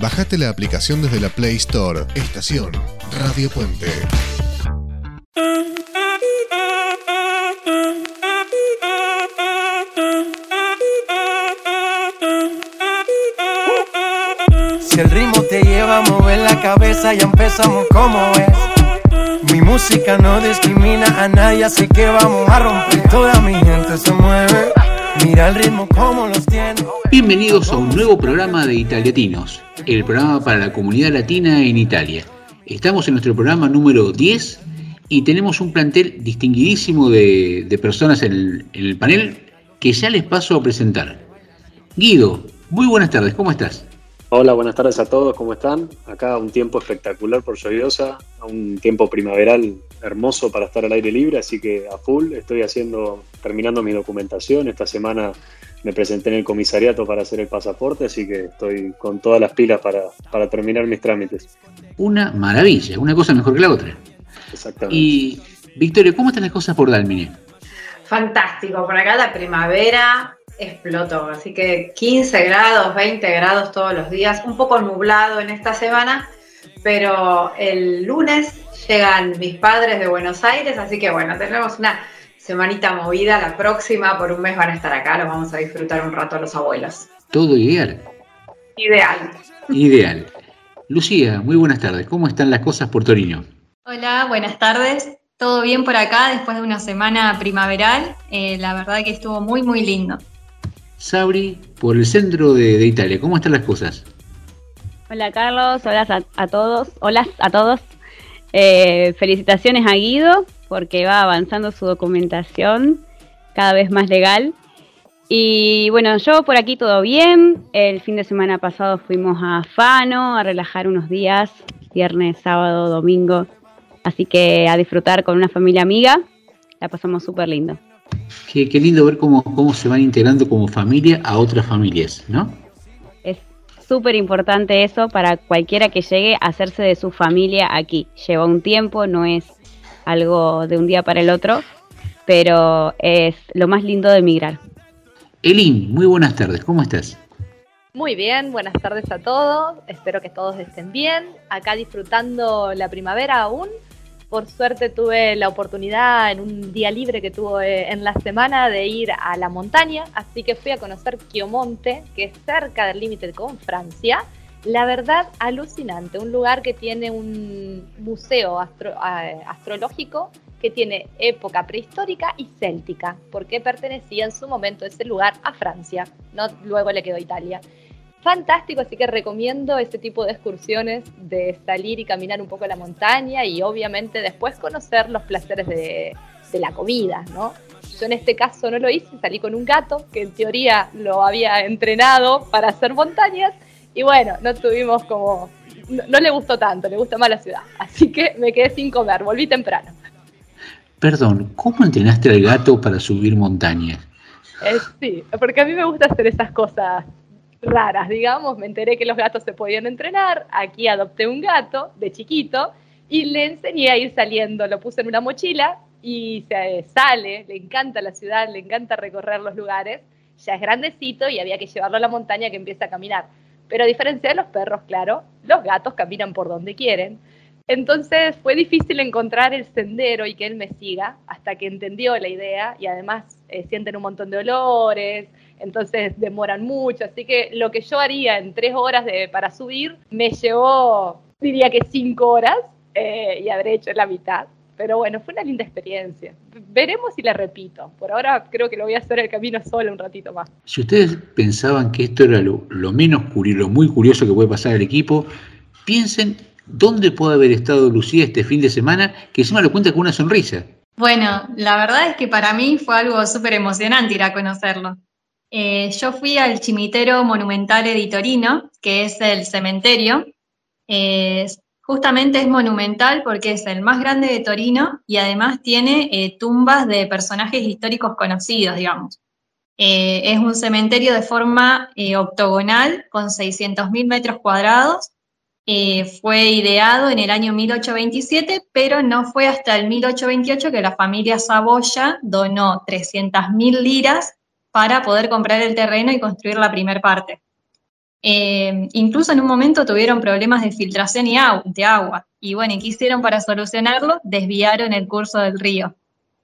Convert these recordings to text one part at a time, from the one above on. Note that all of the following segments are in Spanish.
Bajate la aplicación desde la Play Store. Estación Radio Puente. Si el ritmo te lleva a mover la cabeza, ya empezamos como es. Mi música no discrimina a nadie, así que vamos a romper. Toda mi gente se mueve. Mira el ritmo como los tiene. Bienvenidos a un nuevo programa de Italiatinos, el programa para la comunidad latina en Italia. Estamos en nuestro programa número 10 y tenemos un plantel distinguidísimo de, personas en el, en el panel que ya les paso a presentar. Guido, muy buenas tardes, ¿cómo estás? Hola, buenas tardes a todos, ¿cómo están? Acá un tiempo espectacular por lluviosa, un tiempo primaveral hermoso para estar al aire libre, así que a full estoy haciendo, terminando mi documentación. Esta semana me presenté en el comisariato para hacer el pasaporte, así que estoy con todas las pilas para, para terminar mis trámites. Una maravilla, una cosa mejor que la otra. Exactamente. Y Victoria, ¿cómo están las cosas por Dalmine? Fantástico, por acá la primavera explotó, así que 15 grados, 20 grados todos los días, un poco nublado en esta semana, pero el lunes llegan mis padres de Buenos Aires, así que bueno, tenemos una semanita movida, la próxima por un mes van a estar acá, los vamos a disfrutar un rato los abuelos. Todo ideal. Ideal. Ideal. Lucía, muy buenas tardes. ¿Cómo están las cosas por Torino? Hola, buenas tardes. Todo bien por acá después de una semana primaveral. Eh, la verdad que estuvo muy, muy lindo. Sabri, por el centro de, de Italia, ¿cómo están las cosas? Hola Carlos, hola a, a todos, hola a todos. Eh, felicitaciones a Guido porque va avanzando su documentación cada vez más legal. Y bueno, yo por aquí todo bien. El fin de semana pasado fuimos a Fano a relajar unos días, viernes, sábado, domingo. Así que a disfrutar con una familia amiga. La pasamos súper lindo. Qué, qué, lindo ver cómo, cómo se van integrando como familia a otras familias, ¿no? Es súper importante eso para cualquiera que llegue a hacerse de su familia aquí. Lleva un tiempo, no es algo de un día para el otro, pero es lo más lindo de emigrar. Elin, muy buenas tardes, ¿cómo estás? Muy bien, buenas tardes a todos, espero que todos estén bien, acá disfrutando la primavera aún. Por suerte tuve la oportunidad en un día libre que tuve en la semana de ir a la montaña, así que fui a conocer Chiomonte, que es cerca del límite con Francia. La verdad, alucinante, un lugar que tiene un museo astro astrológico que tiene época prehistórica y céltica, porque pertenecía en su momento ese lugar a Francia, no luego le quedó Italia. Fantástico, así que recomiendo este tipo de excursiones de salir y caminar un poco la montaña y obviamente después conocer los placeres de, de la comida, ¿no? Yo en este caso no lo hice, salí con un gato que en teoría lo había entrenado para hacer montañas y bueno, no tuvimos como, no, no le gustó tanto, le gusta más la ciudad, así que me quedé sin comer, volví temprano. Perdón, ¿cómo entrenaste al gato para subir montañas? Eh, sí, porque a mí me gusta hacer esas cosas raras, digamos. Me enteré que los gatos se podían entrenar. Aquí adopté un gato de chiquito y le enseñé a ir saliendo. Lo puse en una mochila y se sale. Le encanta la ciudad, le encanta recorrer los lugares. Ya es grandecito y había que llevarlo a la montaña que empieza a caminar. Pero a diferencia de los perros, claro, los gatos caminan por donde quieren. Entonces fue difícil encontrar el sendero y que él me siga hasta que entendió la idea y además eh, sienten un montón de olores, entonces demoran mucho, así que lo que yo haría en tres horas de, para subir me llevó, diría que cinco horas eh, y habré hecho la mitad. Pero bueno, fue una linda experiencia. Veremos si la repito. Por ahora creo que lo voy a hacer el camino solo un ratito más. Si ustedes pensaban que esto era lo, lo menos curioso, lo muy curioso que puede pasar al equipo, piensen ¿Dónde puede haber estado Lucía este fin de semana? Que encima lo cuenta con una sonrisa. Bueno, la verdad es que para mí fue algo súper emocionante ir a conocerlo. Eh, yo fui al Cimitero Monumentale di Torino, que es el cementerio. Eh, justamente es monumental porque es el más grande de Torino y además tiene eh, tumbas de personajes históricos conocidos, digamos. es un cementerio de forma octogonal con 600.000 metros cuadrados eh, fue ideado en el año 1827, pero no fue hasta el 1828 que la familia Saboya donó 300.000 liras para poder comprar el terreno y construir la primera parte. Eh, incluso en un momento tuvieron problemas de filtración y de agua. Y bueno, ¿y qué hicieron para solucionarlo? Desviaron el curso del río.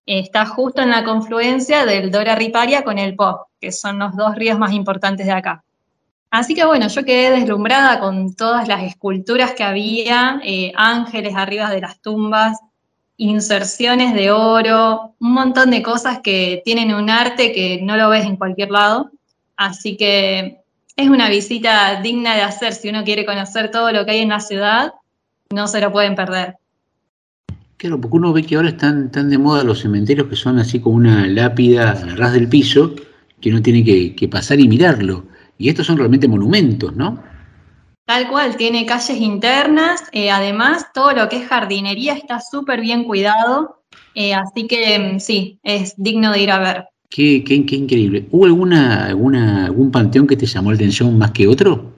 está justo en la confluencia del Dora Riparia con el Po, que son los dos ríos más importantes de acá. Así que bueno, yo quedé deslumbrada con todas las esculturas que había, eh, ángeles arriba de las tumbas, inserciones de oro, un montón de cosas que tienen un arte que no lo ves en cualquier lado. Así que es una visita digna de hacer si uno quiere conocer todo lo que hay en la ciudad, no se lo pueden perder. Claro, porque uno ve que ahora están tan de moda los cementerios que son así como una lápida a ras del piso, que uno tiene que pasar y mirarlo. Y estos son realmente monumentos, ¿no? Tal cual, tiene calles internas, eh, además todo lo que es jardinería está súper bien cuidado, eh, así que mm, sí, es digno de ir a ver. Qué, qué, increíble. ¿Hubo alguna, alguna, algún panteón que te llamó la atención más que otro?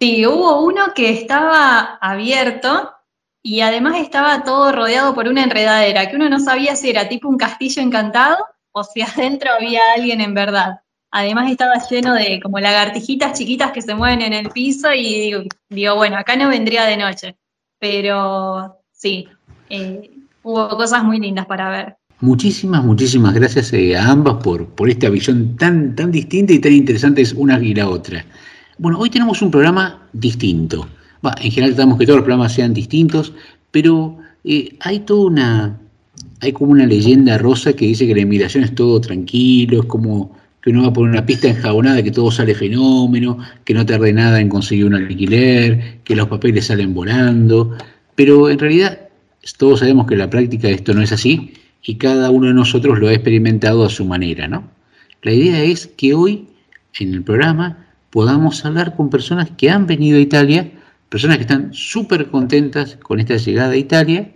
Sí, hubo uno que estaba abierto y además estaba todo rodeado por una enredadera, que uno no sabía si era tipo un castillo encantado o si adentro había alguien en verdad. Además estaba lleno de como lagartijitas chiquitas que se mueven en el piso y digo, bueno, acá no vendría de noche. Pero sí, eh, hubo cosas muy lindas para ver. Muchísimas, muchísimas gracias eh, a ambas por, por esta visión tan, tan distinta y tan interesante una y la otra. Bueno, hoy tenemos un programa distinto. en general tratamos que todos los programas sean distintos, pero eh, hay toda una, hay como una leyenda rosa que dice que la inmigración es todo tranquilo, es como que uno va por una pista enjabonada, que todo sale fenómeno, que no tarde nada en conseguir un alquiler, que los papeles salen volando, pero en realidad todos sabemos que en la práctica esto no es así y cada uno de nosotros lo ha experimentado a su manera, ¿no? La idea es que hoy en el programa podamos hablar con personas que han venido a Italia, personas que están súper contentas con esta llegada a Italia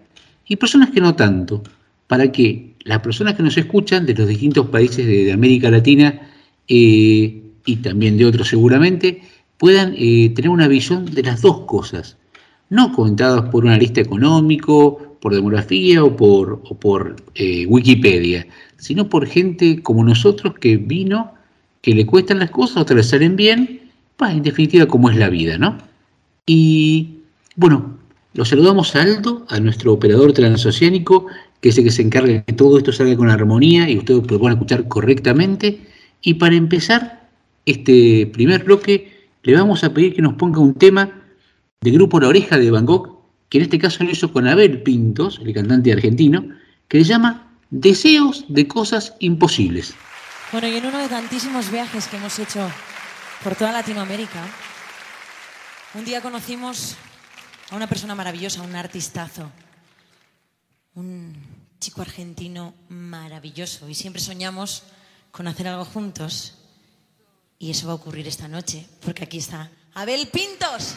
y personas que no tanto, para que las personas que nos escuchan de los distintos países de, América Latina eh, y también de otros seguramente, puedan eh, tener una visión de las dos cosas, no comentadas por un analista económico, por demografía o por, eh, Wikipedia, sino por gente como nosotros que vino, que le cuestan las cosas, otras le salen bien, en definitiva como es la vida, ¿no? Y bueno, los saludamos a Aldo, a nuestro operador transoceánico, que es el que se encarga de que todo esto salga con armonía y ustedes lo puedan escuchar correctamente. Y para empezar este primer bloque, le vamos a pedir que nos ponga un tema del grupo La Oreja de Van Gogh, que en este caso lo hizo con Abel Pintos, el cantante argentino, que se llama Deseos de Cosas Imposibles. Bueno, y en uno de tantísimos viajes que hemos hecho por toda Latinoamérica, un día conocimos a una persona maravillosa, un artistazo, un chico argentino maravilloso y siempre soñamos con hacer algo juntos. Y eso va a ocurrir esta noche, porque aquí está Abel Pintos.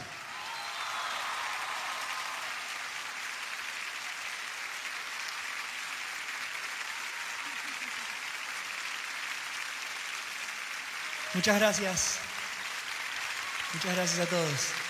Muchas gracias. Muchas gracias a todos.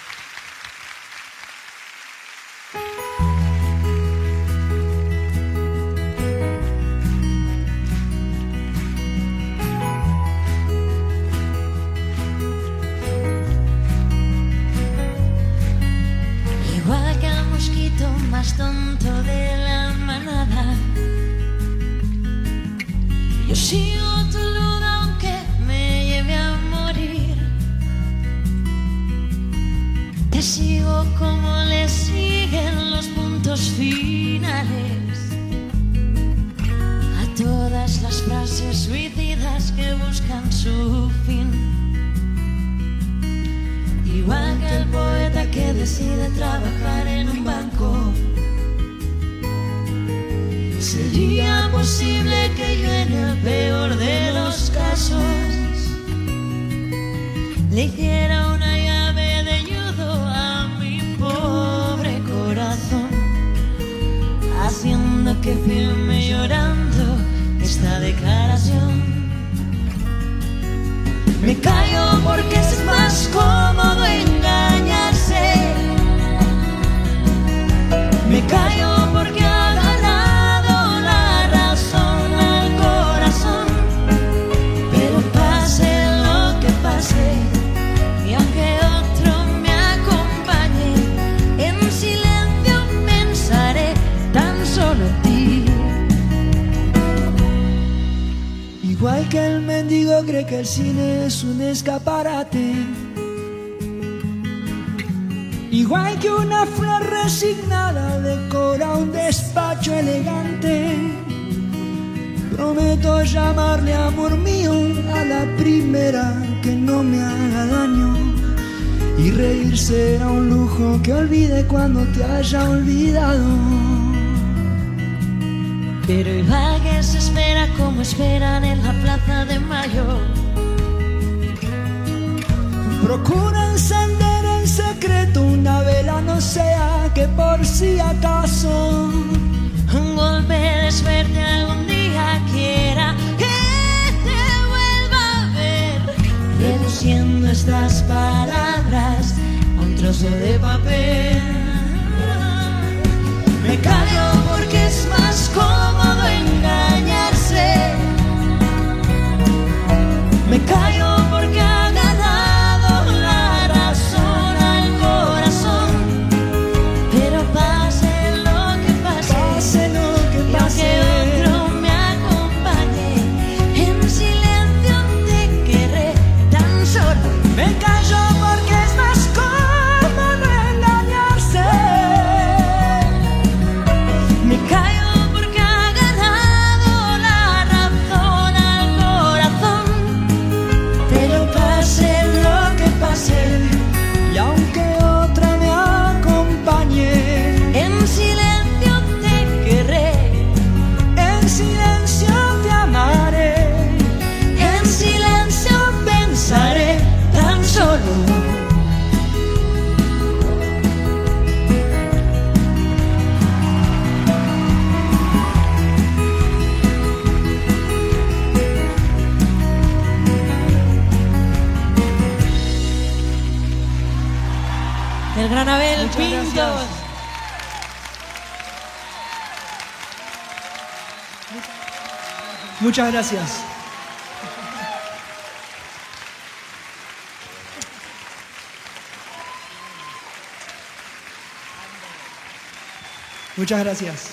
A un Muchas gracias. Muchas gracias.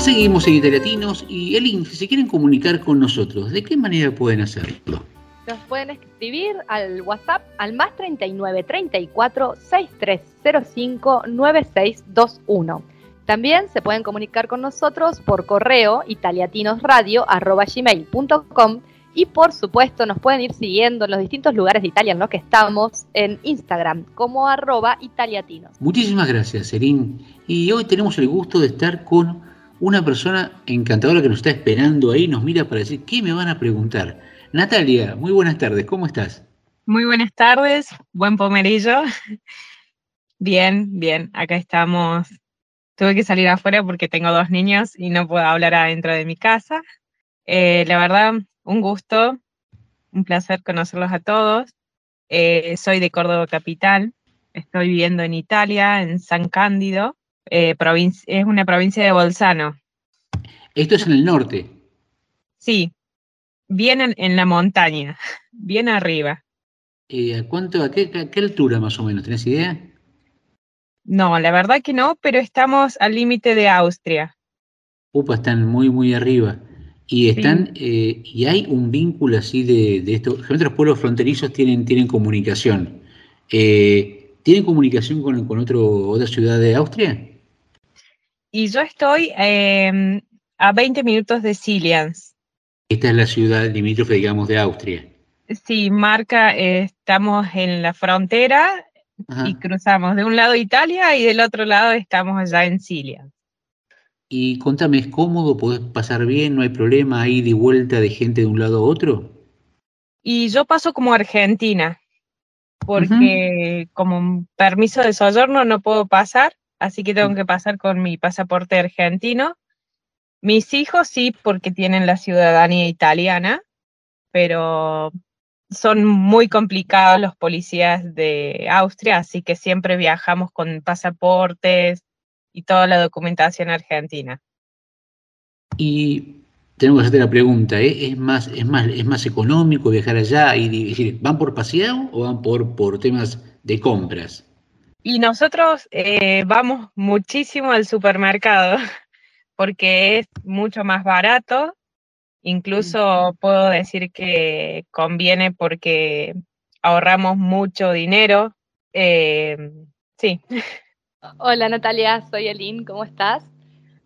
Seguimos en Italiatinos y Elin, si quieren comunicar con nosotros, ¿de qué manera pueden hacerlo? Nos pueden escribir al WhatsApp al más 39 34 6305 9621. También se pueden comunicar con nosotros por correo italiatinosradio.gmail.com y por supuesto nos pueden ir siguiendo en los distintos lugares de Italia en los que estamos en Instagram como arroba italiatinos. Muchísimas gracias, Elin. Y hoy tenemos el gusto de estar con una persona encantadora que nos está esperando ahí, nos mira para decir qué me van a preguntar. Natalia, muy buenas tardes, ¿cómo estás? Muy buenas tardes, buen pomerillo. Bien, bien, acá estamos. Tuve que salir afuera porque tengo dos niños y no puedo hablar adentro de mi casa. Eh, la verdad, un gusto, un placer conocerlos a todos. Eh, soy de Córdoba Capital, estoy viviendo en Italia, en San Cándido, eh, es una provincia de Bolzano. Esto es en el norte. Sí, bien en, en la montaña, bien arriba. Eh, ¿A cuánto, a qué, a qué altura más o menos? ¿Tenés idea? No, la verdad que no, pero estamos al límite de Austria. Upa, están muy, muy arriba. Y están, eh, y hay un vínculo así de, de esto. Generalmente los pueblos fronterizos tienen, tienen comunicación. Eh, ¿Tienen comunicación con, con otro, otra ciudad de Austria? Y yo estoy em, a 20 minutos de Silians. Esta es la ciudad limítrofe, digamos, de Austria. Sí, marca, eh, estamos en la frontera Ajá. y cruzamos de un lado Italia y del otro lado estamos allá en Silians. Y contame, ¿es cómodo? ¿Podés pasar bien? ¿No hay problema ahí de vuelta de gente de un lado a otro? Y yo paso como argentina, porque como permiso de soyorno no puedo pasar, así que tengo que pasar con mi pasaporte argentino. Mis hijos sí, porque tienen la ciudadanía italiana, pero son muy complicados los policías de Austria, así que siempre viajamos con pasaportes y toda la documentación argentina. Y tengo que hacerte la pregunta, ¿eh? ¿Es más, es más, es más económico viajar allá y decir, ¿van por paseado o van por, por temas de compras? Y nosotros eh, vamos muchísimo al supermercado porque es mucho más barato. Incluso puedo decir que conviene porque ahorramos mucho dinero. Eh, sí. Hola Natalia, soy Elin, ¿cómo estás?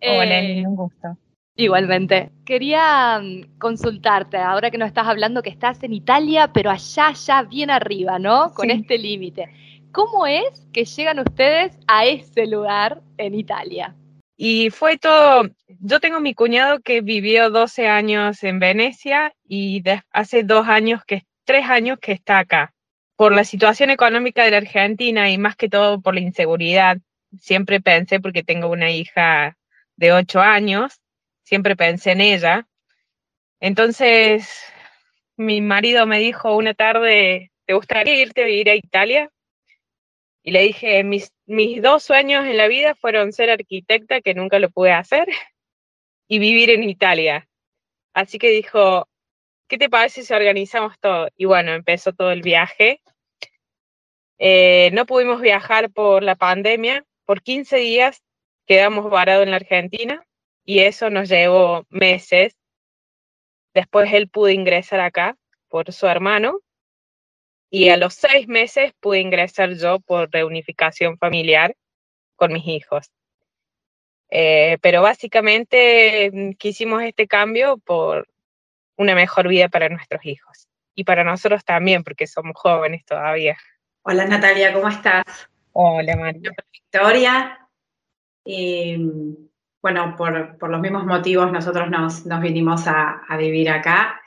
Hola, Eh, Elin, un gusto. Igualmente. Quería mm, consultarte, ahora que nos estás hablando que estás en Italia, pero allá, allá, bien arriba, ¿no? Con Sí. este límite. ¿Cómo es que llegan ustedes a ese lugar en Italia? Y fue todo, yo tengo mi cuñado que vivió 12 años en Venecia y hace dos años que, tres años que está acá. Por la situación económica de la Argentina y más que todo por la inseguridad, siempre pensé, porque tengo una hija de ocho años, siempre pensé en ella. Entonces, mi marido me dijo una tarde, ¿te gustaría irte a vivir a Italia? Y le dije, mis, dos sueños en la vida fueron ser arquitecta, que nunca lo pude hacer, y vivir en Italia. Así que dijo, ¿qué te parece si organizamos todo? Y bueno, empezó todo el viaje. Eh, no pudimos viajar por la pandemia. Por 15 días quedamos varados en la Argentina y eso nos llevó meses. Después él pudo ingresar acá por su hermano y a los seis meses pude ingresar yo por reunificación familiar con mis hijos. Eh, pero básicamente mm, quisimos este cambio por una mejor vida para nuestros hijos y para nosotros también, porque somos jóvenes todavía. Hola Natalia, ¿cómo estás? Hola María. Victoria. Bueno, por, por los mismos motivos nosotros nos, nos vinimos a, a vivir acá.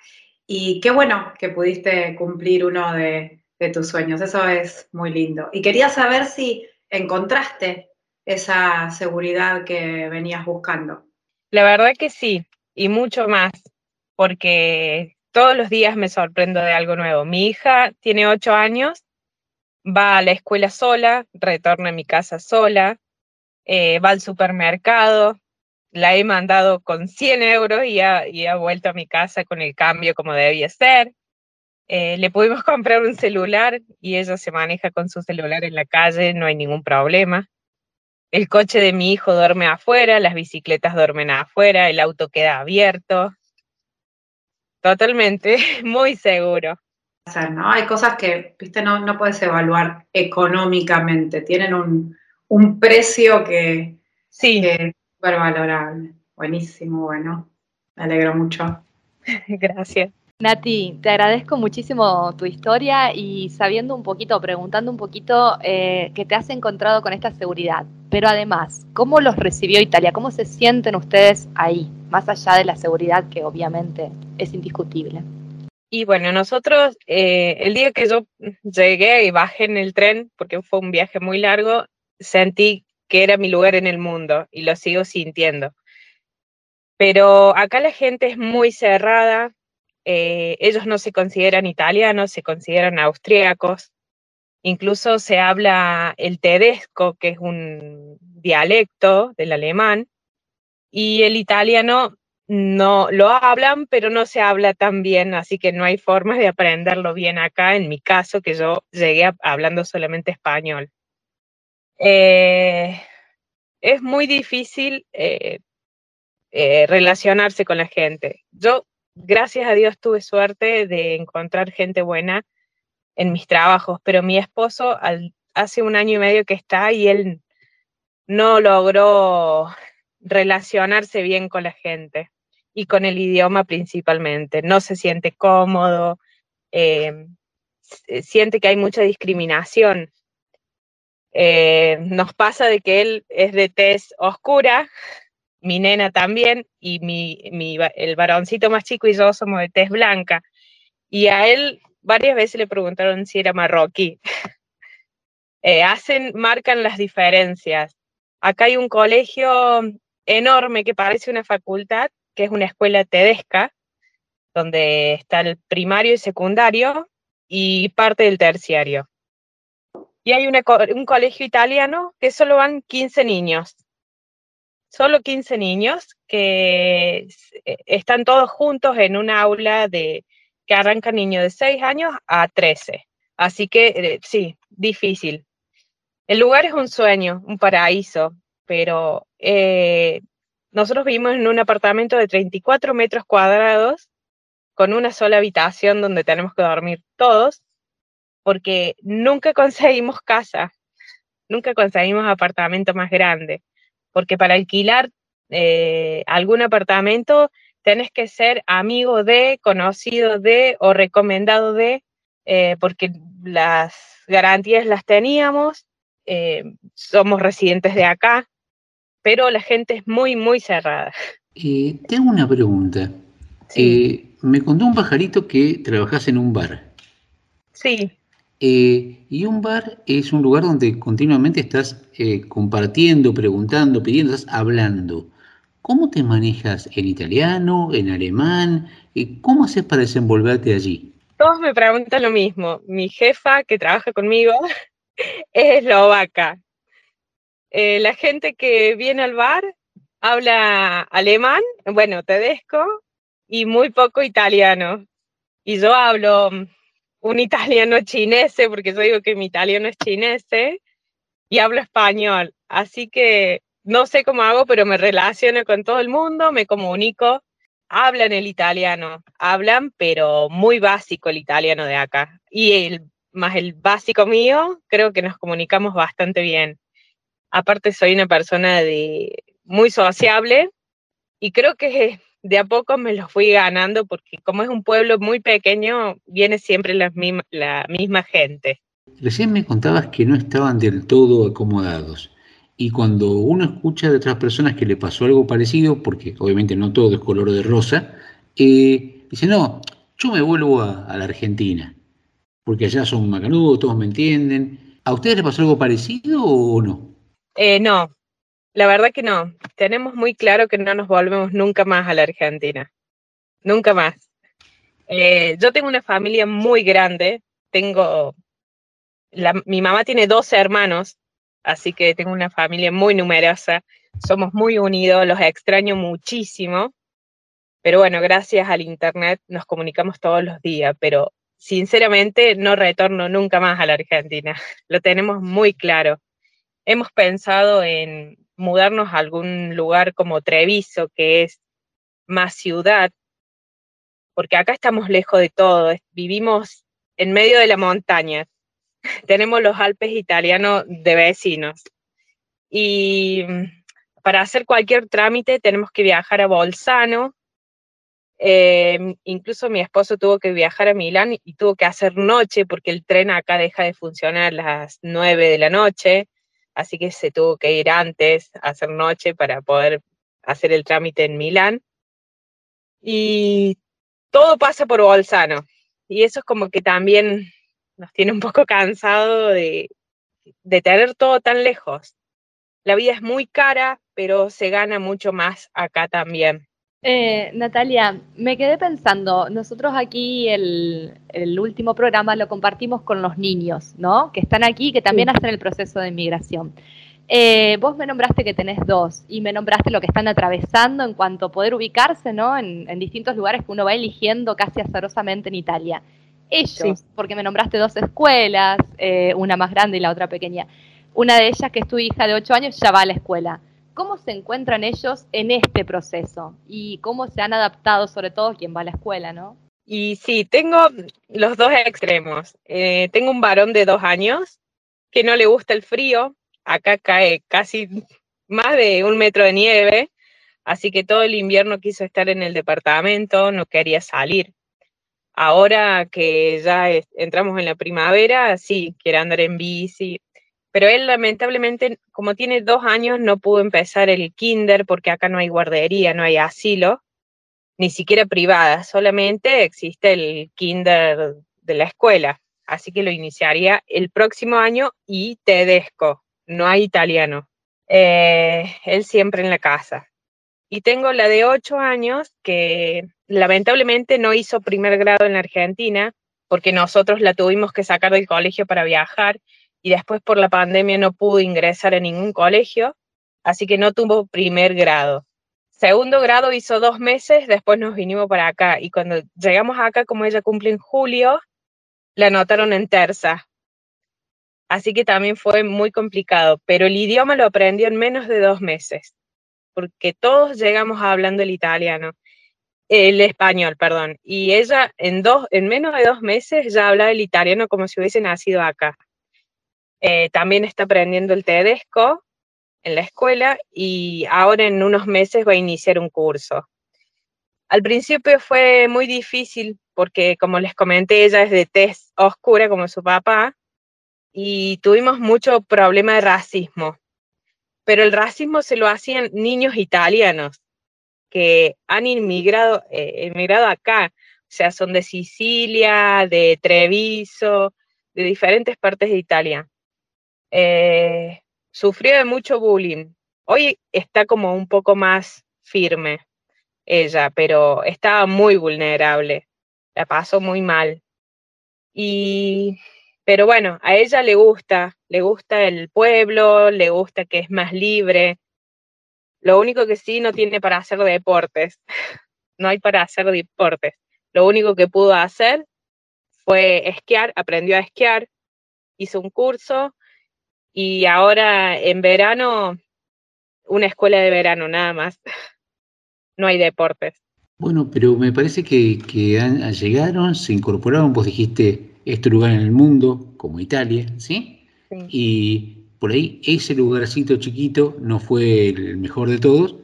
Y qué bueno que pudiste cumplir uno de, tus sueños, eso es muy lindo. Y quería saber si encontraste esa seguridad que venías buscando. La verdad que sí, y mucho más, porque todos los días me sorprendo de algo nuevo. Mi hija tiene ocho años, va a la escuela sola, retorna a mi casa sola, eh, va al supermercado, la he mandado con 100 euros y ha, y ha vuelto a mi casa con el cambio como debía ser. Eh, le pudimos comprar un celular y ella se maneja con su celular en la calle, no hay ningún problema. El coche de mi hijo duerme afuera, las bicicletas duermen afuera, el auto queda abierto. Totalmente, muy seguro. ¿no? Hay cosas que, viste, no, no puedes evaluar económicamente, tienen un, un precio que, sí. que súper valorable. Buenísimo, bueno, me alegro mucho. Gracias. Nati, te agradezco muchísimo tu historia y sabiendo un poquito, preguntando un poquito eh, que te has encontrado con esta seguridad, pero además, ¿cómo los recibió Italia? ¿Cómo se sienten ustedes ahí, más allá de la seguridad que obviamente es indiscutible? Y bueno, nosotros, eh, el día que yo llegué y bajé en el tren, porque fue un viaje muy largo, sentí que era mi lugar en el mundo y lo sigo sintiendo. Pero acá la gente es muy cerrada, eh, ellos no se consideran italianos, se consideran austríacos, incluso se habla el tedesco, que es un dialecto del alemán, y el italiano no lo hablan, pero no se habla tan bien, así que no hay formas de aprenderlo bien acá, en mi caso, que yo llegué hablando solamente español. Eh, es muy difícil eh, eh, relacionarse con la gente. Yo, gracias a Dios, tuve suerte de encontrar gente buena en mis trabajos, pero mi esposo hace un año y medio que está y él no logró relacionarse bien con la gente y con el idioma principalmente. No se siente cómodo, siente que hay mucha discriminación. Eh, nos pasa de que él es de tez oscura, mi nena también, y el varoncito más chico y yo somos de tez blanca. Y a él varias veces le preguntaron si era marroquí. Eh, hacen, marcan las diferencias. Acá hay un colegio enorme que parece una facultad, que es una escuela tedesca, donde está el primario y secundario y parte del terciario. Y hay un colegio italiano que solo van 15 niños. Solo 15 niños que eh, están todos juntos en un aula de que arranca niños de 6 años a 13. Así que eh, sí, difícil. El lugar es un sueño, un paraíso, pero eh, nosotros vivimos en un apartamento de 34 metros cuadrados con una sola habitación donde tenemos que dormir todos, porque nunca conseguimos casa, nunca conseguimos apartamento más grande, porque para alquilar eh, algún apartamento tenés que ser amigo de, conocido de o recomendado de, eh, porque las garantías las teníamos, eh, somos residentes de acá, pero la gente es muy, muy cerrada. Tengo una pregunta. Eh, me contó un pajarito que trabajas en un bar. Sí. Eh, y un bar es un lugar donde continuamente estás eh, compartiendo, preguntando, pidiendo, estás hablando. ¿Cómo te manejas en italiano, en alemán? Eh, ¿Cómo haces para desenvolverte allí? Todos me preguntan lo mismo. Mi jefa, que trabaja conmigo, es eslovaca. Eh, la gente que viene al bar habla alemán, bueno, tedesco, y muy poco italiano. Y yo hablo mm, un italiano chinese, porque yo digo que mi italiano es chinese, y hablo español. Así que no sé cómo hago, pero me relaciono con todo el mundo, me comunico. Hablan el italiano, hablan, pero muy básico el italiano de acá. Y el, más el básico mío, creo que nos comunicamos bastante bien. Aparte soy una persona de, muy sociable y creo que de a poco me lo fui ganando porque como es un pueblo muy pequeño, viene siempre la misma, la misma gente. Recién me contabas que no estaban del todo acomodados. Y cuando uno escucha de otras personas que le pasó algo parecido, porque obviamente no todo es color de rosa, eh, dice, no, yo me vuelvo a, a la Argentina, porque allá son macanudos, todos me entienden. ¿A ustedes les pasó algo parecido o no? Eh, no, la verdad que no. Tenemos muy claro que no nos volvemos nunca más a la Argentina. Nunca más. Eh, yo tengo una familia muy grande. Tengo. Mi mamá tiene 12 hermanos, así que tengo una familia muy numerosa. Somos muy unidos, los extraño muchísimo. Pero bueno, gracias al Internet nos comunicamos todos los días. Pero sinceramente no retorno nunca más a la Argentina. Lo tenemos muy claro. Hemos pensado en mudarnos a algún lugar como Treviso, que es más ciudad, porque acá estamos lejos de todo, vivimos en medio de la montaña, tenemos los Alpes italianos de vecinos. Y mm, para hacer cualquier trámite tenemos que viajar a Bolzano, eh, incluso mi esposo tuvo que viajar a Milán y tuvo que hacer noche porque el tren acá deja de funcionar a las 9 de la noche así que se tuvo que ir antes a hacer noche para poder hacer el trámite en Milán. Y todo pasa por Bolzano. Y eso es como que también nos tiene un poco cansado de, de tener todo tan lejos. La vida es muy cara, pero se gana mucho más acá también. Eh, Natalia, me quedé pensando, nosotros aquí el, el, último programa lo compartimos con los niños, ¿no? Que están aquí, que también sí. hacen el proceso de inmigración. Eh, vos me nombraste que tenés dos y me nombraste lo que están atravesando en cuanto a poder ubicarse, ¿no? En, en distintos lugares que uno va eligiendo casi azarosamente en Italia. Ellos, sí. porque me nombraste dos escuelas, eh, una más grande y la otra pequeña. Una de ellas, que es tu hija de ocho años, ya va a la escuela ¿Cómo se encuentran ellos en este proceso? ¿Y cómo se han adaptado, sobre todo quien va a la escuela, no? Y sí, tengo los dos extremos. Eh, tengo un varón de dos años que no le gusta el frío. Acá cae casi más de un metro de nieve, así que todo el invierno quiso estar en el departamento, no quería salir. Ahora que ya entramos en la primavera, sí, quiere andar en bici, pero él lamentablemente, como tiene dos años, no pudo empezar el kinder porque acá no hay guardería, no hay asilo, ni siquiera privada, solamente existe el kinder de la escuela, así que lo iniciaría el próximo año y tedesco, no hay italiano. Eh, él siempre en la casa. Y tengo la de ocho años que lamentablemente no hizo primer grado en la Argentina porque nosotros la tuvimos que sacar del colegio para viajar y después por la pandemia no pudo ingresar a ningún colegio, así que no tuvo primer grado. Segundo grado hizo dos meses, después nos vinimos para acá y cuando llegamos acá, como ella cumple en julio, la anotaron en terza. Así que también fue muy complicado, pero el idioma lo aprendió en menos de dos meses, porque todos llegamos hablando el italiano, el español, perdón, y ella en, dos, en menos de dos meses ya hablaba el italiano como si hubiese nacido acá. Eh, también está aprendiendo el tedesco en la escuela y ahora en unos meses va a iniciar un curso. Al principio fue muy difícil porque, como les comenté, ella es de tez oscura como su papá y tuvimos mucho problema de racismo. Pero el racismo se lo hacían niños italianos que han inmigrado, eh, acá, o sea, son de Sicilia, de Treviso, de diferentes partes de Italia. Eh, sufrió de mucho bullying. Hoy está como un poco más firme ella, pero estaba muy vulnerable, la pasó muy mal. Y, pero bueno, a ella le gusta, le gusta el pueblo, le gusta que es más libre. Lo único que sí no tiene para hacer deportes, no hay para hacer deportes. Lo único que pudo hacer fue esquiar, aprendió a esquiar, hizo un curso y ahora en verano, una escuela de verano nada más. no hay deportes. Bueno, pero me parece que, llegaron, se incorporaron, vos dijiste, este lugar en el mundo, como Italia, ¿sí? Y por ahí ese lugarcito chiquito no fue el mejor de todos,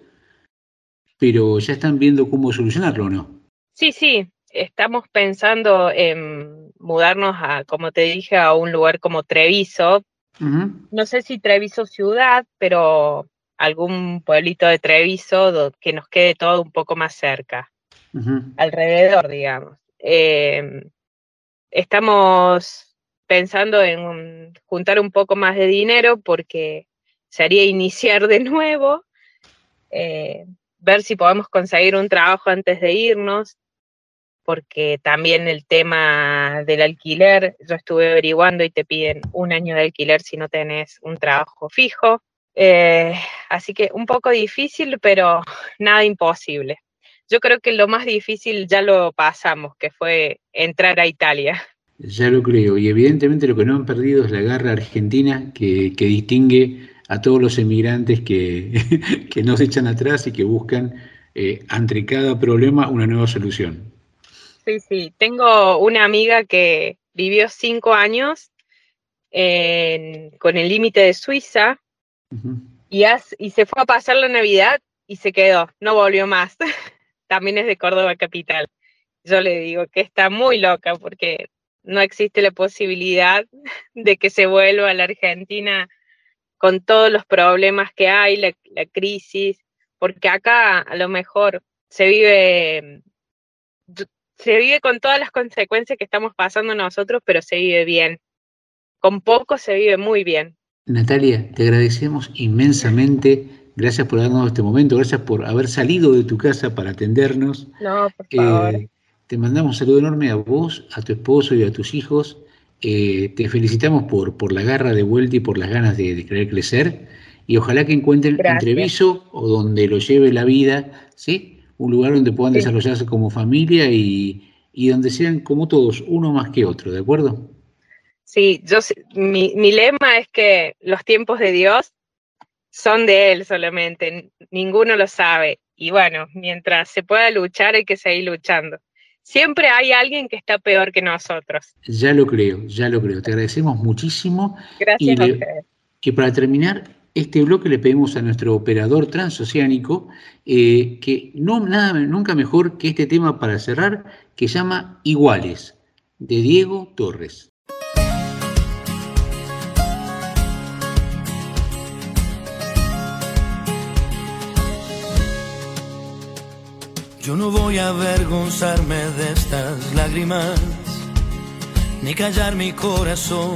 pero ya están viendo cómo solucionarlo, ¿no? Sí, sí, estamos pensando en mudarnos a, como te dije, a un lugar como Treviso. No sé si Treviso ciudad, pero algún pueblito de Treviso que nos quede todo un poco más cerca, alrededor, digamos. Em, estamos pensando en juntar un poco más de dinero porque sería iniciar de nuevo, eh, ver si podemos conseguir un trabajo antes de irnos, porque también el tema del alquiler, yo estuve averiguando y te piden un año de alquiler si no tenés un trabajo fijo. Eh, así que un poco difícil, pero nada imposible. Yo creo que lo más difícil ya lo pasamos, que fue entrar a Italia. Ya lo creo, y evidentemente lo que no han perdido es la garra argentina que, distingue a todos los emigrantes que, que no se echan atrás y que buscan eh, ante cada problema una nueva solución. Sí, sí, tengo una amiga que vivió cinco años con el límite de Suiza y, y se fue a pasar la Navidad y se quedó, no volvió más. También es de Córdoba Capital. Yo le digo que está muy loca porque no existe la posibilidad de que se vuelva a la Argentina con todos los problemas que hay, la, crisis, porque acá a lo mejor se vive, se vive con todas las consecuencias que estamos pasando nosotros, pero se vive bien. Con poco se vive muy bien. Natalia, te agradecemos inmensamente. Gracias por darnos este momento, gracias por haber salido de tu casa para atendernos. No, por favor. Eh, te mandamos un saludo enorme a vos, a tu esposo y a tus hijos. Eh, te felicitamos por, por la garra de vuelta y por las ganas de, querer crecer. Y ojalá que encuentren entreviso o donde lo lleve la vida, ¿sí? Un lugar donde puedan desarrollarse como familia y, y donde sean como todos, uno más que otro, ¿de acuerdo? Sí, yo, mi, mi lema es que los tiempos de Dios son de Él solamente, ninguno lo sabe. Y bueno, mientras se pueda luchar hay que seguir luchando. Siempre hay alguien que está peor que nosotros. Ya lo creo, ya lo creo. Te agradecemos muchísimo. Gracias y, a ustedes. Y para terminar, este bloque le pedimos a nuestro operador transoceánico eh, que no nada nunca mejor que este tema para cerrar, que llama Iguales, de Diego Torres. Yo no voy a avergonzarme de estas lágrimas, ni callar mi corazón,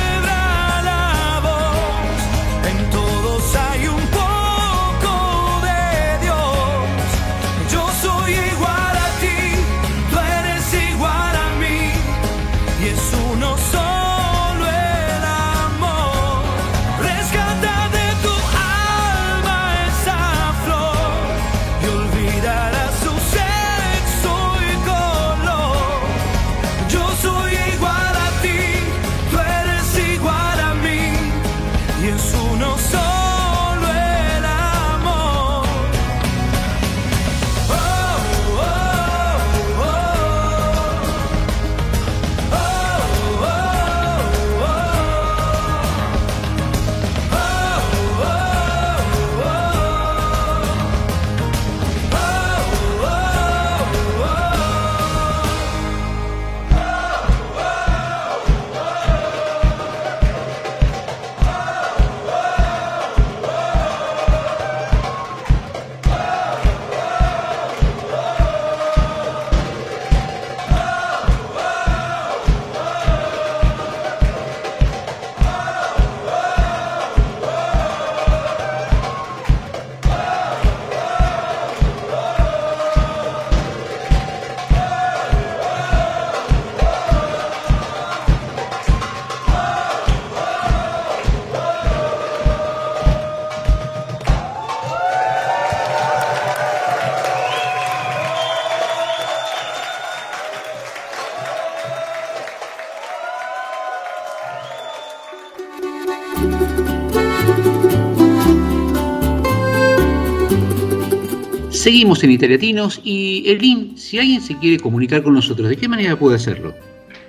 Seguimos en Italiatinos y Elin, si alguien se quiere comunicar con nosotros, ¿de qué manera puede hacerlo?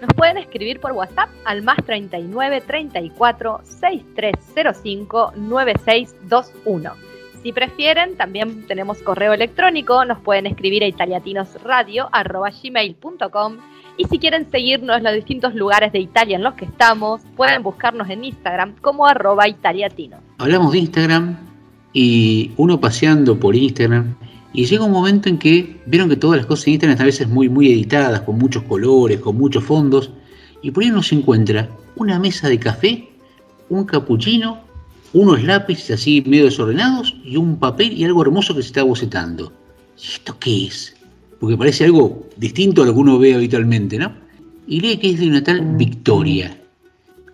Nos pueden escribir por WhatsApp al más 39 34 6305 9621. Si prefieren, también tenemos correo electrónico, nos pueden escribir a italiatinosradio.gmail.com y si quieren seguirnos en los distintos lugares de Italia en los que estamos, pueden buscarnos en Instagram como arroba italiatino. Hablamos de Instagram y uno paseando por Instagram y llega un momento en que vieron que todas las cosas en Instagram a veces muy, muy editadas, con muchos colores, con muchos fondos, y por ahí uno se encuentra una mesa de café, un capuchino, unos lápices así medio desordenados y un papel y algo hermoso que se está bocetando. ¿Y esto qué es? Porque parece algo distinto a lo que uno ve habitualmente, ¿no? Y lee que es de una tal Victoria.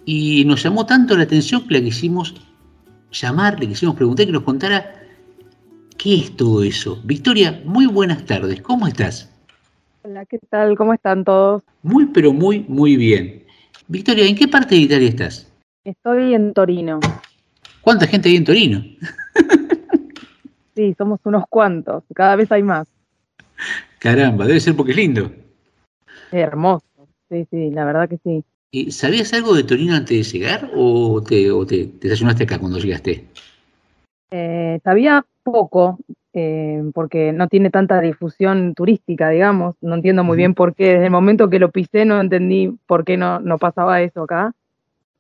Y nos llamó tanto la atención que la quisimos llamar, le quisimos preguntar que nos contara qué es todo eso. Victoria, muy buenas tardes, ¿cómo estás? Hola, ¿qué tal? ¿Cómo están todos? Muy, pero muy, muy bien. Victoria, ¿en qué parte de Italia estás? Estoy en Torino. ¿Cuánta gente hay en Torino? Sí, somos unos cuantos, cada vez hay más. Caramba, debe ser porque es lindo. Hermoso, sí, sí, la verdad que sí. ¿Y ¿Sabías algo de Torino antes de llegar o te, o te, te desayunaste acá cuando llegaste? Eh, sabía poco, eh, porque no tiene tanta difusión turística, digamos. No entiendo muy bien por qué. Desde el momento que lo pisé no entendí por qué no, no pasaba eso acá.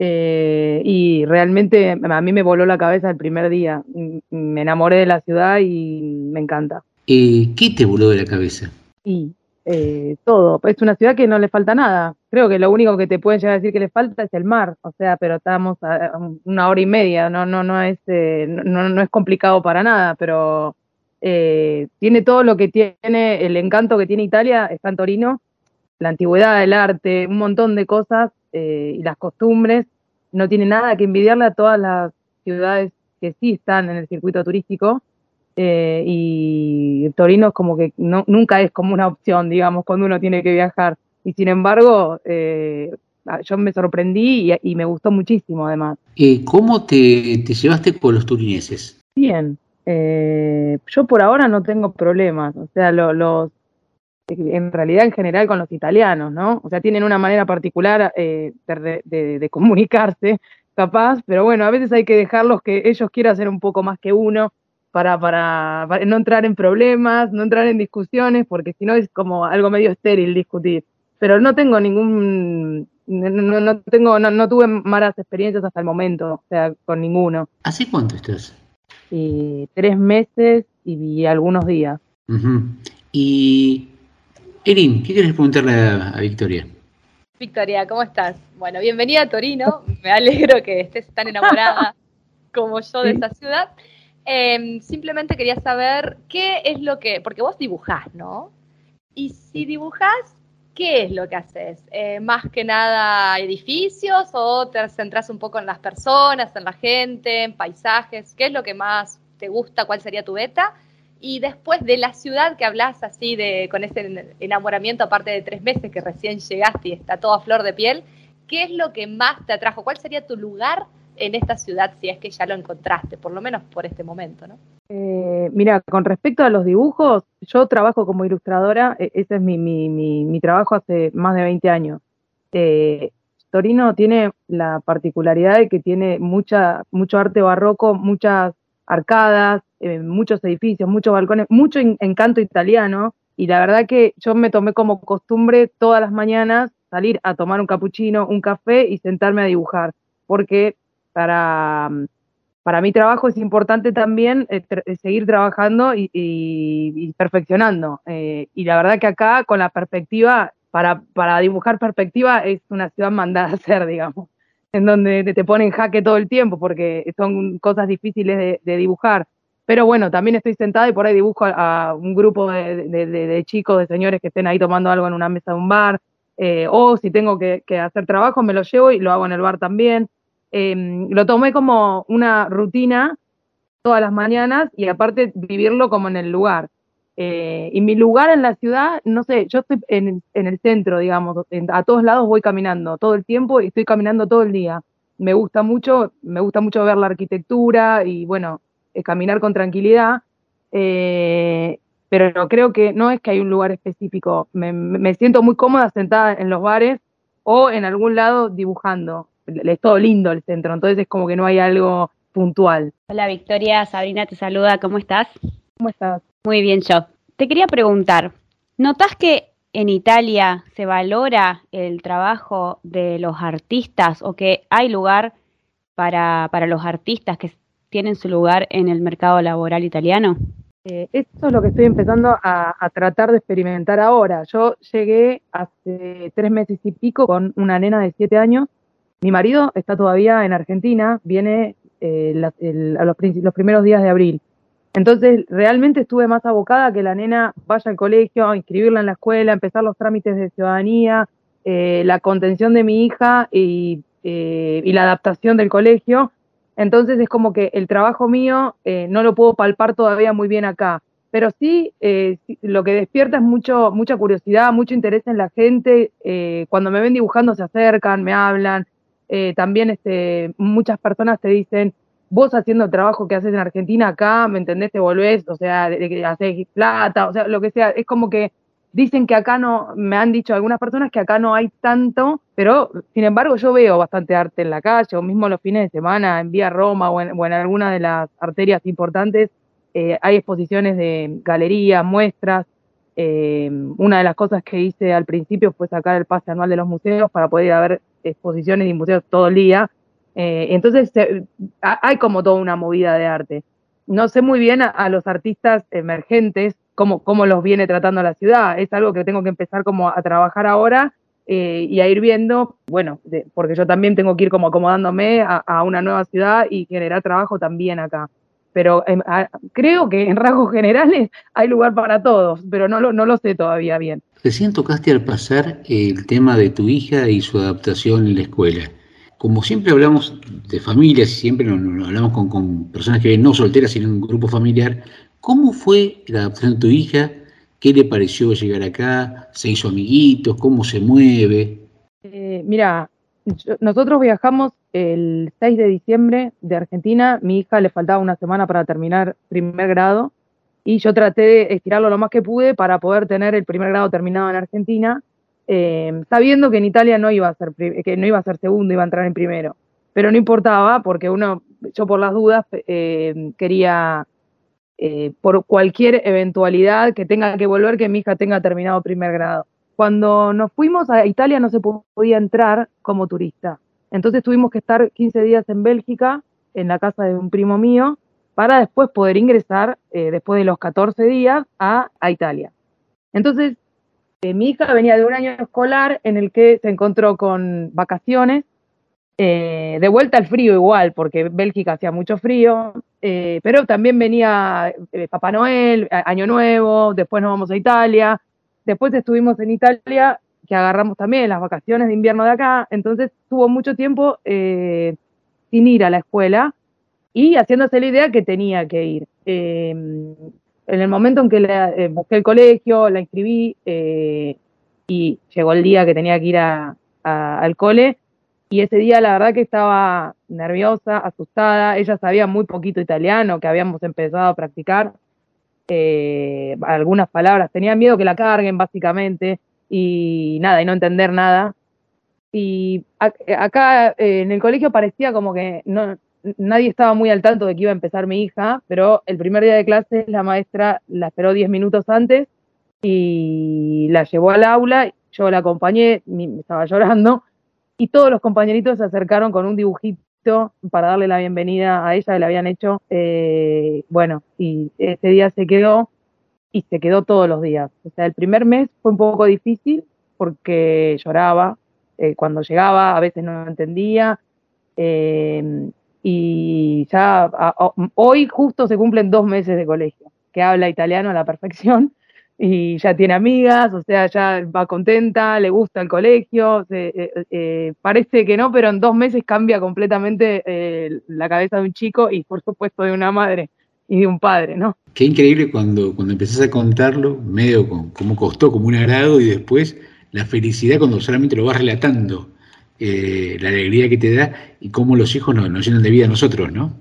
Eh, y realmente a mí me voló la cabeza el primer día. M- Me enamoré de la ciudad y me encanta. Eh, ¿Qué te voló de la cabeza? Y eh, todo. Es una ciudad que no le falta nada. Creo que lo único que te pueden llegar a decir que le falta es el mar. O sea, pero estamos a una hora y media. No, no, no es, eh, no, no es complicado para nada, pero eh, tiene todo lo que tiene, el encanto que tiene Italia, está en Torino, la antigüedad, el arte, un montón de cosas eh, y las costumbres. No tiene nada que envidiarle a todas las ciudades que sí están en el circuito turístico. eh, y Torino es como que no, nunca es como una opción, digamos, cuando uno tiene que viajar. Y sin embargo, eh, ah, yo me sorprendí y, y me gustó muchísimo además. Eh, ¿Cómo te, te llevaste con los turineses? Bien, eh, yo por ahora no tengo problemas, o sea, lo- los, en realidad en general con los italianos, ¿no? O sea, tienen una manera particular eh, de, de- de comunicarse, capaz, pero bueno, a veces hay que dejarlos que ellos quieran hacer un poco más que uno para, para, para no entrar en problemas, no entrar en discusiones, porque si no es como algo medio estéril discutir. Pero no tengo ningún, no, no- tengo, no, no tuve malas experiencias hasta el momento, o sea, con ninguno ¿Hace cuánto estás? y tres meses y algunos días. Y, Erin, ¿qué quieres preguntarle a, a Victoria? Victoria, ¿cómo estás? Bueno, bienvenida a Torino. Me alegro que estés tan enamorada como yo de esa ciudad. Em, simplemente quería saber qué es lo que, porque vos dibujás, ¿no? Y si dibujás, ¿qué es lo que haces? Eh, ¿Más que nada edificios o te centras un poco en las personas, en la gente, en paisajes? ¿Qué es lo que más te gusta? ¿Cuál sería tu beta? Y después de la ciudad que hablas así de con ese enamoramiento aparte de tres meses que recién llegaste y está todo a flor de piel, ¿qué es lo que más te atrajo? ¿Cuál sería tu lugar en esta ciudad si es que ya lo encontraste, por lo menos por este momento, ¿no? Eh, mira, con respecto a los dibujos, yo trabajo como ilustradora, e- ese es mi, mi, mi, trabajo hace más de 20 años. Eh, Torino tiene la particularidad de que tiene mucha, mucho arte barroco, muchas arcadas, eh, muchos edificios, muchos balcones, mucho en- encanto italiano, y la verdad que yo me tomé como costumbre todas las mañanas salir a tomar un capuchino, un café y sentarme a dibujar, porque para, para mi trabajo es importante también eh, eh, seguir trabajando y, perfeccionando. Eh, y la verdad que acá, con la perspectiva, para, para dibujar perspectiva, es una ciudad mandada a hacer, digamos, en donde te, te pone en jaque todo el tiempo, porque son cosas difíciles de, dibujar. Pero bueno, también estoy sentada y por ahí dibujo a, un grupo de, de- chicos, de señores que estén ahí tomando algo en una mesa de un bar. o si tengo que, que hacer trabajo, me lo llevo y lo hago en el bar también. Eh, lo tomé como una rutina todas las mañanas y aparte vivirlo como en el lugar. Eh, y mi lugar en la ciudad, no sé, yo estoy en, en el centro, digamos, en- a todos lados voy caminando todo el tiempo y estoy caminando todo el día. Me gusta mucho, me gusta mucho ver la arquitectura y bueno, eh, caminar con tranquilidad. Eh, pero creo que no es que hay un lugar específico. Me siento muy cómoda sentada en los bares o en algún lado dibujando. Es todo lindo el centro, entonces es como que no hay algo puntual. Hola Victoria, Sabrina te saluda, ¿cómo estás? ¿Cómo estás? Muy bien yo. Te quería preguntar, ¿notas que en Italia se valora el trabajo de los artistas o que hay lugar para, para los artistas que tienen su lugar en el mercado laboral italiano? Eh, esto es lo que estoy empezando a, a tratar de experimentar ahora. Yo llegué hace tres meses y pico con una nena de siete años. Mi marido está todavía en Argentina, viene eh, a los, los primeros días de abril. Entonces, realmente estuve más abocada a que la nena vaya al colegio, a inscribirla en la escuela, empezar los trámites de ciudadanía, eh, la contención de mi hija y, eh, y la adaptación del colegio. Entonces es como que el trabajo mío no lo puedo palpar todavía muy bien acá, pero sí, sí, lo que despierta es mucho, mucha curiosidad, mucho interés en la gente. cuando me ven dibujando se acercan, me hablan. Eh, también este, muchas personas te dicen, vos haciendo el trabajo que haces en Argentina acá, ¿me entendés? Te volvés, o sea, haces plata, o sea, lo que sea. Es como que Dicen que acá no, me han dicho algunas personas que acá no hay tanto, pero sin embargo yo veo bastante arte en la calle, o mismo los fines de semana en Vía Roma o en, o en alguna de las arterias importantes, eh, hay exposiciones de galerías, muestras. Eh, una de las cosas que hice al principio fue sacar el pase anual de los museos para poder ir a ver exposiciones y museos todo el día. Eh, entonces eh, ha- hay como toda una movida de arte. No sé muy bien a, a los artistas emergentes cómo, cómo los viene tratando la ciudad. Es algo que tengo que empezar como a trabajar ahora eh, y a ir viendo, bueno, de- porque yo también tengo que ir como acomodándome a, a una nueva ciudad y generar trabajo también acá. Pero a- creo que en rasgos generales hay lugar para todos, pero no lo, no lo sé todavía bien. Recién tocaste al pasar el tema de tu hija y su adaptación en la escuela. Como siempre hablamos de familias y siempre nos, hablamos con, con personas que no solteras, sino en un grupo familiar, ¿cómo fue la adaptación de tu hija? ¿Qué le pareció llegar acá? ¿Se hizo amiguitos? ¿Cómo se mueve? Eh, mira, yo- nosotros viajamos el 6 de diciembre de Argentina. Mi hija le faltaba una semana para terminar primer grado y yo traté de estirarlo lo más que pude para poder tener el primer grado terminado en Argentina, eh, sabiendo que en Italia no iba a ser que no iba a ser segundo, iba a entrar en primero. Pero no importaba porque uno, yo por las dudas eh, quería eh, por cualquier eventualidad que tenga que volver, que mi hija tenga terminado primer grado. Cuando nos fuimos a Italia no se po- podía entrar como turista. Entonces tuvimos que estar 15 días en Bélgica, en la casa de un primo mío, para después poder ingresar, eh, después de los 14 días, a, a Italia. Entonces, eh, mi hija venía de un año escolar en el que se encontró con vacaciones, eh, de vuelta al frío igual, porque Bélgica hacía mucho frío, pero también venía Papá Noel, Año Nuevo, después nos vamos a Italia, después estuvimos en Italia, que agarramos también las vacaciones de invierno de acá, entonces tuvo mucho tiempo eh, sin ir a la escuela y haciéndose la idea que tenía que ir. Eh, en el momento en que la, eh, busqué el colegio, la inscribí eh, y llegó el día que tenía que ir a- a- al cole, y ese día la verdad que estaba nerviosa, asustada, ella sabía muy poquito italiano, que habíamos empezado a practicar. Eh, algunas palabras, tenía miedo que la carguen básicamente y nada, y no entender nada. Y ac- acá eh, en el colegio parecía como que no, nadie estaba muy al tanto de que iba a empezar mi hija, pero el primer día de clase la maestra la esperó 10 minutos antes y la llevó al aula, yo la acompañé, me estaba llorando, y todos los compañeritos se acercaron con un dibujito para darle la bienvenida a ella que le habían hecho. eh, bueno, y ese día se quedó y se quedó todos los días. O sea, el primer mes fue un poco difícil porque lloraba eh, cuando llegaba, a veces no entendía. eh, y ya hoy justo se cumplen dos meses de colegio, que habla italiano a la perfección y ya tiene amigas, o sea, ya va contenta, le gusta el colegio, se- eh, eh, parece que no, pero en dos meses cambia completamente eh, la cabeza de un chico y por supuesto de una madre y de un padre, ¿no? Qué increíble cuando, cuando empezás a contarlo, medio con, como costó, como un agrado, y después la felicidad cuando solamente lo vas relatando, eh, la alegría que te da y cómo los hijos nos, nos llenan de vida a nosotros, ¿no?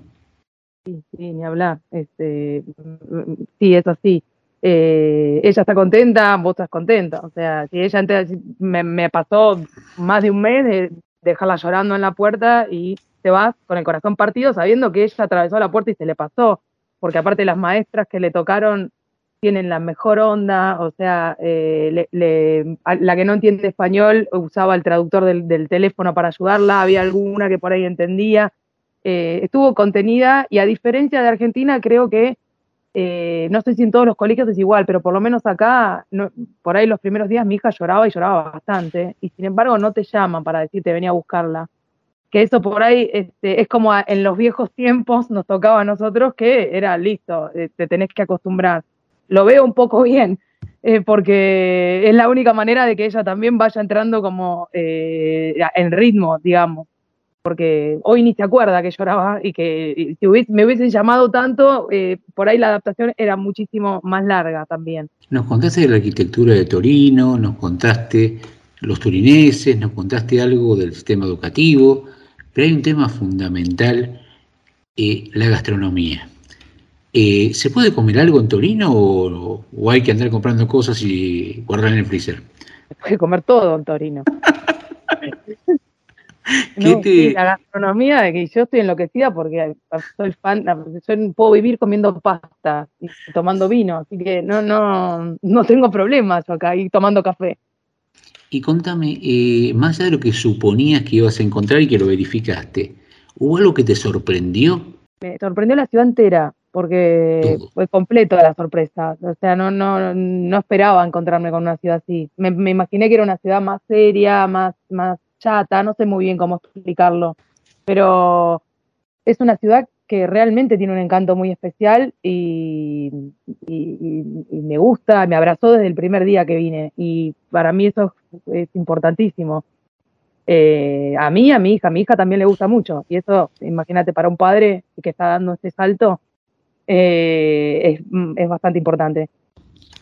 Sí, sí, ni hablar. Este, sí, es así. Eh, ella está contenta, vos estás contenta. O sea, si ella antes me, me pasó más de un mes de dejarla llorando en la puerta y te vas con el corazón partido sabiendo que ella atravesó la puerta y se le pasó. Porque aparte las maestras que le tocaron tienen la mejor onda, o sea, eh, le- le- la que no entiende español usaba el traductor del, del teléfono para ayudarla, había alguna que por ahí entendía eh, estuvo contenida y a diferencia de Argentina creo que, eh, no sé si en todos los colegios es igual, pero por lo menos acá, no- por ahí los primeros días mi hija lloraba y lloraba bastante y sin embargo no te llaman para decirte venía a buscarla. Que eso por ahí este, es como en los viejos tiempos nos tocaba a nosotros que era listo, eh, te tenés que acostumbrar. Lo veo un poco bien, eh, porque es la única manera de que ella también vaya entrando como eh, en ritmo, digamos porque hoy ni se acuerda que lloraba y que si hubiese- me hubiesen llamado tanto, eh, por ahí la adaptación era muchísimo más larga también. Nos contaste de la arquitectura de Torino, nos contaste los turineses, nos contaste algo del sistema educativo, pero hay un tema fundamental, eh, la gastronomía. Eh, ¿Se puede comer algo en Torino o, o hay que andar comprando cosas y guardar en el freezer? Se puede comer todo en Torino. ¿Qué No, te- sí, la gastronomía, de que yo estoy enloquecida porque soy fan, yo puedo vivir comiendo pasta y tomando vino, así que no, no, no tengo problemas acá y tomando café. Y contame, eh, más allá de lo que suponías que ibas a encontrar y que lo verificaste, ¿hubo algo que te sorprendió? Me sorprendió la ciudad entera porque fue completo la sorpresa. O sea, no, no, no esperaba encontrarme con una ciudad así. Me, me imaginé que era una ciudad más seria, más, más chata, no sé muy bien cómo explicarlo, pero es una ciudad que realmente tiene un encanto muy especial y, y- y- y me gusta, me abrazó desde el primer día que vine y para mí eso es, es importantísimo. Eh, a mí, a mi hija, a mi hija también le gusta mucho y eso, imagínate, para un padre que está dando este salto, eh, es, es bastante importante.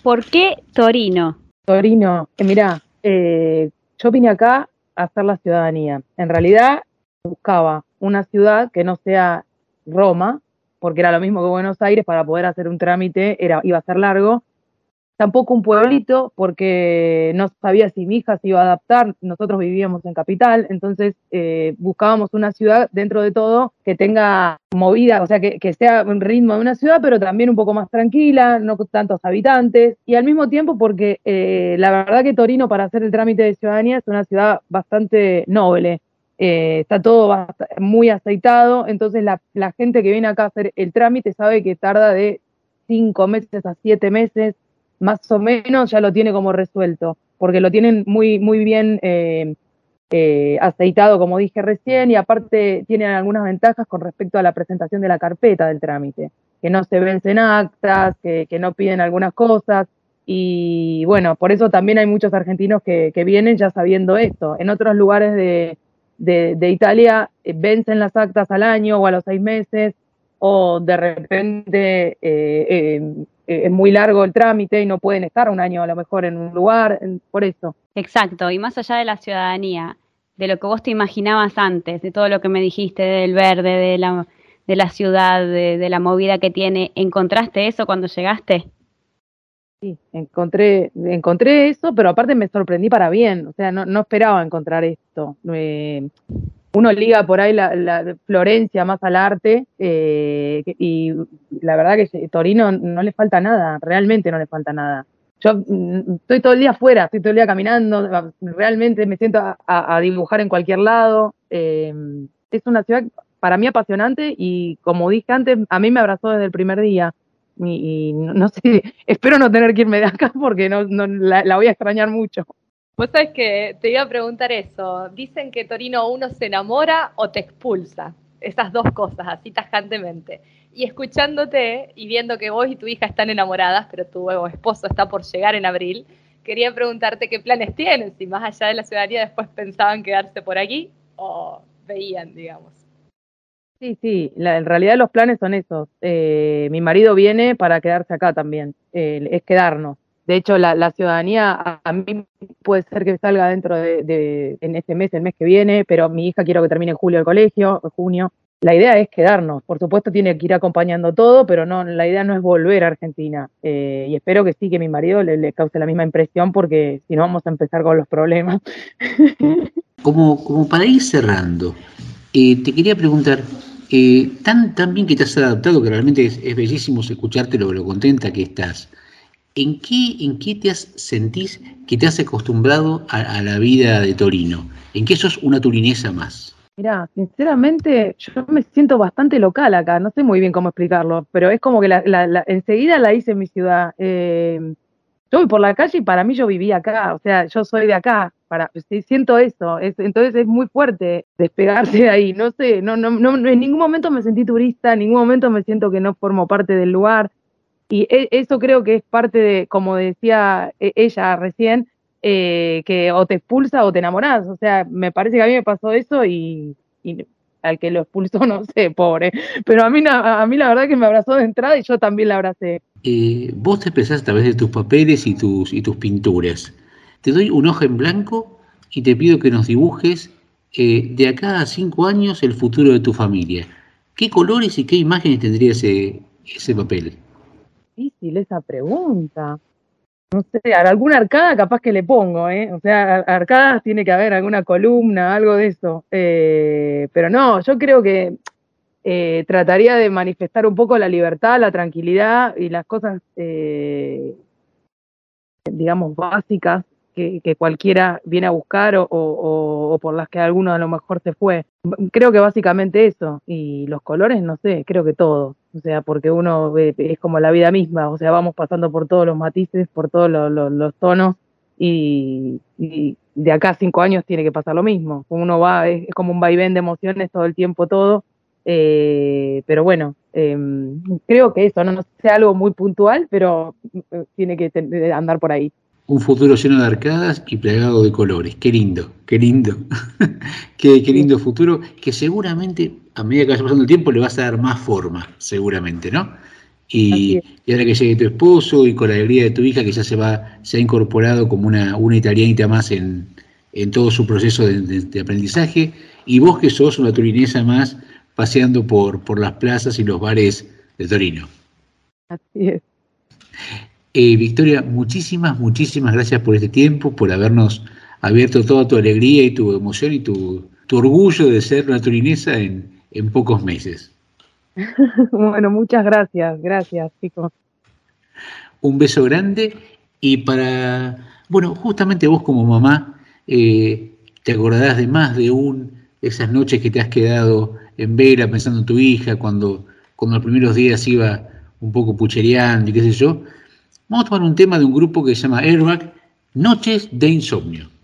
¿Por qué Torino? Torino, eh, mira, eh, yo vine acá a hacer la ciudadanía. En realidad buscaba una ciudad que no sea Roma, porque era lo mismo que Buenos Aires, para poder hacer un trámite era, iba a ser largo. Tampoco un pueblito, porque no sabía si mi hija se iba a adaptar. Nosotros vivíamos en capital, entonces eh, buscábamos una ciudad dentro de todo que tenga movida, o sea, que, que sea un ritmo de una ciudad, pero también un poco más tranquila, no con tantos habitantes. Y al mismo tiempo, porque eh, la verdad que Torino, para hacer el trámite de ciudadanía, es una ciudad bastante noble. Eh, está todo muy aceitado, entonces la, gente que viene acá a hacer el trámite sabe que tarda de cinco meses a siete meses, más o menos ya lo tiene como resuelto, porque lo tienen muy, muy bien eh, eh, aceitado, como dije recién, y aparte tienen algunas ventajas con respecto a la presentación de la carpeta del trámite, que no se vencen actas, que, no piden algunas cosas, y bueno, por eso también hay muchos argentinos que vienen ya sabiendo esto. En otros lugares de, de, de Italia eh, vencen las actas al año o a los seis meses, o de repente eh, eh, es muy largo el trámite y no pueden estar un año a lo mejor en un lugar, por eso. Exacto, y más allá de la ciudadanía, de lo que vos te imaginabas antes, de todo lo que me dijiste del verde, de la, de la ciudad, de, de la movida que tiene, ¿encontraste eso cuando llegaste? Sí, encontré, encontré eso, pero aparte me sorprendí para bien, o sea, no, no esperaba encontrar esto. Eh, uno liga por ahí la, la Florencia más al arte eh, y la verdad que Torino no le falta nada, realmente no le falta nada. Yo mm, estoy todo el día afuera, estoy todo el día caminando, realmente me siento a, dibujar en cualquier lado. eh, es una ciudad para mí apasionante y como dije antes, a mí me abrazó desde el primer día. Y, no sé, espero no tener que irme de acá porque no, no la, la voy a extrañar mucho. Vos sabés que te iba a preguntar eso. Dicen que Torino uno se enamora o te expulsa. Esas dos cosas, así tajantemente. Y escuchándote y viendo que vos y tu hija están enamoradas, pero tu esposo está por llegar en abril, quería preguntarte qué planes tienen, si más allá de la ciudadanía después pensaban quedarse por aquí o veían, digamos. Sí, sí, la- en realidad los planes son esos. Eh, mi marido viene para quedarse acá también, es quedarnos. De hecho, la, la ciudadanía a, a mí puede ser que salga dentro de, en este mes, el mes que viene, pero mi hija quiero que termine en julio el colegio, junio. La idea es quedarnos. Por supuesto, tiene que ir acompañando todo, pero no, la idea no es volver a Argentina. Eh, y espero que sí, que mi marido le, le cause la misma impresión, porque si no vamos a empezar con los problemas. Como, como para ir cerrando, eh, te quería preguntar, eh, tan, tan bien que te has adaptado, que realmente es, bellísimo escucharte lo, contenta que estás, ¿en qué, ¿en qué te has, sentís que te has acostumbrado a, la vida de Torino? ¿En qué sos una turinesa más? Mira, sinceramente, yo me siento bastante local acá, no sé muy bien cómo explicarlo, pero es como que la, la- la- enseguida la hice en mi ciudad. Eh, yo voy por la calle y para mí yo viví acá, o sea, yo soy de acá, para, sí, siento eso, es- entonces es muy fuerte despegarse de ahí, no sé, no, no, no, en ningún momento me sentí turista, en ningún momento me siento que no formo parte del lugar, y e- eso creo que es parte de, como decía e- ella recién, eh, que o te expulsa o te enamorás. O sea, me parece que a mí me pasó eso y, y al que lo expulsó, no sé, pobre. Pero a mí, a mí la verdad que me abrazó de entrada y yo también la abracé. Eh, vos te expresás a través de tus papeles y tus, y tus pinturas. Te doy un hoja en blanco y te pido que nos dibujes eh, de acá a cinco años el futuro de tu familia. ¿Qué colores y qué imágenes tendría ese, ese papel? Difícil esa pregunta. No sé, alguna arcada capaz que le pongo, ¿eh? O sea, arcadas tiene que haber alguna columna, algo de eso. Eh, pero no, yo creo que eh, trataría de manifestar un poco la libertad, la tranquilidad y las cosas, eh, digamos, básicas que, cualquiera viene a buscar o, por las que alguno a lo mejor se fue. Creo que básicamente eso. Y los colores, no sé, creo que todo. O sea, porque uno ve, es como la vida misma. O sea, vamos pasando por todos los matices, por todos los, tonos. Y, de acá a cinco años tiene que pasar lo mismo. Uno va, es, como un vaivén de emociones todo el tiempo, todo eh, pero bueno, eh, creo que eso, no, no sea algo muy puntual, pero eh, tiene que andar por ahí. Un futuro lleno de arcadas y plagado de colores. Qué lindo, qué lindo. qué, qué, lindo futuro que seguramente a medida que vaya pasando el tiempo le vas a dar más forma, seguramente, ¿no? Y, y, ahora que llegue tu esposo y con la alegría de tu hija que ya se va, se ha incorporado como una, una italianita más en, en todo su proceso de, de, de aprendizaje, y vos que sos una turinesa más paseando por, por las plazas y los bares de Torino. Así es. Eh, Victoria, muchísimas, muchísimas gracias por este tiempo, por habernos abierto toda tu alegría y tu emoción y tu, tu orgullo de ser una turinesa en, en pocos meses. bueno, muchas gracias, gracias, chicos. Un beso grande y para, bueno, justamente vos como mamá, eh, te acordarás de más de un, esas noches que te has quedado en vela pensando en tu hija, cuando, cuando los primeros días iba un poco puchereando y qué sé yo. Vamos a tomar un tema de un grupo que se llama Airbag, Noches de Insomnio.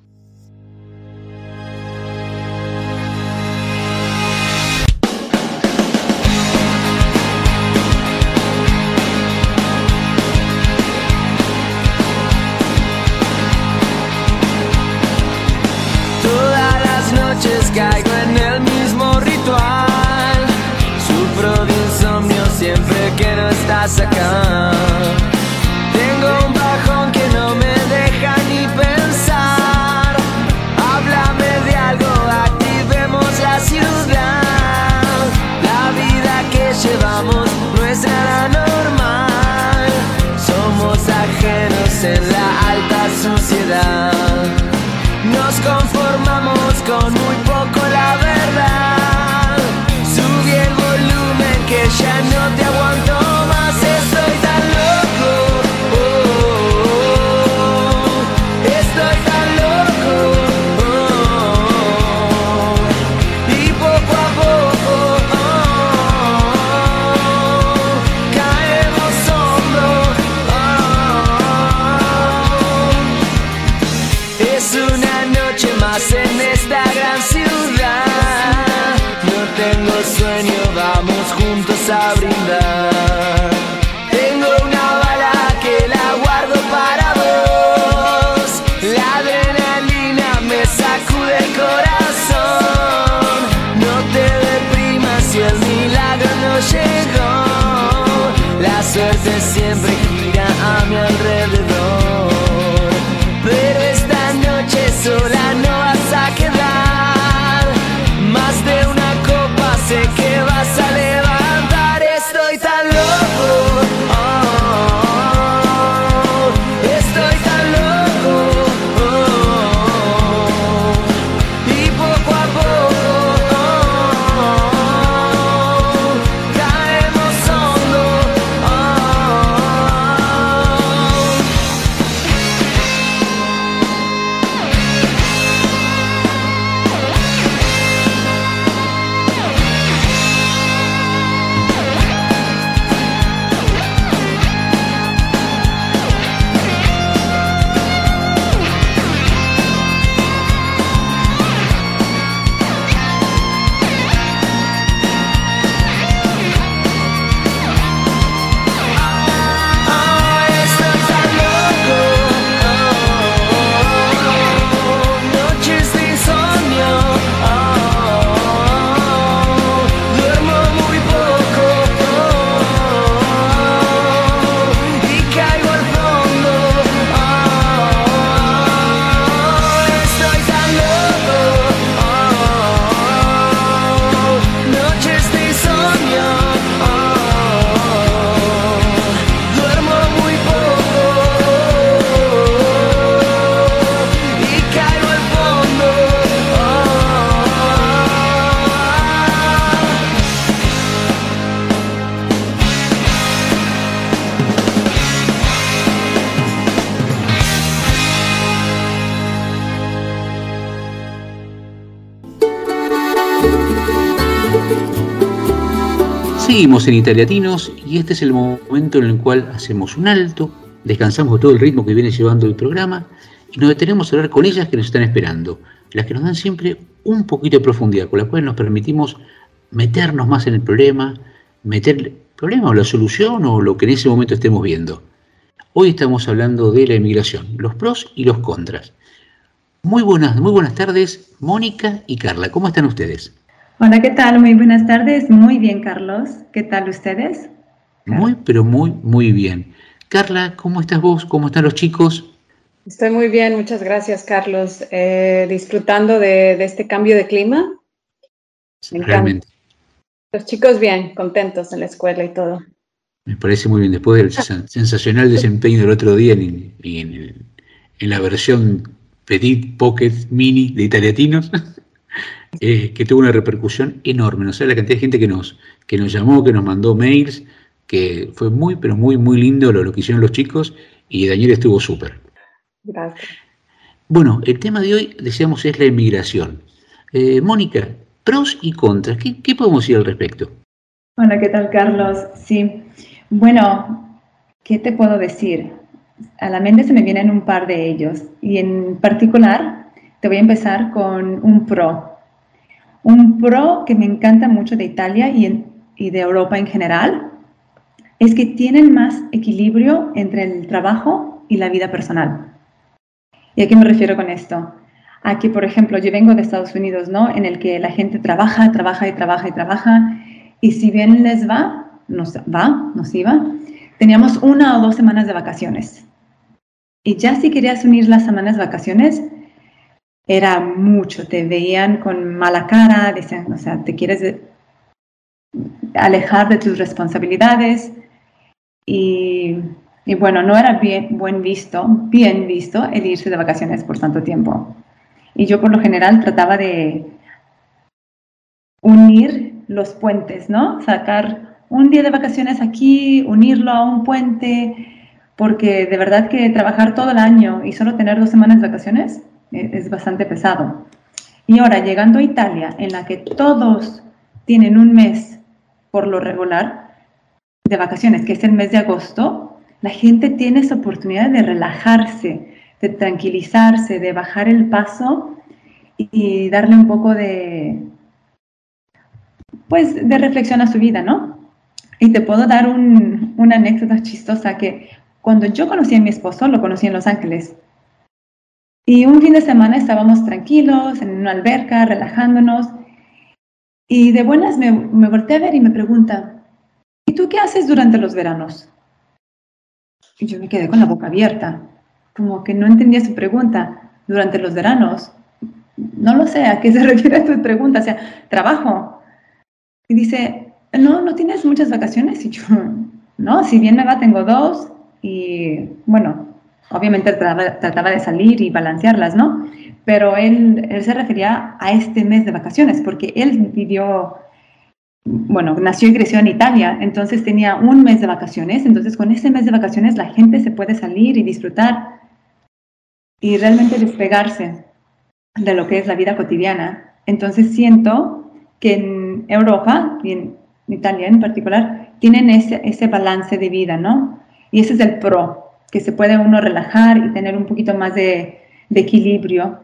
Seguimos en Italiatinos y este es el momento en el cual hacemos un alto, descansamos de todo el ritmo que viene llevando el programa y nos detenemos a hablar con ellas que nos están esperando, las que nos dan siempre un poquito de profundidad, con las cuales nos permitimos meternos más en el problema, meter el problema o la solución o lo que en ese momento estemos viendo. Hoy estamos hablando de la inmigración, los pros y los contras. Muy buenas, muy buenas tardes, Mónica y Carla. ¿Cómo están ustedes? Hola, ¿qué tal? Muy buenas tardes. Muy bien, Carlos. ¿Qué tal ustedes? Muy, pero muy, muy bien. Carla, ¿cómo estás vos? ¿Cómo están los chicos? Estoy muy bien, muchas gracias, Carlos. Eh, disfrutando de, de, este cambio de clima. Realmente. Los chicos bien, contentos en la escuela y todo. Me parece muy bien. Después del sensacional desempeño del otro día en, en, en la versión Petit Pocket Mini de Italiatinos, eh, que tuvo una repercusión enorme. No sé la cantidad de gente que nos, que nos llamó, que nos mandó mails, que fue muy, pero muy, muy lindo lo, lo que hicieron los chicos y Daniel estuvo súper. Gracias. Bueno, el tema de hoy, decíamos, es la inmigración. Eh, Mónica, pros y contras, ¿qué, ¿qué podemos decir al respecto? Hola, ¿qué tal, Carlos? Sí, bueno, ¿qué te puedo decir? A la mente se me vienen un par de ellos y en particular te voy a empezar con un pro. Un pro que me encanta mucho de Italia y, de Europa en general es que tienen más equilibrio entre el trabajo y la vida personal. ¿Y a qué me refiero con esto? A que, por ejemplo, yo vengo de Estados Unidos, ¿no? En el que la gente trabaja, trabaja y trabaja y trabaja, y si bien les va, nos va, nos iba, teníamos una o dos semanas de vacaciones. Y ya si querías unir las semanas de vacaciones, era mucho, te veían con mala cara, decían, o sea, te quieres alejar de tus responsabilidades y, y, bueno, no era bien buen visto, bien visto el irse de vacaciones por tanto tiempo. Y yo por lo general trataba de unir los puentes, ¿no? Sacar un día de vacaciones aquí, unirlo a un puente, porque de verdad que trabajar todo el año y solo tener dos semanas de vacaciones es bastante pesado. Y ahora, llegando a Italia, en la que todos tienen un mes por lo regular de vacaciones, que es el mes de agosto, la gente tiene esa oportunidad de relajarse, de tranquilizarse, de bajar el paso y darle un poco de, pues, de reflexión a su vida, ¿no? Y te puedo dar un, una anécdota chistosa que cuando yo conocí a mi esposo, lo conocí en Los Ángeles. Y un fin de semana estábamos tranquilos en una alberca, relajándonos. Y de buenas me, me volteé a ver y me pregunta, ¿y tú qué haces durante los veranos? Y yo me quedé con la boca abierta, como que no entendía su pregunta. Durante los veranos, no lo sé, ¿a qué se refiere tu pregunta? O sea, trabajo. Y dice, no, no tienes muchas vacaciones. Y yo, no, si bien me va, tengo dos. Y bueno, obviamente trataba, de salir y balancearlas, ¿no? Pero él, él se refería a este mes de vacaciones, porque él vivió, bueno, nació y creció en Italia, entonces tenía un mes de vacaciones, entonces con ese mes de vacaciones la gente se puede salir y disfrutar y realmente despegarse de lo que es la vida cotidiana. Entonces siento que en Europa, y en Italia en particular, tienen ese, ese balance de vida, ¿no? Y ese es el pro, que se puede uno relajar y tener un poquito más de, equilibrio.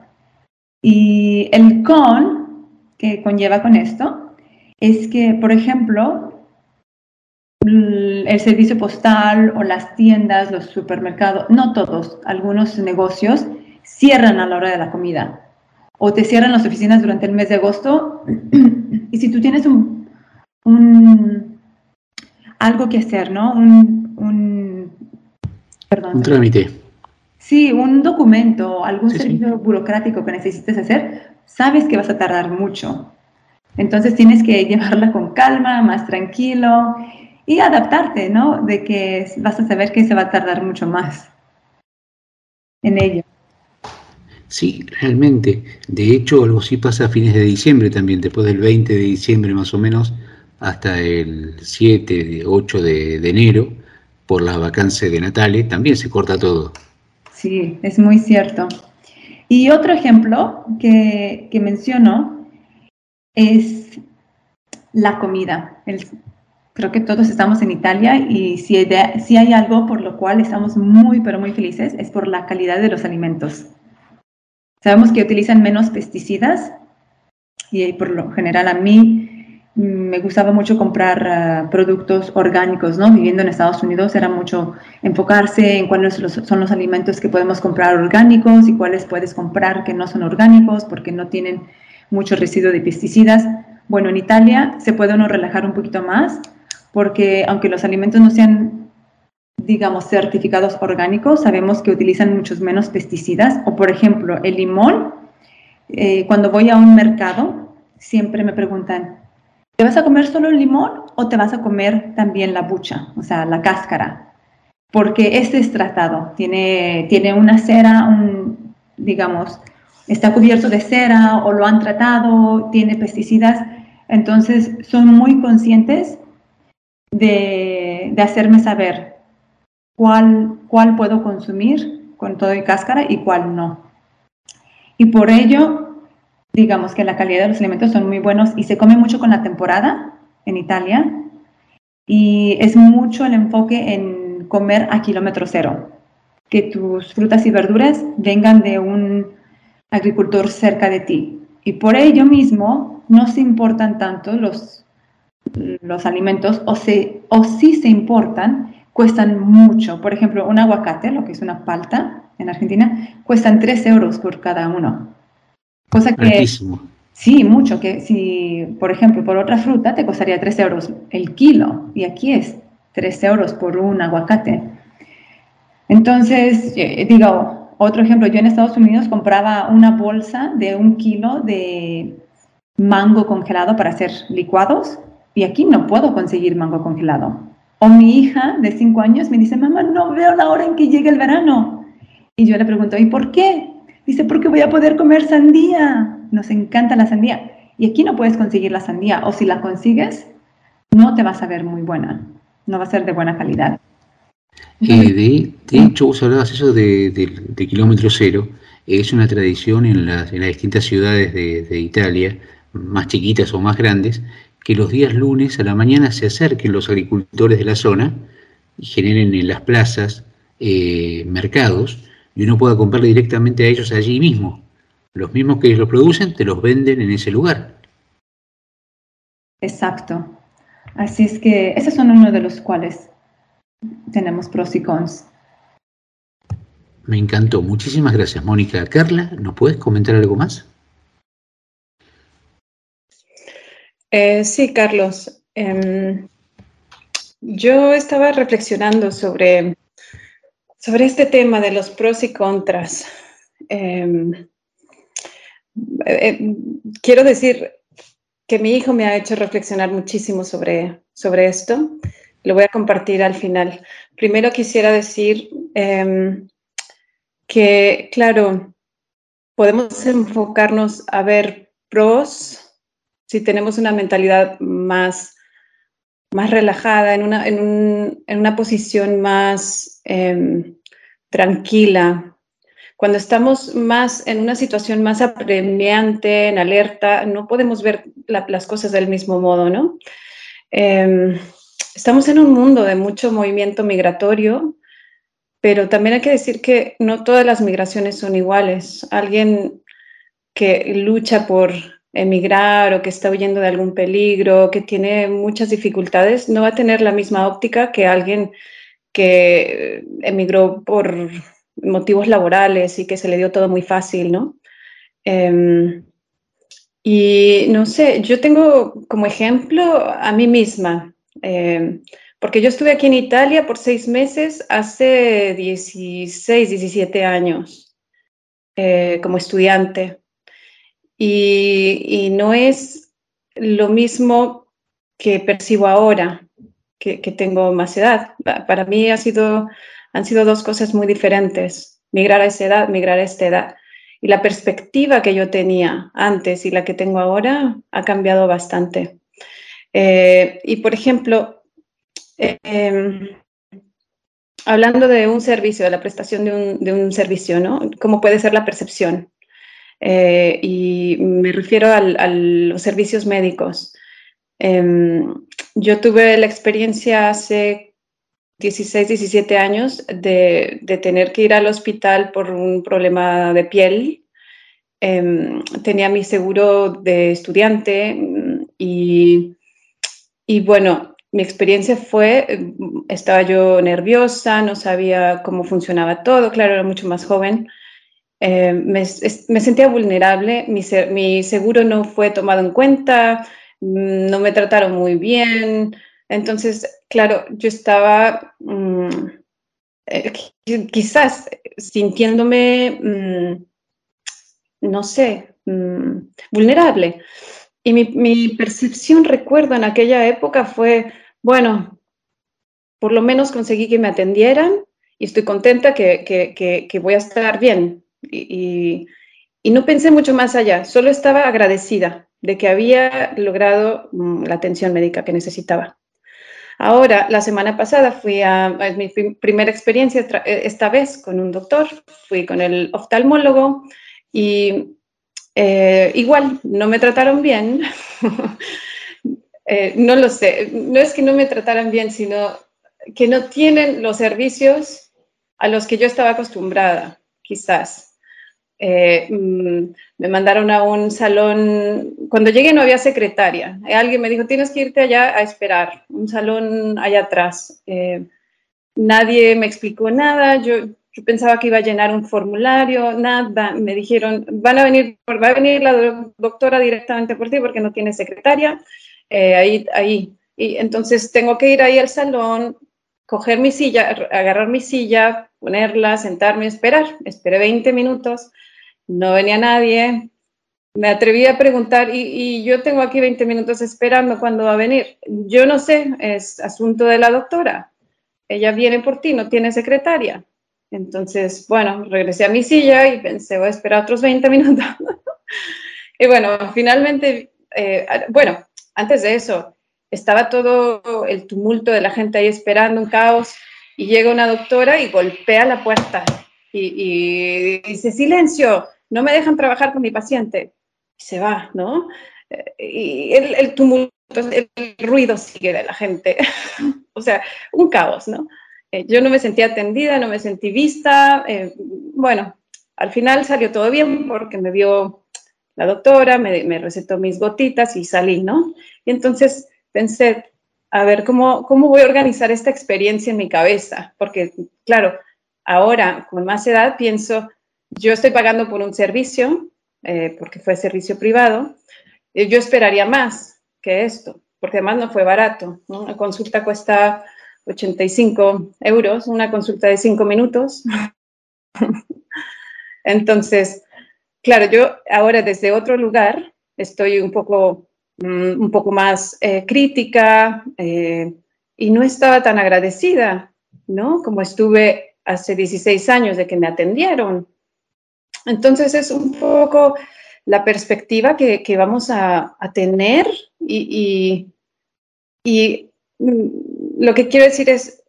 Y el con que conlleva con esto es que, por ejemplo, el servicio postal o las tiendas, los supermercados, no todos, algunos negocios cierran a la hora de la comida o te cierran las oficinas durante el mes de agosto y si tú tienes un, un algo que hacer, ¿no? Un, un, perdón, un trámite. Sí, un documento, algún sí, servicio sí. burocrático que necesites hacer, sabes que vas a tardar mucho. Entonces tienes que llevarla con calma, más tranquilo y adaptarte, ¿no? De que vas a saber que se va a tardar mucho más en ello. Sí, realmente. De hecho, algo sí pasa a fines de diciembre también, después del 20 de diciembre más o menos, hasta el 7, 8 de, de enero, por las vacancias de Natale, también se corta todo. Sí, es muy cierto. Y otro ejemplo que, que menciono es la comida. Creo que todos estamos en Italia y si hay, si hay algo por lo cual estamos muy, pero muy felices es por la calidad de los alimentos. Sabemos que utilizan menos pesticidas y por lo general a mí me gustaba mucho comprar ah, productos orgánicos, ¿no? Viviendo en Estados Unidos era mucho enfocarse en cuáles son los alimentos que podemos comprar orgánicos y cuáles puedes comprar que no son orgánicos porque no tienen mucho residuo de pesticidas. Bueno, en Italia se puede uno relajar un poquito más porque aunque los alimentos no sean digamos, certificados orgánicos, sabemos que utilizan muchos menos pesticidas. O, por ejemplo, el limón, eh, cuando voy a un mercado, siempre me preguntan, ¿te vas a comer solo el limón o te vas a comer también la bucha, o sea, la cáscara? Porque este es tratado, tiene, tiene una cera, digamos, está cubierto de cera o lo han tratado, tiene pesticidas. Entonces, son muy conscientes de, de hacerme saber cuál, cuál puedo consumir con todo y cáscara y cuál no. Y por ello, digamos que la calidad de los alimentos son muy buenos y se come mucho con la temporada en Italia y es mucho el enfoque en comer a kilómetro cero, que tus frutas y verduras vengan de un agricultor cerca de ti. Y por ello mismo no se importan tanto los, los alimentos o, se, o si se importan, cuestan mucho. Por ejemplo, un aguacate, lo que es una palta en Argentina, cuestan 3 euros por cada uno. Cosa que... Altísimo. Sí, mucho, que si, por ejemplo, por otra fruta te costaría 3 euros el kilo y aquí es 3 euros por un aguacate. Entonces, eh, digo, otro ejemplo, yo en Estados Unidos compraba una bolsa de un kilo de mango congelado para hacer licuados y aquí no puedo conseguir mango congelado. O mi hija de 5 años me dice, mamá, no veo la hora en que llegue el verano. Y yo le pregunto, ¿y por qué? Dice, porque voy a poder comer sandía. Nos encanta la sandía. Y aquí no puedes conseguir la sandía. O si la consigues, no te va a saber muy buena. No va a ser de buena calidad. De, hecho, vos hablabas eso de, kilómetro cero. Es una tradición en las, distintas ciudades de, de Italia, más chiquitas o más grandes, que los días lunes a la mañana se acerquen los agricultores de la zona y generen en las plazas eh, mercados y uno pueda comprarle directamente a ellos allí mismo. Los mismos que los producen te los venden en ese lugar. Exacto. Así es que esos son uno de los cuales tenemos pros y cons. Me encantó. Muchísimas gracias, Mónica. Carla, ¿nos puedes comentar algo más? Eh, sí, Carlos. Em, yo estaba reflexionando sobre, sobre este tema de los pros y contras. Em, eh, quiero decir que mi hijo me ha hecho reflexionar muchísimo sobre, sobre esto. Lo voy a compartir al final. Primero quisiera decir em, que, claro, podemos enfocarnos a ver pros si tenemos una mentalidad más, más relajada, en una, en un- en una posición más em, tranquila. Cuando estamos más en una situación más apremiante, en alerta, no podemos ver la- las cosas del mismo modo, ¿no? Em, estamos en un mundo de mucho movimiento migratorio, pero también hay que decir que no todas las migraciones son iguales. Alguien que lucha por emigrar o que está huyendo de algún peligro, que tiene muchas dificultades, no va a tener la misma óptica que alguien que emigró por motivos laborales y que se le dio todo muy fácil, ¿no? Em, y no sé, yo tengo como ejemplo a mí misma, em, porque yo estuve aquí en Italia por seis meses hace 16, 17 años eh, como estudiante. Y, y no es lo mismo que percibo ahora, que, que tengo más edad. Pa- Para mí ha sido, han sido dos cosas muy diferentes, migrar a esa edad, migrar a esta edad. Y la perspectiva que yo tenía antes y la que tengo ahora ha cambiado bastante. Eh, y por ejemplo, eh, hablando de un servicio, de la prestación de un, de un servicio, ¿no? ¿Cómo puede ser la percepción? Eh, y me refiero al- a los servicios médicos. Em, yo tuve la experiencia hace 16, 17 años de, tener que ir al hospital por un problema de piel. Em, tenía mi seguro de estudiante mm, y, bueno, mi experiencia fue, estaba yo nerviosa, no sabía cómo funcionaba todo, claro, era mucho más joven. Eh, me, sentía vulnerable, mi, seguro no fue tomado en cuenta, mm, no me trataron muy bien. Entonces, claro, yo estaba mmm, eh, quizás sintiéndome, mmm, no sé, mmm, vulnerable. Y mi, percepción, recuerdo, en aquella época fue, bueno, por lo menos conseguí que me atendieran y estoy contenta que voy a estar bien. Y, y, no pensé mucho más allá, solo estaba agradecida de que había logrado mm, la atención médica que necesitaba. Ahora, la semana pasada fui a, a mi primera experiencia, eh, esta vez con un doctor, fui con el oftalmólogo y eh, igual, no me trataron bien. eh, no lo sé, no es que no me trataran bien, sino que no tienen los servicios a los que yo estaba acostumbrada, quizás. Eh, mm, me mandaron a un salón, cuando llegué no había secretaria, eh, alguien me dijo, tienes que irte allá a esperar, un salón allá atrás. Eh, nadie me explicó nada, yo, yo, pensaba que iba a llenar un formulario, nada, me dijeron, van a venir, va a venir la doctora directamente por ti porque no tiene secretaria, ahí, ahí. Y entonces tengo que ir ahí al salón, coger mi silla, agarrar mi silla, ponerla, sentarme, esperar. Esperé 20 minutos no venía nadie. Me atreví a preguntar y, yo tengo aquí 20 minutos esperando cuándo va a venir. Yo no sé, es asunto de la doctora. Ella viene por ti, no tiene secretaria. Entonces, bueno, regresé a mi silla y pensé, voy a esperar otros 20 minutos. y bueno, finalmente, eh, bueno, antes de eso, estaba todo el tumulto de la gente ahí esperando, un caos, y llega una doctora y golpea la puerta y, y dice, silencio, no me dejan trabajar con mi paciente. Se va, ¿no? Eh, y el, el tumulto, el ruido sigue de la gente. o sea, un caos, ¿no? Eh, yo no me sentí atendida, no me sentí vista. Eh, bueno, al final salió todo bien porque me vio la doctora, me, me, recetó mis gotitas y salí, ¿no? Y entonces pensé, a ver, ¿cómo, ¿cómo voy a organizar esta experiencia en mi cabeza? Porque, claro, ahora con más edad pienso, yo estoy pagando por un servicio, eh, porque fue servicio privado, yo esperaría más que esto, porque además no fue barato. ¿no? Una consulta cuesta 85 euros, una consulta de 5 minutos. Entonces, claro, yo ahora desde otro lugar estoy un poco, mm, un poco más eh, crítica eh, y no estaba tan agradecida, ¿no? Como estuve hace 16 años de que me atendieron. Entonces es un poco la perspectiva que, vamos a, tener y, mm, lo que quiero decir es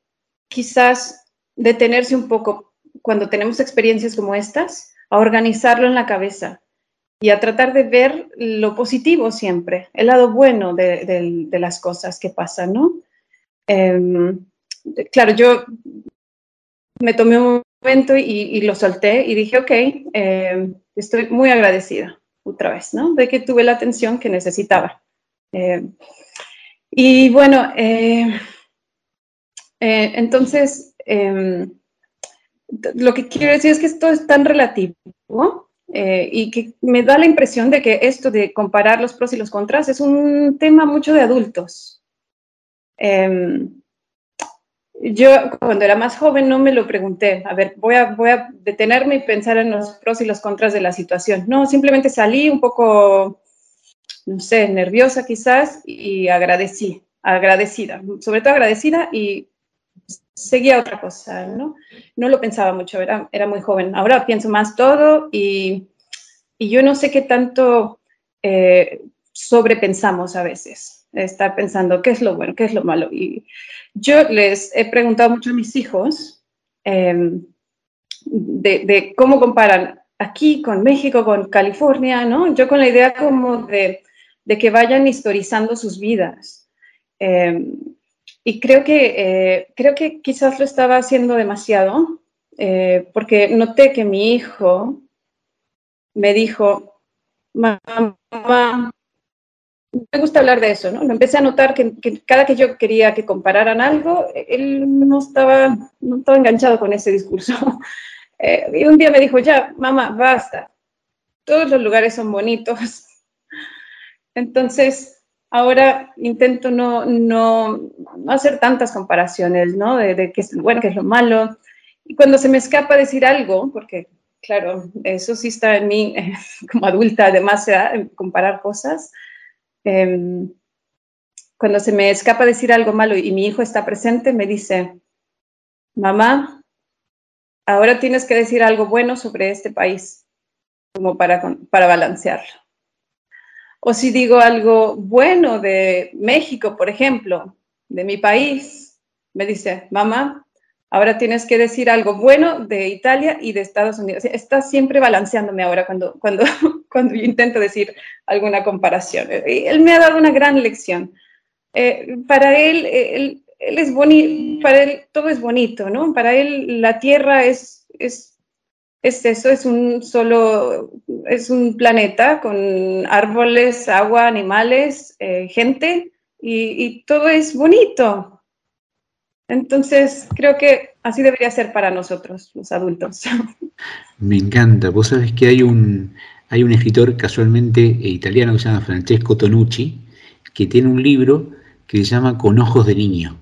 quizás detenerse un poco cuando tenemos experiencias como estas, a organizarlo en la cabeza y a tratar de ver lo positivo siempre, el lado bueno de, las cosas que pasan, ¿no? Eh, claro, yo me tomé un momento y, lo solté y dije, ok, eh, estoy muy agradecida otra vez, ¿no? De que tuve la atención que necesitaba. Eh, y bueno, eh, entonces, em, lo que quiero decir es que esto es tan relativo y que me da la impresión de que esto de comparar los pros y los contras es un tema mucho de adultos. Em, yo cuando era más joven no me lo pregunté, a ver, voy a, detenerme y pensar en los pros y los contras de la situación. No, simplemente salí un poco, no sé, nerviosa quizás y agradecí, agradecida, sobre todo agradecida y seguía otra cosa, ¿no? No lo pensaba mucho, era, era muy joven. Ahora pienso más todo y, y yo no sé qué tanto eh, sobrepensamos a veces estar pensando qué es lo bueno, qué es lo malo. Y yo les he preguntado mucho a mis hijos eh, de, cómo comparan aquí con México, con California, ¿no? Yo con la idea como de, de que vayan historizando sus vidas. Eh, y creo que, eh, creo que quizás lo estaba haciendo demasiado, eh, porque noté que mi hijo me dijo, mamá, me gusta hablar de eso, ¿no? Me empecé a notar que, cada que yo quería que compararan algo, él no estaba, no estaba enganchado con ese discurso. Eh, y un día me dijo, ya, mamá, basta, todos los lugares son bonitos. Entonces, ahora intento no, no, no hacer tantas comparaciones, ¿no? De, de qué es lo bueno, qué es lo malo. Y cuando se me escapa decir algo, porque claro, eso sí está en mí como adulta, además, comparar cosas. Eh, cuando se me escapa decir algo malo y mi hijo está presente, me dice, mamá, ahora tienes que decir algo bueno sobre este país, como para, para balancearlo. O si digo algo bueno de México, por ejemplo, de mi país, me dice, mamá, ahora tienes que decir algo bueno de Italia y de Estados Unidos. Está siempre balanceándome ahora cuando, cuando, cuando yo intento decir alguna comparación. Él me ha dado una gran lección. Eh, para él, él, él es bonito, para él todo es bonito, ¿no? Para él la Tierra es, es, es eso, es un solo, es un planeta con árboles, agua, animales, eh, gente, y, y, todo es bonito. Entonces, creo que así debería ser para nosotros, los adultos. Me encanta. Vos sabés que hay un, hay un escritor casualmente italiano que se llama Francesco Tonucci, que tiene un libro que se llama Con ojos de niño.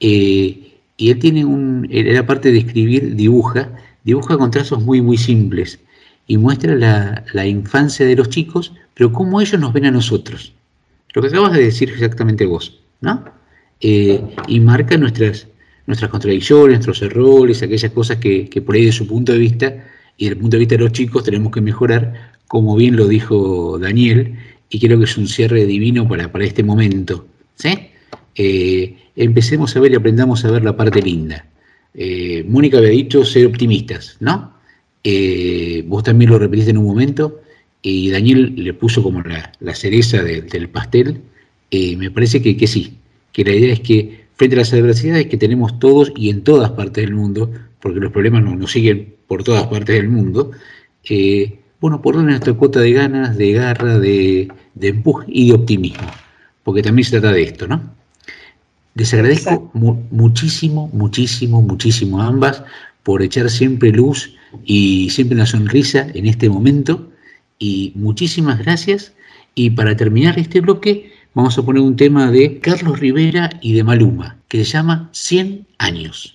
Eh, y él tiene un, él aparte de escribir, dibuja, dibuja con trazos muy, muy simples y muestra la, la, infancia de los chicos, pero cómo ellos nos ven a nosotros. Lo que acabas de decir exactamente vos, ¿no? Eh, y marca nuestras, nuestras contradicciones, nuestros errores, aquellas cosas que, por ahí de su punto de vista y desde el punto de vista de los chicos tenemos que mejorar, como bien lo dijo Daniel, y creo que es un cierre divino para, para este momento. ¿sí? Eh, empecemos a ver y aprendamos a ver la parte linda. Eh, Mónica había dicho ser optimistas, ¿no? Eh, vos también lo repetiste en un momento y Daniel le puso como la, la cereza de, del pastel. me parece que, que, sí, que la idea es que frente a las adversidades que tenemos todos y en todas partes del mundo, porque los problemas nos, nos siguen por todas partes del mundo, bueno, por nuestra cuota de ganas, de garra, de, de empuje y de optimismo, porque también se trata de esto, ¿no? Les agradezco mu muchísimo, muchísimo, muchísimo a ambas por echar siempre luz y siempre una sonrisa en este momento. Y muchísimas gracias. Y para terminar este bloque, vamos a poner un tema de Carlos Rivera y de Maluma, que se llama 100 años.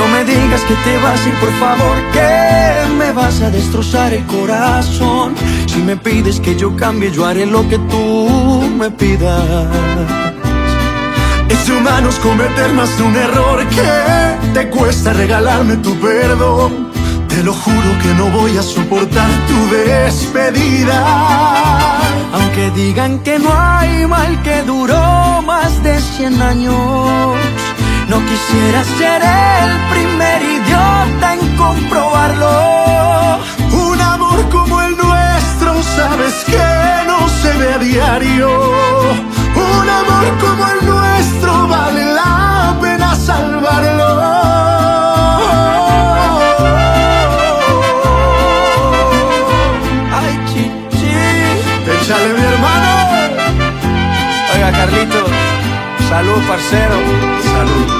No me digas que te vas ir, por favor, que me vas a destrozar el corazón. Si me pides que yo cambie, yo haré lo que tú me pidas. Es de humanos cometer más de un error que te cuesta regalarme tu perdón. Te lo juro que no voy a soportar tu despedida. Aunque digan que no hay mal que duró más de 100 años. No quisiera ser el primer idiota en comprobarlo. Un amor como el nuestro, sabes que no se ve a diario. Un amor como el nuestro vale la pena salvarlo. Ay, chichi. Échale mi hermano. Oiga, Carlito. Salud, parcero. Salud.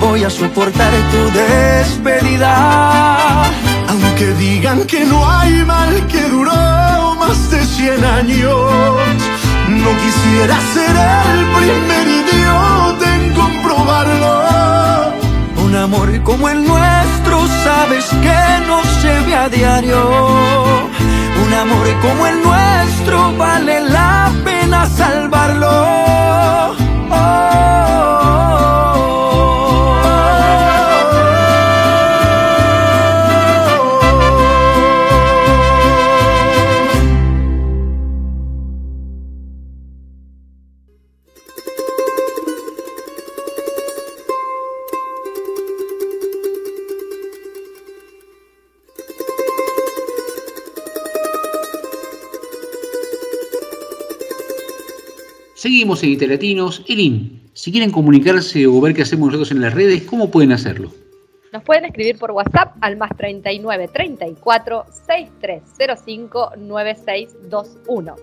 voy a soportar tu despedida. Aunque digan que no hay mal que duró más de 100 años, no quisiera ser el primer idiota en comprobarlo. Un amor como el nuestro, sabes que no se ve a diario. Un amor como el nuestro vale la pena salvarlo. Seguimos en Italiatinos. Elin, si quieren comunicarse o ver qué hacemos nosotros en las redes, ¿cómo pueden hacerlo? Nos pueden escribir por WhatsApp al más 39 34 6305 9621.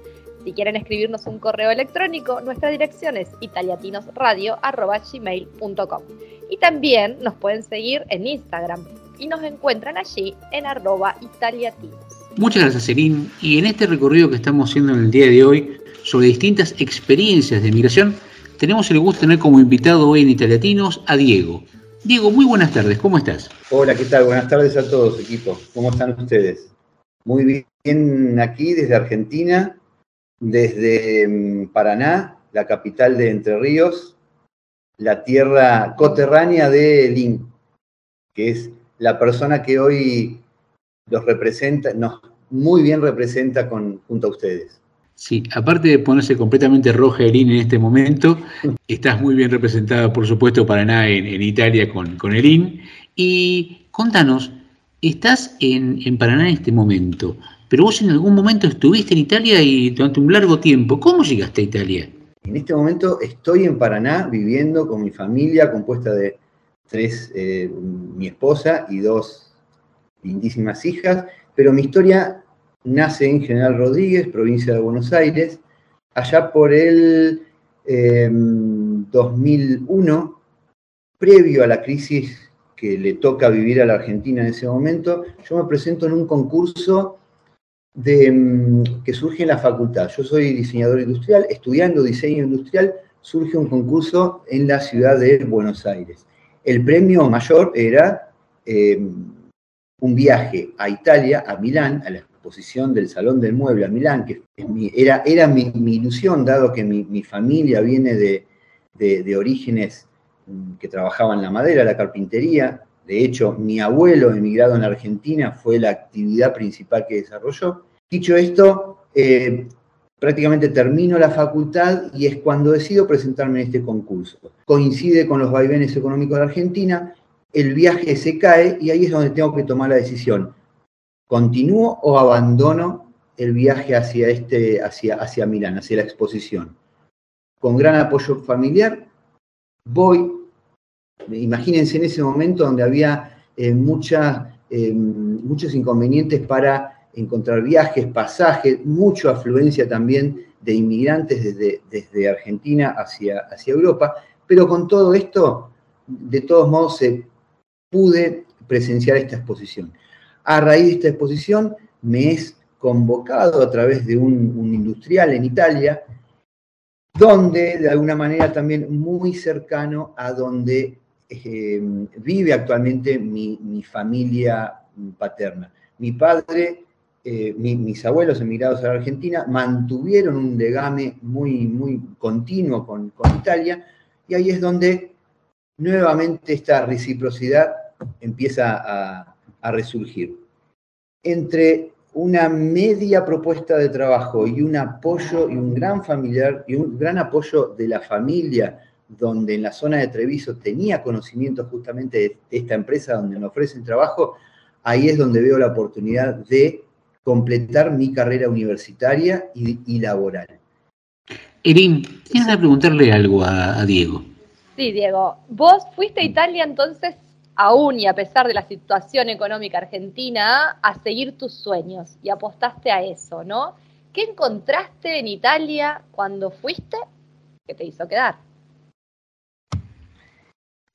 Si quieren escribirnos un correo electrónico, nuestra dirección es italiatinosradio.gmail.com. Y también nos pueden seguir en Instagram y nos encuentran allí en arroba italiatinos. Muchas gracias, Elin. Y en este recorrido que estamos haciendo en el día de hoy sobre distintas experiencias de migración, tenemos el gusto de tener como invitado hoy en Italiatinos a Diego. Diego, muy buenas tardes, ¿cómo estás? Hola, ¿qué tal? Buenas tardes a todos, equipo. ¿Cómo están ustedes? Muy bien aquí desde Argentina, desde mm, Paraná, la capital de Entre Ríos, la tierra coterránea de Lin, que es la persona que hoy los representa, nos muy bien representa con, junto a ustedes. Sí, aparte de ponerse completamente roja Elin en este momento, estás muy bien representada, por supuesto, Paraná en, Italia con, con Elin. Y contanos, estás en, en Paraná en este momento, pero vos en algún momento estuviste en Italia y durante un largo tiempo. ¿Cómo llegaste a Italia? En este momento estoy en Paraná viviendo con mi familia compuesta de tres, eh, mi esposa y dos lindísimas hijas, pero mi historia nace en General Rodríguez, provincia de Buenos Aires, allá por el 2001, previo a la crisis que le toca vivir a la Argentina en ese momento, yo me presento en un concurso de, mm, que surge en la facultad. Yo soy diseñador industrial, estudiando diseño industrial, surge un concurso en la ciudad de Buenos Aires. El premio mayor era eh, un viaje a Italia, a Milán, a la exposición del Salón del Mueble a Milán, que era, era mi, ilusión, dado que mi, familia viene de, de, orígenes mm, que trabajaban la madera, la carpintería. De hecho, mi abuelo emigrado en Argentina fue la actividad principal que desarrolló. Dicho esto, eh, prácticamente termino la facultad y es cuando decido presentarme en este concurso. Coincide con los vaivenes económicos de Argentina, el viaje se cae y ahí es donde tengo que tomar la decisión. ¿Continúo o abandono el viaje hacia, este, hacia, hacia Milán, hacia la exposición? Con gran apoyo familiar, voy, imagínense en ese momento donde había eh, eh, muchos inconvenientes para encontrar viajes, pasajes, mucha afluencia también de inmigrantes desde, desde Argentina hacia, hacia Europa, pero con todo esto, de todos modos, se pude presenciar esta exposición. A raíz de esta exposición me es convocado a través de un, industrial en Italia, donde de alguna manera también muy cercano a donde eh, vive actualmente mi, familia paterna. Mi padre, eh, mis abuelos emigrados a la Argentina mantuvieron un legame muy, muy continuo con, Italia y ahí es donde nuevamente esta reciprocidad empieza a, a resurgir. Entre una media propuesta de trabajo y un apoyo y un gran familiar y un gran apoyo de la familia, donde en la zona de Treviso tenía conocimiento justamente de esta empresa donde me ofrecen trabajo, ahí es donde veo la oportunidad de completar mi carrera universitaria y, y laboral. Erin, tienes que preguntarle algo a, a Diego. Sí, Diego. Vos fuiste a Italia entonces, aún y a pesar de la situación económica argentina, a seguir tus sueños y apostaste a eso, ¿no? ¿Qué encontraste en Italia cuando fuiste que te hizo quedar?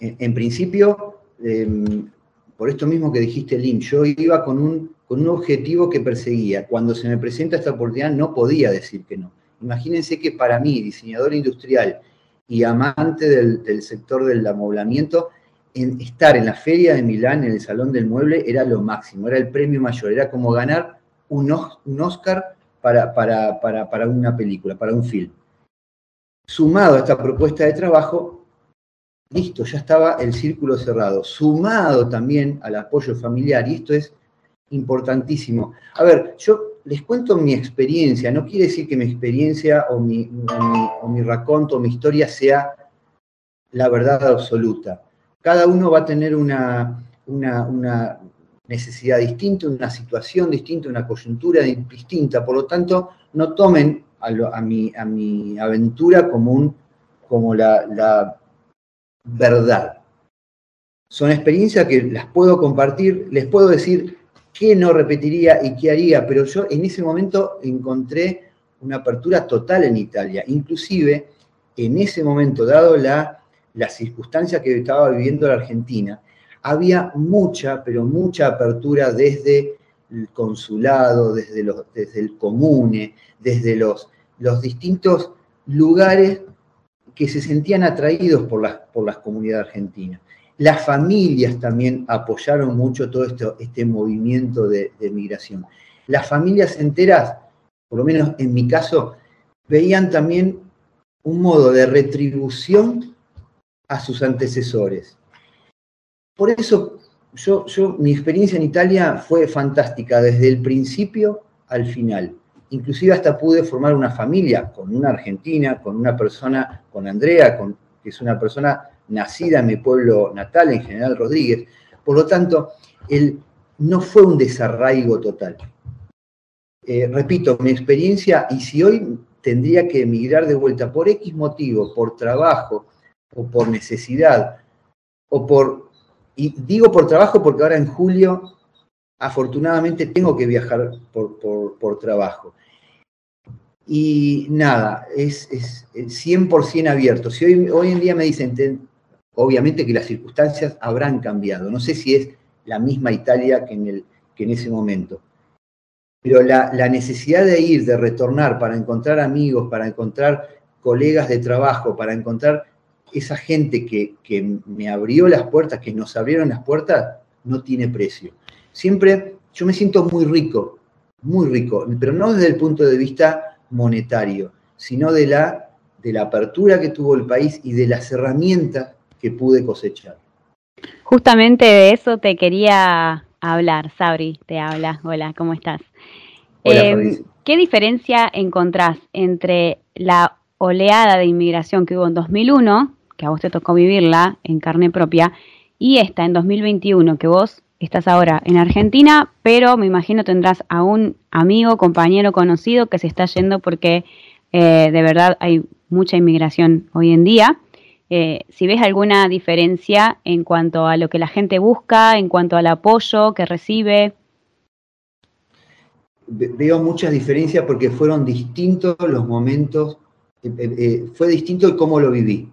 En, principio, em, por esto mismo que dijiste, Lynn, yo iba con un, con un objetivo que perseguía. Cuando se me presenta esta oportunidad no podía decir que no. Imagínense que para mí, diseñador industrial y amante del, del sector del amoblamiento, estar en la feria de Milán, en el Salón del Mueble, era lo máximo, era el premio mayor, era como ganar un, Os- un Oscar para, una película, para un film. Sumado a esta propuesta de trabajo, listo, ya estaba el círculo cerrado. Sumado también al apoyo familiar, y esto es importantísimo. A ver, yo les cuento mi experiencia, no quiere decir que mi experiencia o mi, o o mi raconto o mi historia sea la verdad absoluta. Cada uno va a tener una, necesidad distinta, una situación distinta, una coyuntura di- distinta. Por lo tanto, no tomen a, mi, aventura como, como la, la verdad. Son experiencias que las puedo compartir, les puedo decir qué no repetiría y qué haría, pero yo en ese momento encontré una apertura total en Italia. Inclusive, en ese momento, dado la, la circunstancia que estaba viviendo la Argentina, había mucha, pero mucha apertura desde el consulado, desde, los, desde el comune, desde los, los distintos lugares que se sentían atraídos por las, por las comunidades argentinas. Las familias también apoyaron mucho todo este movimiento de, de migración. Las familias enteras, por lo menos en mi caso, veían también un modo de retribución a sus antecesores. Por eso yo, yo, mi experiencia en Italia fue fantástica desde el principio al final. Inclusive hasta pude formar una familia con una argentina, con una persona, con Andrea, con, que es una persona nacida en mi pueblo natal, en General Rodríguez. Por lo tanto, el, no fue un desarraigo total. Eh, repito, mi experiencia, y si hoy tendría que emigrar de vuelta por X motivo, por trabajo, o por necesidad, o por, y digo por trabajo porque ahora en julio, afortunadamente, tengo que viajar por, por, por trabajo. Y nada, es, es 100% abierto. Si hoy, hoy en día me dicen, te, obviamente que las circunstancias habrán cambiado. No sé si es la misma Italia que en, el, que en ese momento. Pero la, la, necesidad de ir, de retornar para encontrar amigos, para encontrar colegas de trabajo, para encontrar esa gente que, que me abrió las puertas, que nos abrieron las puertas, no tiene precio. Siempre yo me siento muy rico, muy rico, pero no desde el punto de vista monetario, sino de la, de la apertura que tuvo el país y de las herramientas que pude cosechar. Justamente de eso te quería hablar, Sabri, te habla. Hola, ¿cómo estás? Hola, eh, ¿Qué diferencia encontrás entre la oleada de inmigración que hubo en 2001, que a vos te tocó vivirla en carne propia, y esta en 2021, que vos estás ahora en Argentina, pero me imagino tendrás a un amigo, compañero, conocido que se está yendo porque eh, de verdad hay mucha inmigración hoy en día. Eh, si ves alguna diferencia en cuanto a lo que la gente busca, en cuanto al apoyo que recibe. Veo muchas diferencias porque fueron distintos los momentos, eh, eh, fue distinto el cómo lo viví.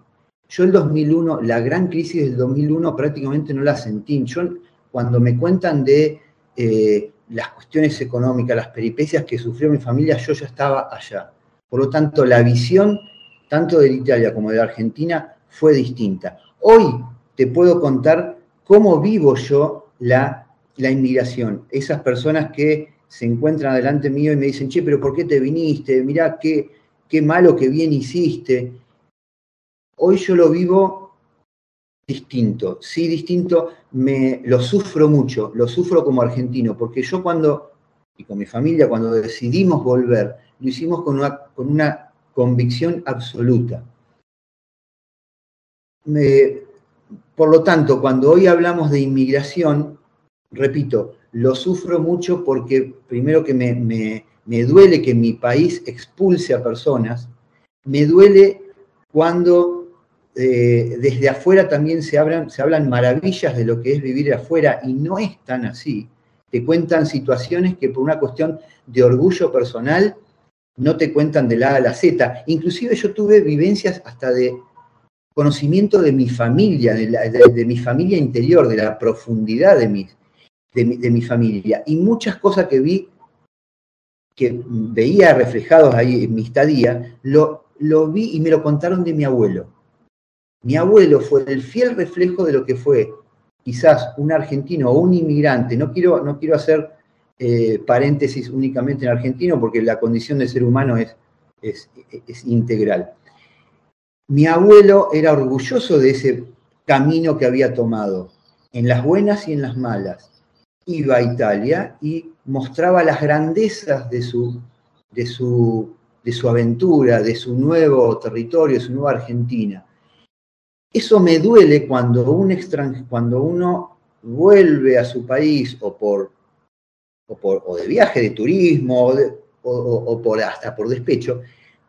Yo el 2001, la gran crisis del 2001 prácticamente no la sentí. Yo cuando me cuentan de eh, las cuestiones económicas, las peripecias que sufrió mi familia, yo ya estaba allá. Por lo tanto, la visión tanto de Italia como de Argentina fue distinta. Hoy te puedo contar cómo vivo yo la, la inmigración. Esas personas que se encuentran delante mío y me dicen, che, pero ¿por qué te viniste? Mirá qué, qué malo que bien hiciste. Hoy yo lo vivo distinto, sí distinto, me lo sufro mucho, lo sufro como argentino, porque yo cuando, y con mi familia, cuando decidimos volver, lo hicimos con una, con una convicción absoluta. Me, por lo tanto, cuando hoy hablamos de inmigración, repito, lo sufro mucho porque primero que me, me- me duele que mi país expulse a personas, me duele cuando eh, desde afuera también se hablan, se hablan maravillas de lo que es vivir afuera y no es tan así. Te cuentan situaciones que por una cuestión de orgullo personal no te cuentan de la A a la Z. Inclusive yo tuve vivencias hasta de conocimiento de mi familia, de, mi familia interior, de la profundidad de, mi, de mi familia. Y muchas cosas que vi, que veía reflejados ahí en mi estadía, lo, lo vi y me lo contaron de mi abuelo. Mi abuelo fue el fiel reflejo de lo que fue quizás un argentino o un inmigrante. No quiero, no quiero hacer eh, paréntesis únicamente en argentino porque la condición de ser humano es, es, es integral. Mi abuelo era orgulloso de ese camino que había tomado, en las buenas y en las malas. Iba a Italia y mostraba las grandezas de su, de su, de su aventura, de su nuevo territorio, de su nueva Argentina. Eso me duele cuando, un cuando uno vuelve a su país o por, o por- o de viaje, de turismo, o, de- o- o- o por, hasta por despecho,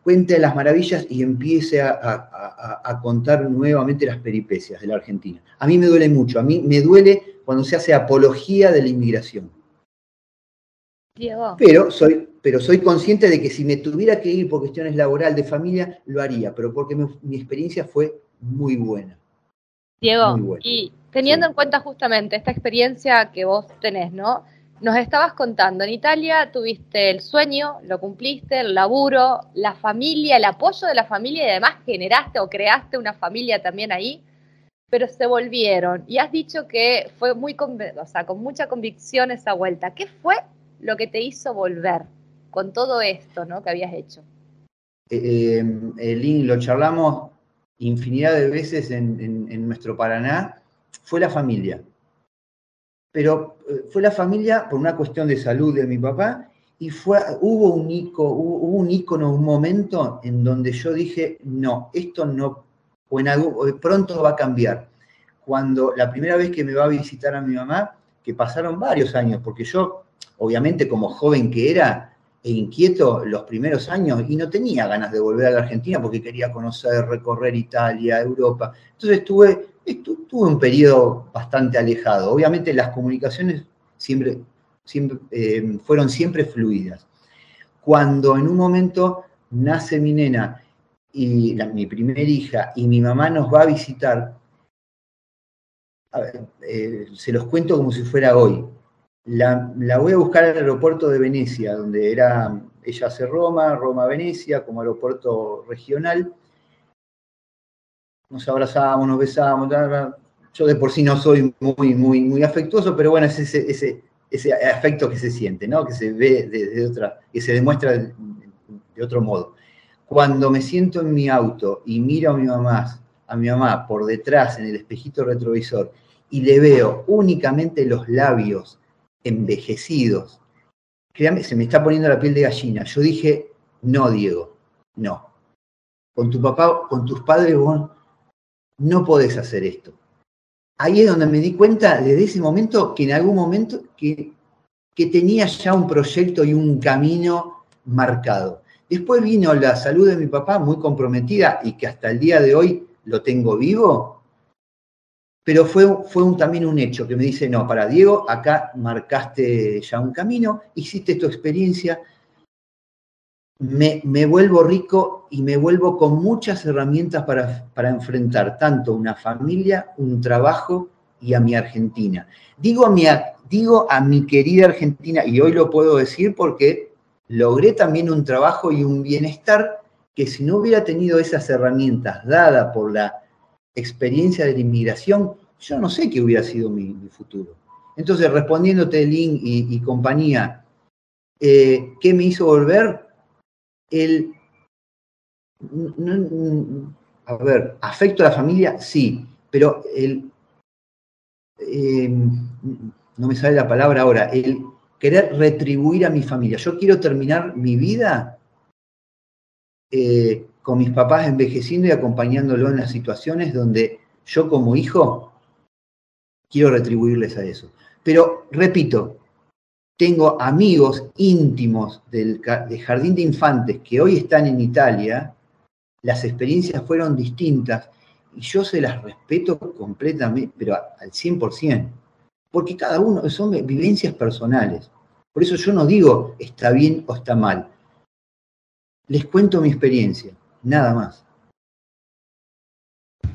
cuente las maravillas y empiece a, a- a- a contar nuevamente las peripecias de la Argentina. A mí me duele mucho, a mí me duele cuando se hace apología de la inmigración. Diego. Pero soy, pero soy consciente de que si me tuviera que ir por cuestiones laboral, de familia, lo haría, pero porque mi, mi experiencia fue muy buena. Diego, Muy y teniendo en cuenta justamente esta experiencia que vos tenés, ¿no? Nos estabas contando, en Italia tuviste el sueño, lo cumpliste, el laburo, la familia, el apoyo de la familia y además generaste o creaste una familia también ahí, pero se volvieron. Y has dicho que fue muy, o sea, con mucha convicción esa vuelta. ¿Qué fue lo que te hizo volver con todo esto, ¿no? Que habías hecho. Eh, eh, Lin, lo charlamos infinidad de veces en, nuestro Paraná, fue la familia. Pero eh, fue la familia por una cuestión de salud de mi papá y fue, hubo un icono, hubo, hubo un ícono, un momento en donde yo dije, no, esto no, o en pronto va a cambiar. Cuando la primera vez que me va a visitar a mi mamá, que pasaron varios años, porque yo, obviamente como joven que era, e inquieto los primeros años y no tenía ganas de volver a la Argentina porque quería conocer, recorrer Italia, Europa. Entonces tuve, tuve un periodo bastante alejado. Obviamente las comunicaciones siempre, siempre, eh, fueron siempre fluidas. Cuando en un momento nace mi nena y mi primera hija y mi mamá nos va a visitar, eh, se los cuento como si fuera hoy. La, la voy a buscar al aeropuerto de Venecia, donde era, ella hace Roma, Roma-Venecia, como aeropuerto regional. Nos abrazábamos, nos besábamos. Yo de por sí no soy muy, muy, muy afectuoso, pero bueno, es ese, ese, ese afecto que se siente, ¿no? Que se ve de, de otra, que se demuestra de, de otro modo. Cuando me siento en mi auto y miro a mi mamá, a mi mamá por detrás en el espejito retrovisor y le veo únicamente los labios envejecidos. Créame, se me está poniendo la piel de gallina. Yo dije, no, Diego, no. Con tu papá, con tus padres, vos no podés hacer esto. Ahí es donde me di cuenta desde ese momento que en algún momento que, que tenía ya un proyecto y un camino marcado. Después vino la salud de mi papá muy comprometida y que hasta el día de hoy lo tengo vivo, pero fue, fue también un hecho que me dice, no, para Diego, acá marcaste ya un camino, hiciste tu experiencia, me, me vuelvo rico y me vuelvo con muchas herramientas para, para enfrentar tanto una familia, un trabajo y a mi Argentina. Digo a mi, digo a mi querida Argentina, y hoy lo puedo decir porque logré también un trabajo y un bienestar que si no hubiera tenido esas herramientas dadas por la experiencia de la inmigración, yo no sé qué hubiera sido mi, futuro. Entonces, respondiéndote, Lin y, y compañía, eh, ¿qué me hizo volver? El, a ver, afecto a la familia, sí, pero el, eh, no me sale la palabra ahora, el querer retribuir a mi familia. Yo quiero terminar mi vida eh, con mis papás envejeciendo y acompañándolo en las situaciones donde yo como hijo quiero retribuirles a eso. Pero repito, tengo amigos íntimos del ca- de Jardín de Infantes que hoy están en Italia, las experiencias fueron distintas y yo se las respeto completamente, pero al 100%, porque cada uno son vivencias personales. Por eso yo no digo está bien o está mal. Les cuento mi experiencia, nada más.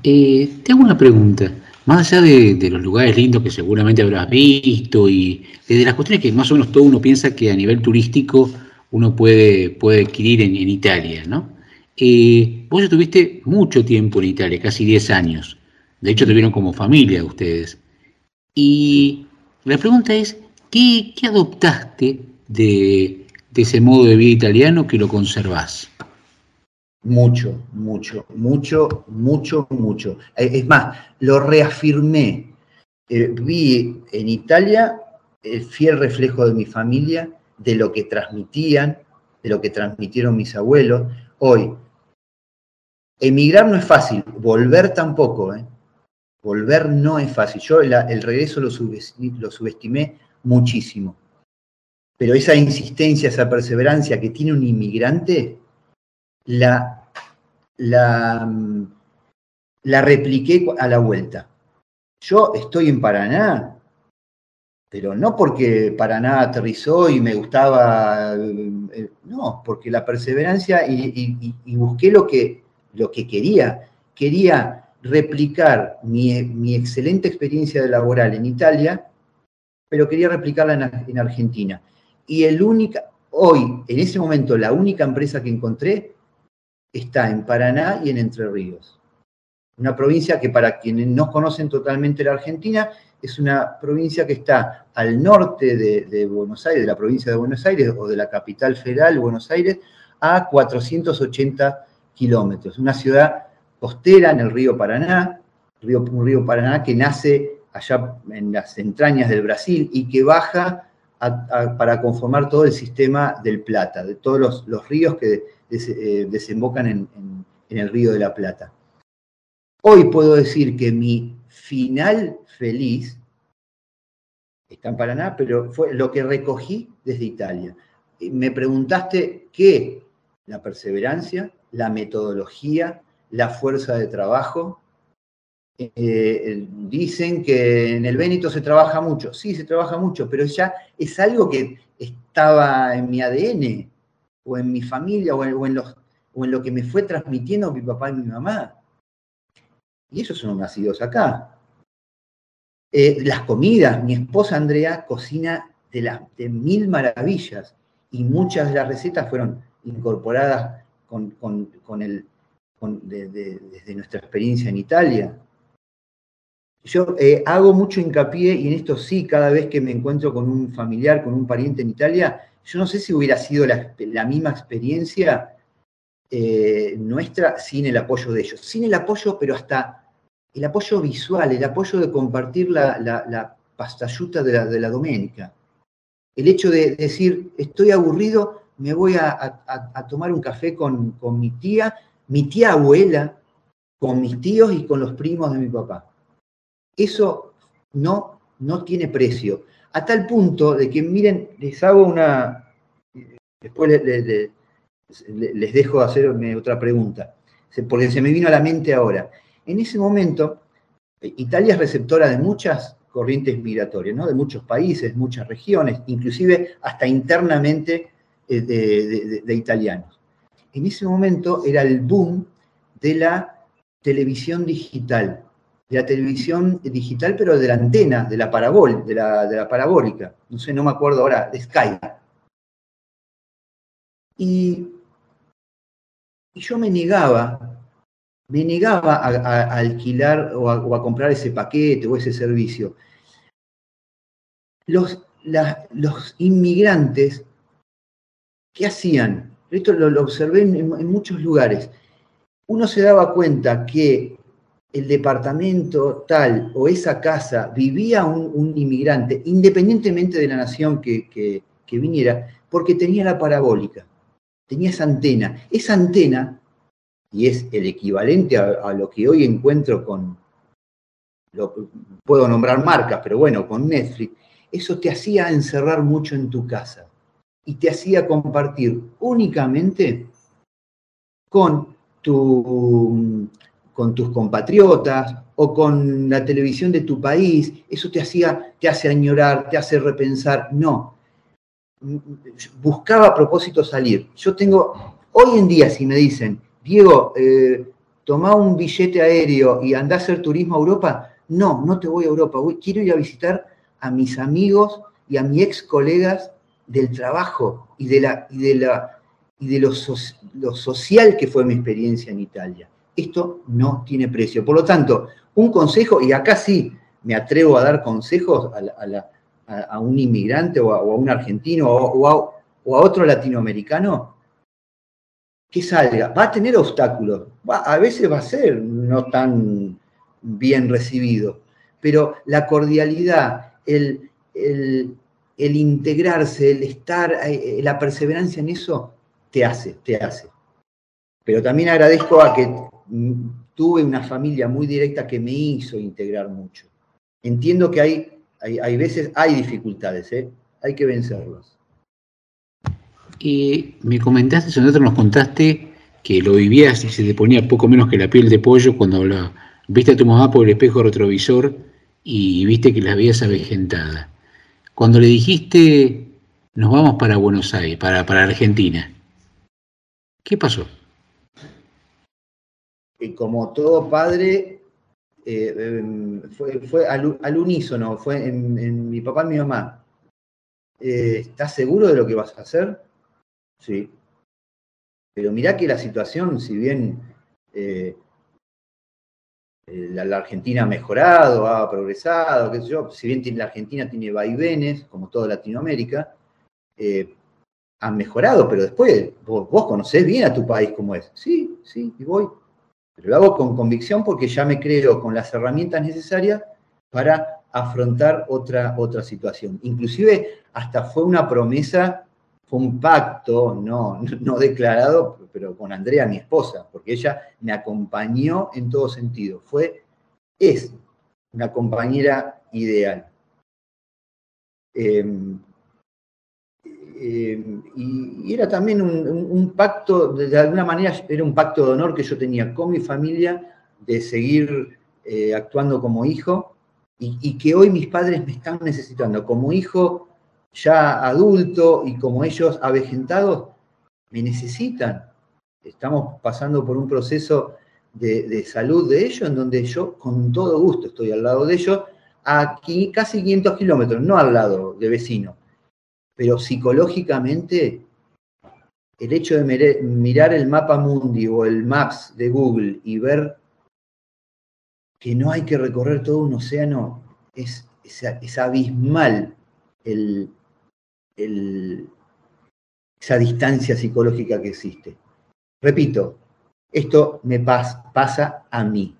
Eh, te hago una pregunta. Más allá de, de los lugares lindos que seguramente habrás visto y desde las cuestiones que más o menos todo uno piensa que a nivel turístico uno puede, puede adquirir en, en Italia, ¿no? Eh, vos estuviste mucho tiempo en Italia, casi 10 años. De hecho, tuvieron como familia ustedes. Y la pregunta es, ¿qué, adoptaste de, ese modo de vida italiano que lo conservás? Mucho, mucho, mucho, mucho, mucho. Eh, Es más, lo reafirmé. Eh, vi en Italia el fiel reflejo de mi familia, de lo que transmitían, de lo que transmitieron mis abuelos. Hoy, emigrar no es fácil, volver tampoco. ¿eh? Volver no es fácil. Yo el regreso lo subestimé muchísimo. Pero esa insistencia, esa perseverancia que tiene un inmigrante, la, la, mm, la repliqué a la vuelta. Yo estoy en Paraná, pero no porque Paraná aterrizó y me gustaba, eh, no, porque la perseverancia y- y busqué lo que, lo que quería. Quería replicar mi, mi excelente experiencia laboral en Italia, pero quería replicarla en, Ar- en Argentina. Y el única, hoy, en ese momento, la única empresa que encontré está en Paraná y en Entre Ríos. Una provincia que para quienes no conocen totalmente la Argentina, es una provincia que está al norte de, Buenos Aires, de la provincia de Buenos Aires o de la capital federal, Buenos Aires, a 480 kilómetros. Una ciudad costera en el río Paraná, un río Paraná que nace allá en las entrañas del Brasil y que baja para conformar todo el sistema del Plata, de todos los, ríos que eh, desembocan en, en- el río de la Plata. Hoy puedo decir que mi final feliz está en Paraná, pero fue lo que recogí desde Italia. Me preguntaste qué, la perseverancia, la metodología, la fuerza de trabajo. Eh, dicen que en el Bénito se trabaja mucho, sí, se trabaja mucho, pero ya es algo que estaba en mi ADN, o en mi familia, o en, los, o en lo que me fue transmitiendo mi papá y mi mamá. Y ellos son nacidos acá. Eh, las comidas, mi esposa Andrea cocina de, las, de mil maravillas y muchas de las recetas fueron incorporadas con, con- el, desde nuestra experiencia en Italia. Yo eh, hago mucho hincapié, y en esto sí, cada vez que me encuentro con un familiar, con un pariente en Italia, yo no sé si hubiera sido la, misma experiencia eh, nuestra sin el apoyo de ellos. Sin el apoyo, pero hasta el apoyo visual, el apoyo de compartir la, la, la pastalluta de la, de la doménica. El hecho de decir, estoy aburrido, me voy a- a tomar un café con, con mi tía, mi tía abuela, con mis tíos y con los primos de mi papá. Eso no, no tiene precio. A tal punto de que, miren, les hago una... Después le- le- le- le- les dejo hacerme otra pregunta, porque se me vino a la mente ahora. En ese momento, Italia es receptora de muchas corrientes migratorias, ¿no? de muchos países, muchas regiones, inclusive hasta internamente eh, de italianos. En ese momento era el boom de la televisión digital, de la televisión digital, pero de la antena, de la, parabol, de la, de la parabólica, no sé, no me acuerdo ahora, de Sky. Y, y yo me negaba, me negaba a, alquilar o a, comprar ese paquete o ese servicio. Los, los inmigrantes, ¿qué hacían? Esto lo, observé en muchos lugares. Uno se daba cuenta que el departamento tal o esa casa vivía un, inmigrante, independientemente de la nación que, viniera, porque tenía la parabólica, tenía esa antena. Esa antena, y es el equivalente a, a lo que hoy encuentro con, lo- puedo nombrar marcas, pero bueno, con Netflix, eso te hacía encerrar mucho en tu casa y te hacía compartir únicamente con, tu, con tus compatriotas o con la televisión de tu país, eso te hacía, te hace añorar, te hace repensar. No. Buscaba a propósito salir. Yo tengo, hoy en día, si me dicen, Diego, eh, toma un billete aéreo y anda a hacer turismo a Europa, no, no te voy a Europa, quiero ir a visitar a mis amigos y a mis ex colegas del trabajo y de, la, y de, la, y de lo social que fue mi experiencia en Italia. Esto no tiene precio. Por lo tanto, un consejo, y acá sí me atrevo a dar consejos a, un inmigrante o a, un argentino o, a, otro latinoamericano, que salga. Va a tener obstáculos, a veces va a ser no tan bien recibido, pero la cordialidad, el, el, integrarse, el estar, eh, la perseverancia en eso, te hace, te hace. Pero también agradezco a que tuve una familia muy directa que me hizo integrar mucho. Entiendo que hay, hay, veces, hay dificultades, ¿eh? hay que vencerlas. Y me comentaste, nosotros nos contaste que lo vivías y se te ponía poco menos que la piel de pollo cuando hablaba. Viste a tu mamá por el espejo retrovisor y viste que la veías avejentada. Cuando le dijiste, nos vamos para Buenos Aires, para, para Argentina, ¿qué pasó? Y como todo padre, eh, em, fue, al, unísono, fue en, mi papá y mi mamá. Eh, ¿Estás seguro de lo que vas a hacer? Sí. Pero mirá que la situación, si bien eh, la, Argentina ha mejorado, ha progresado, qué sé yo, si bien la Argentina tiene vaivenes, como toda Latinoamérica, ha mejorado, pero después vos, vos, conocés bien a tu país como es. Sí, sí, y voy. Pero lo hago con convicción porque ya me creo con las herramientas necesarias para afrontar otra, otra situación. Inclusive hasta fue una promesa, fue un pacto, no, no declarado, pero con Andrea, mi esposa, porque ella me acompañó en todo sentido. Fue, es una compañera ideal. Em, eh, y, era también un, pacto, de, alguna manera era un pacto de honor que yo tenía con mi familia de seguir eh, actuando como hijo y, que hoy mis padres me están necesitando como hijo ya adulto y como ellos avejentados, me necesitan. Estamos pasando por un proceso de, salud de ellos en donde yo con todo gusto estoy al lado de ellos, aquí casi 500 kilómetros, no al lado de vecino pero psicológicamente el hecho de mirar el mapa mundi o el Maps de Google y ver que no hay que recorrer todo un océano, es, abismal esa distancia psicológica que existe. Repito, esto me pasa a mí.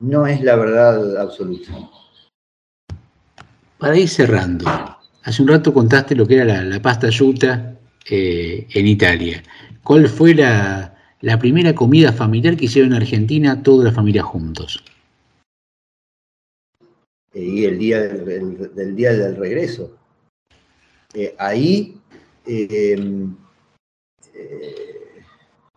No es la verdad absoluta. Para ir cerrando, Hace un rato contaste lo que era la, pasta yuta eh, en Italia. ¿Cuál fue la, primera comida familiar que hicieron en Argentina toda la familia juntos? Y el día del, día del regreso. Eh, ahí eh,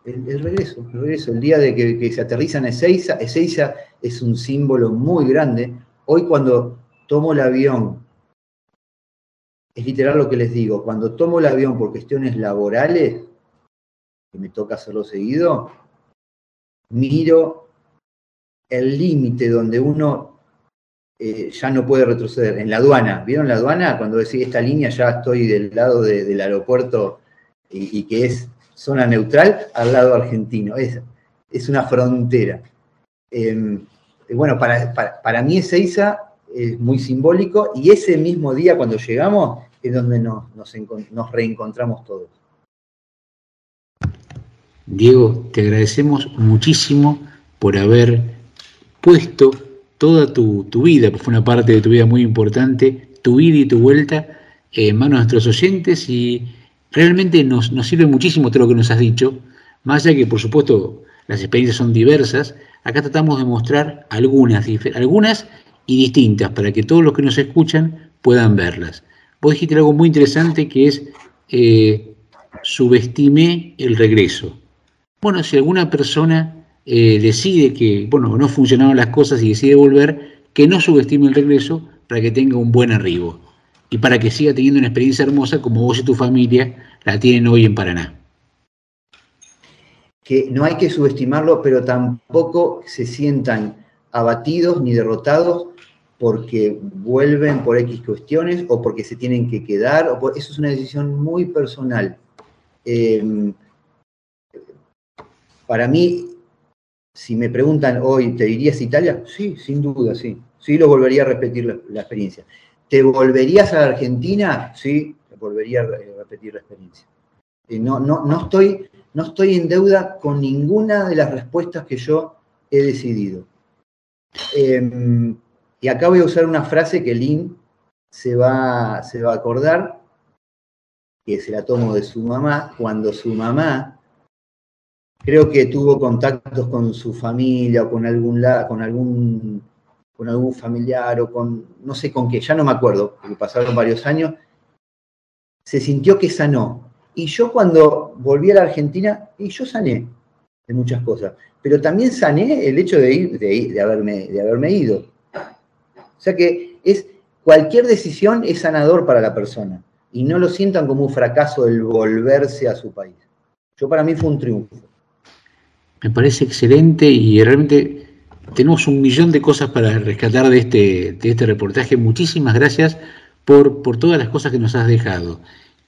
el, regreso, el regreso, el día de que, se aterriza en Ezeiza, Ezeiza es un símbolo muy grande. Hoy cuando tomo el avión es literal lo que les digo, cuando tomo el avión por cuestiones laborales, que me toca hacerlo seguido, miro el límite donde uno eh, ya no puede retroceder. En la aduana, ¿vieron la aduana? Cuando decís esta línea ya estoy del lado del aeropuerto y, que es zona neutral al lado argentino. Es, es una frontera. Em, bueno, para, para, para mí Ezeiza es muy simbólico y ese mismo día cuando llegamos es donde nos, reencontramos todos. Diego, te agradecemos muchísimo por haber puesto toda tu, vida, porque fue una parte de tu vida muy importante, tu vida y tu vuelta en manos de nuestros oyentes y realmente nos, nos, sirve muchísimo todo lo que nos has dicho, más allá que por supuesto las experiencias son diversas, acá tratamos de mostrar algunas, algunas y distintas para que todos los que nos escuchan puedan verlas. Vos dijiste algo muy interesante que es eh, subestimé el regreso. Bueno, si alguna persona eh, decide que, bueno, no funcionaron las cosas y decide volver, que no subestime el regreso para que tenga un buen arribo y para que siga teniendo una experiencia hermosa como vos y tu familia la tienen hoy en Paraná. Que no hay que subestimarlo, pero tampoco se sientan abatidos ni derrotados porque vuelven por X cuestiones o porque se tienen que quedar. O eso es una decisión muy personal. Eh, para mí, si me preguntan hoy, ¿te dirías Italia? Sí, sin duda, sí. Sí, lo volvería a repetir la, experiencia. ¿Te volverías a la Argentina? Sí, volvería a repetir la experiencia. Eh, no, no, no, estoy, no estoy en deuda con ninguna de las respuestas que yo he decidido. Eh, y acá voy a usar una frase que Lynn se va, se va a acordar, que se la tomo de su mamá, cuando su mamá creo que tuvo contactos con su familia o con algún, con algún, con algún familiar o con, no sé con qué, ya no me acuerdo, porque pasaron varios años, se sintió que sanó. Y yo cuando volví a la Argentina, y yo sané de muchas cosas, pero también sané el hecho de, de, de, haberme, de haberme ido. O sea que es, cualquier decisión es sanador para la persona y no lo sientan como un fracaso el volverse a su país. Yo para mí fue un triunfo. Me parece excelente y realmente tenemos un millón de cosas para rescatar de este, de este reportaje. Muchísimas gracias por, por todas las cosas que nos has dejado.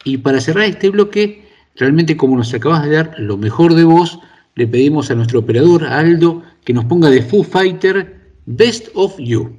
Y para cerrar este bloque, realmente como nos acabas de dar lo mejor de vos, le pedimos a nuestro operador, Aldo, que nos ponga de Foo Fighter Best of You.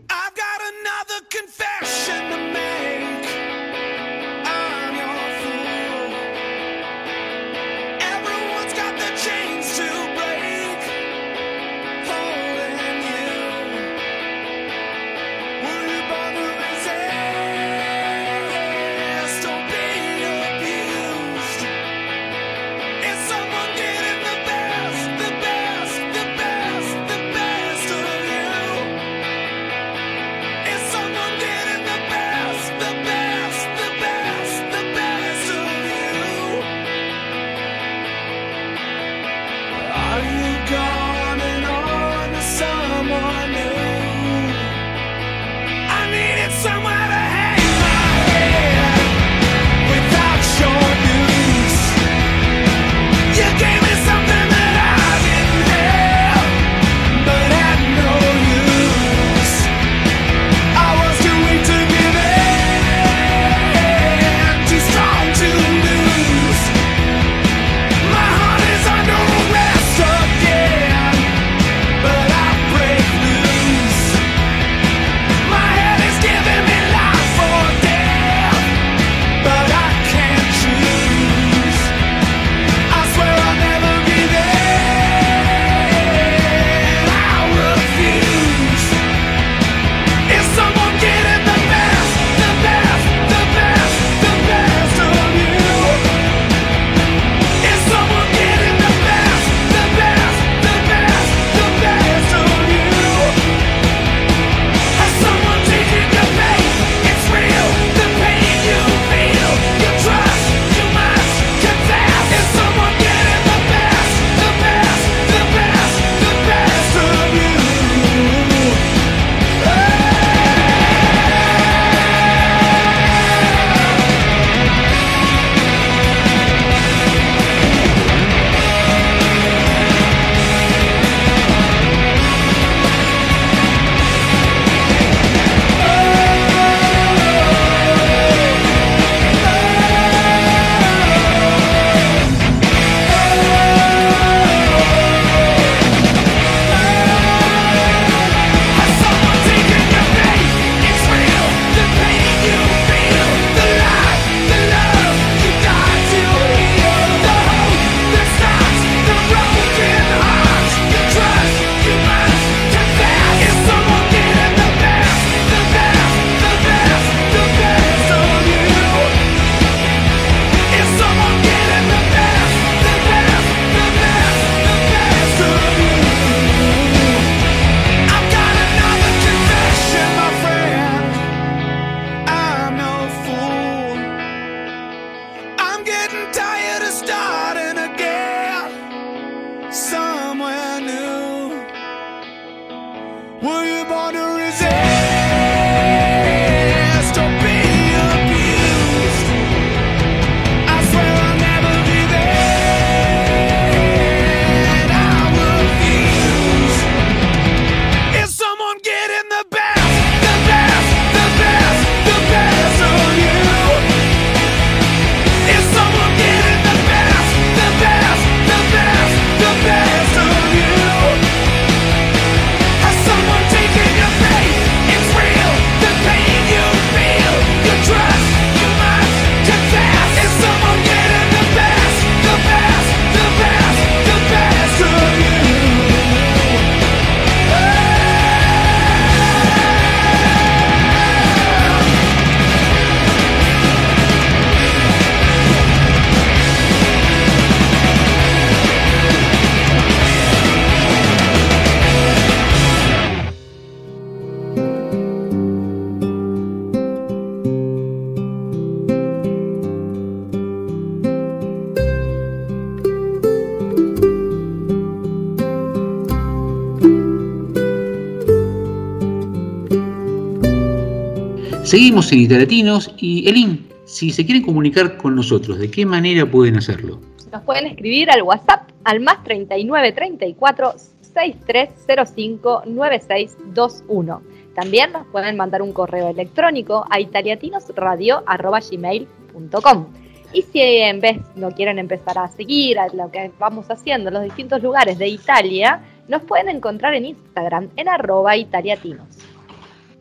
Seguimos en Italiatinos y Elin, si se quieren comunicar con nosotros, ¿de qué manera pueden hacerlo? Nos pueden escribir al WhatsApp al más 39 34 6305 9621. También nos pueden mandar un correo electrónico a italiatinosradio.gmail.com. Y si en vez no quieren empezar a seguir a lo que vamos haciendo en los distintos lugares de Italia, nos pueden encontrar en Instagram en arroba italiatinos.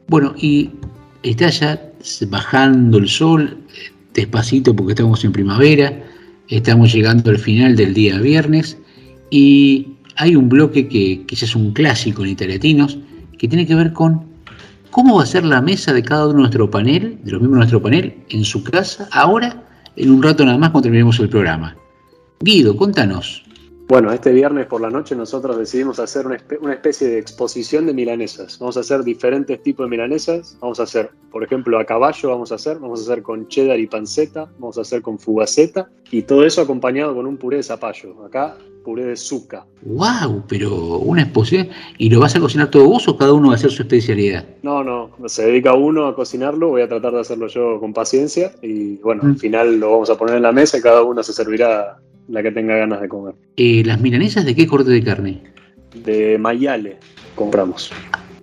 Bueno, y está ya bajando el sol, despacito porque estamos en primavera, estamos llegando al final del día viernes y hay un bloque que, ya es un clásico en Italiatinos que tiene que ver con cómo va a ser la mesa de cada uno de nuestro panel, de los miembros de nuestro panel, en su casa, ahora, en un rato nada más cuando terminemos el programa. Guido, contanos. Bueno, este viernes por la noche nosotros decidimos hacer una, espe- una especie de exposición de milanesas. Vamos a hacer diferentes tipos de milanesas. Vamos a hacer, por ejemplo, a caballo vamos a hacer, vamos a hacer con cheddar y panceta, vamos a hacer con fugaceta y todo eso acompañado con un puré de zapallo. Acá, puré de zucca. ¡Wow! Pero una exposición. ¿Y lo vas a cocinar todo vos o cada uno va a hacer su especialidad? No, no, se dedica uno a cocinarlo, voy a tratar de hacerlo yo con paciencia y bueno, al final lo vamos a poner en la mesa y cada uno se servirá la que tenga ganas de comer. Eh, ¿Las milanesas de qué corte de carne? De Mayale compramos.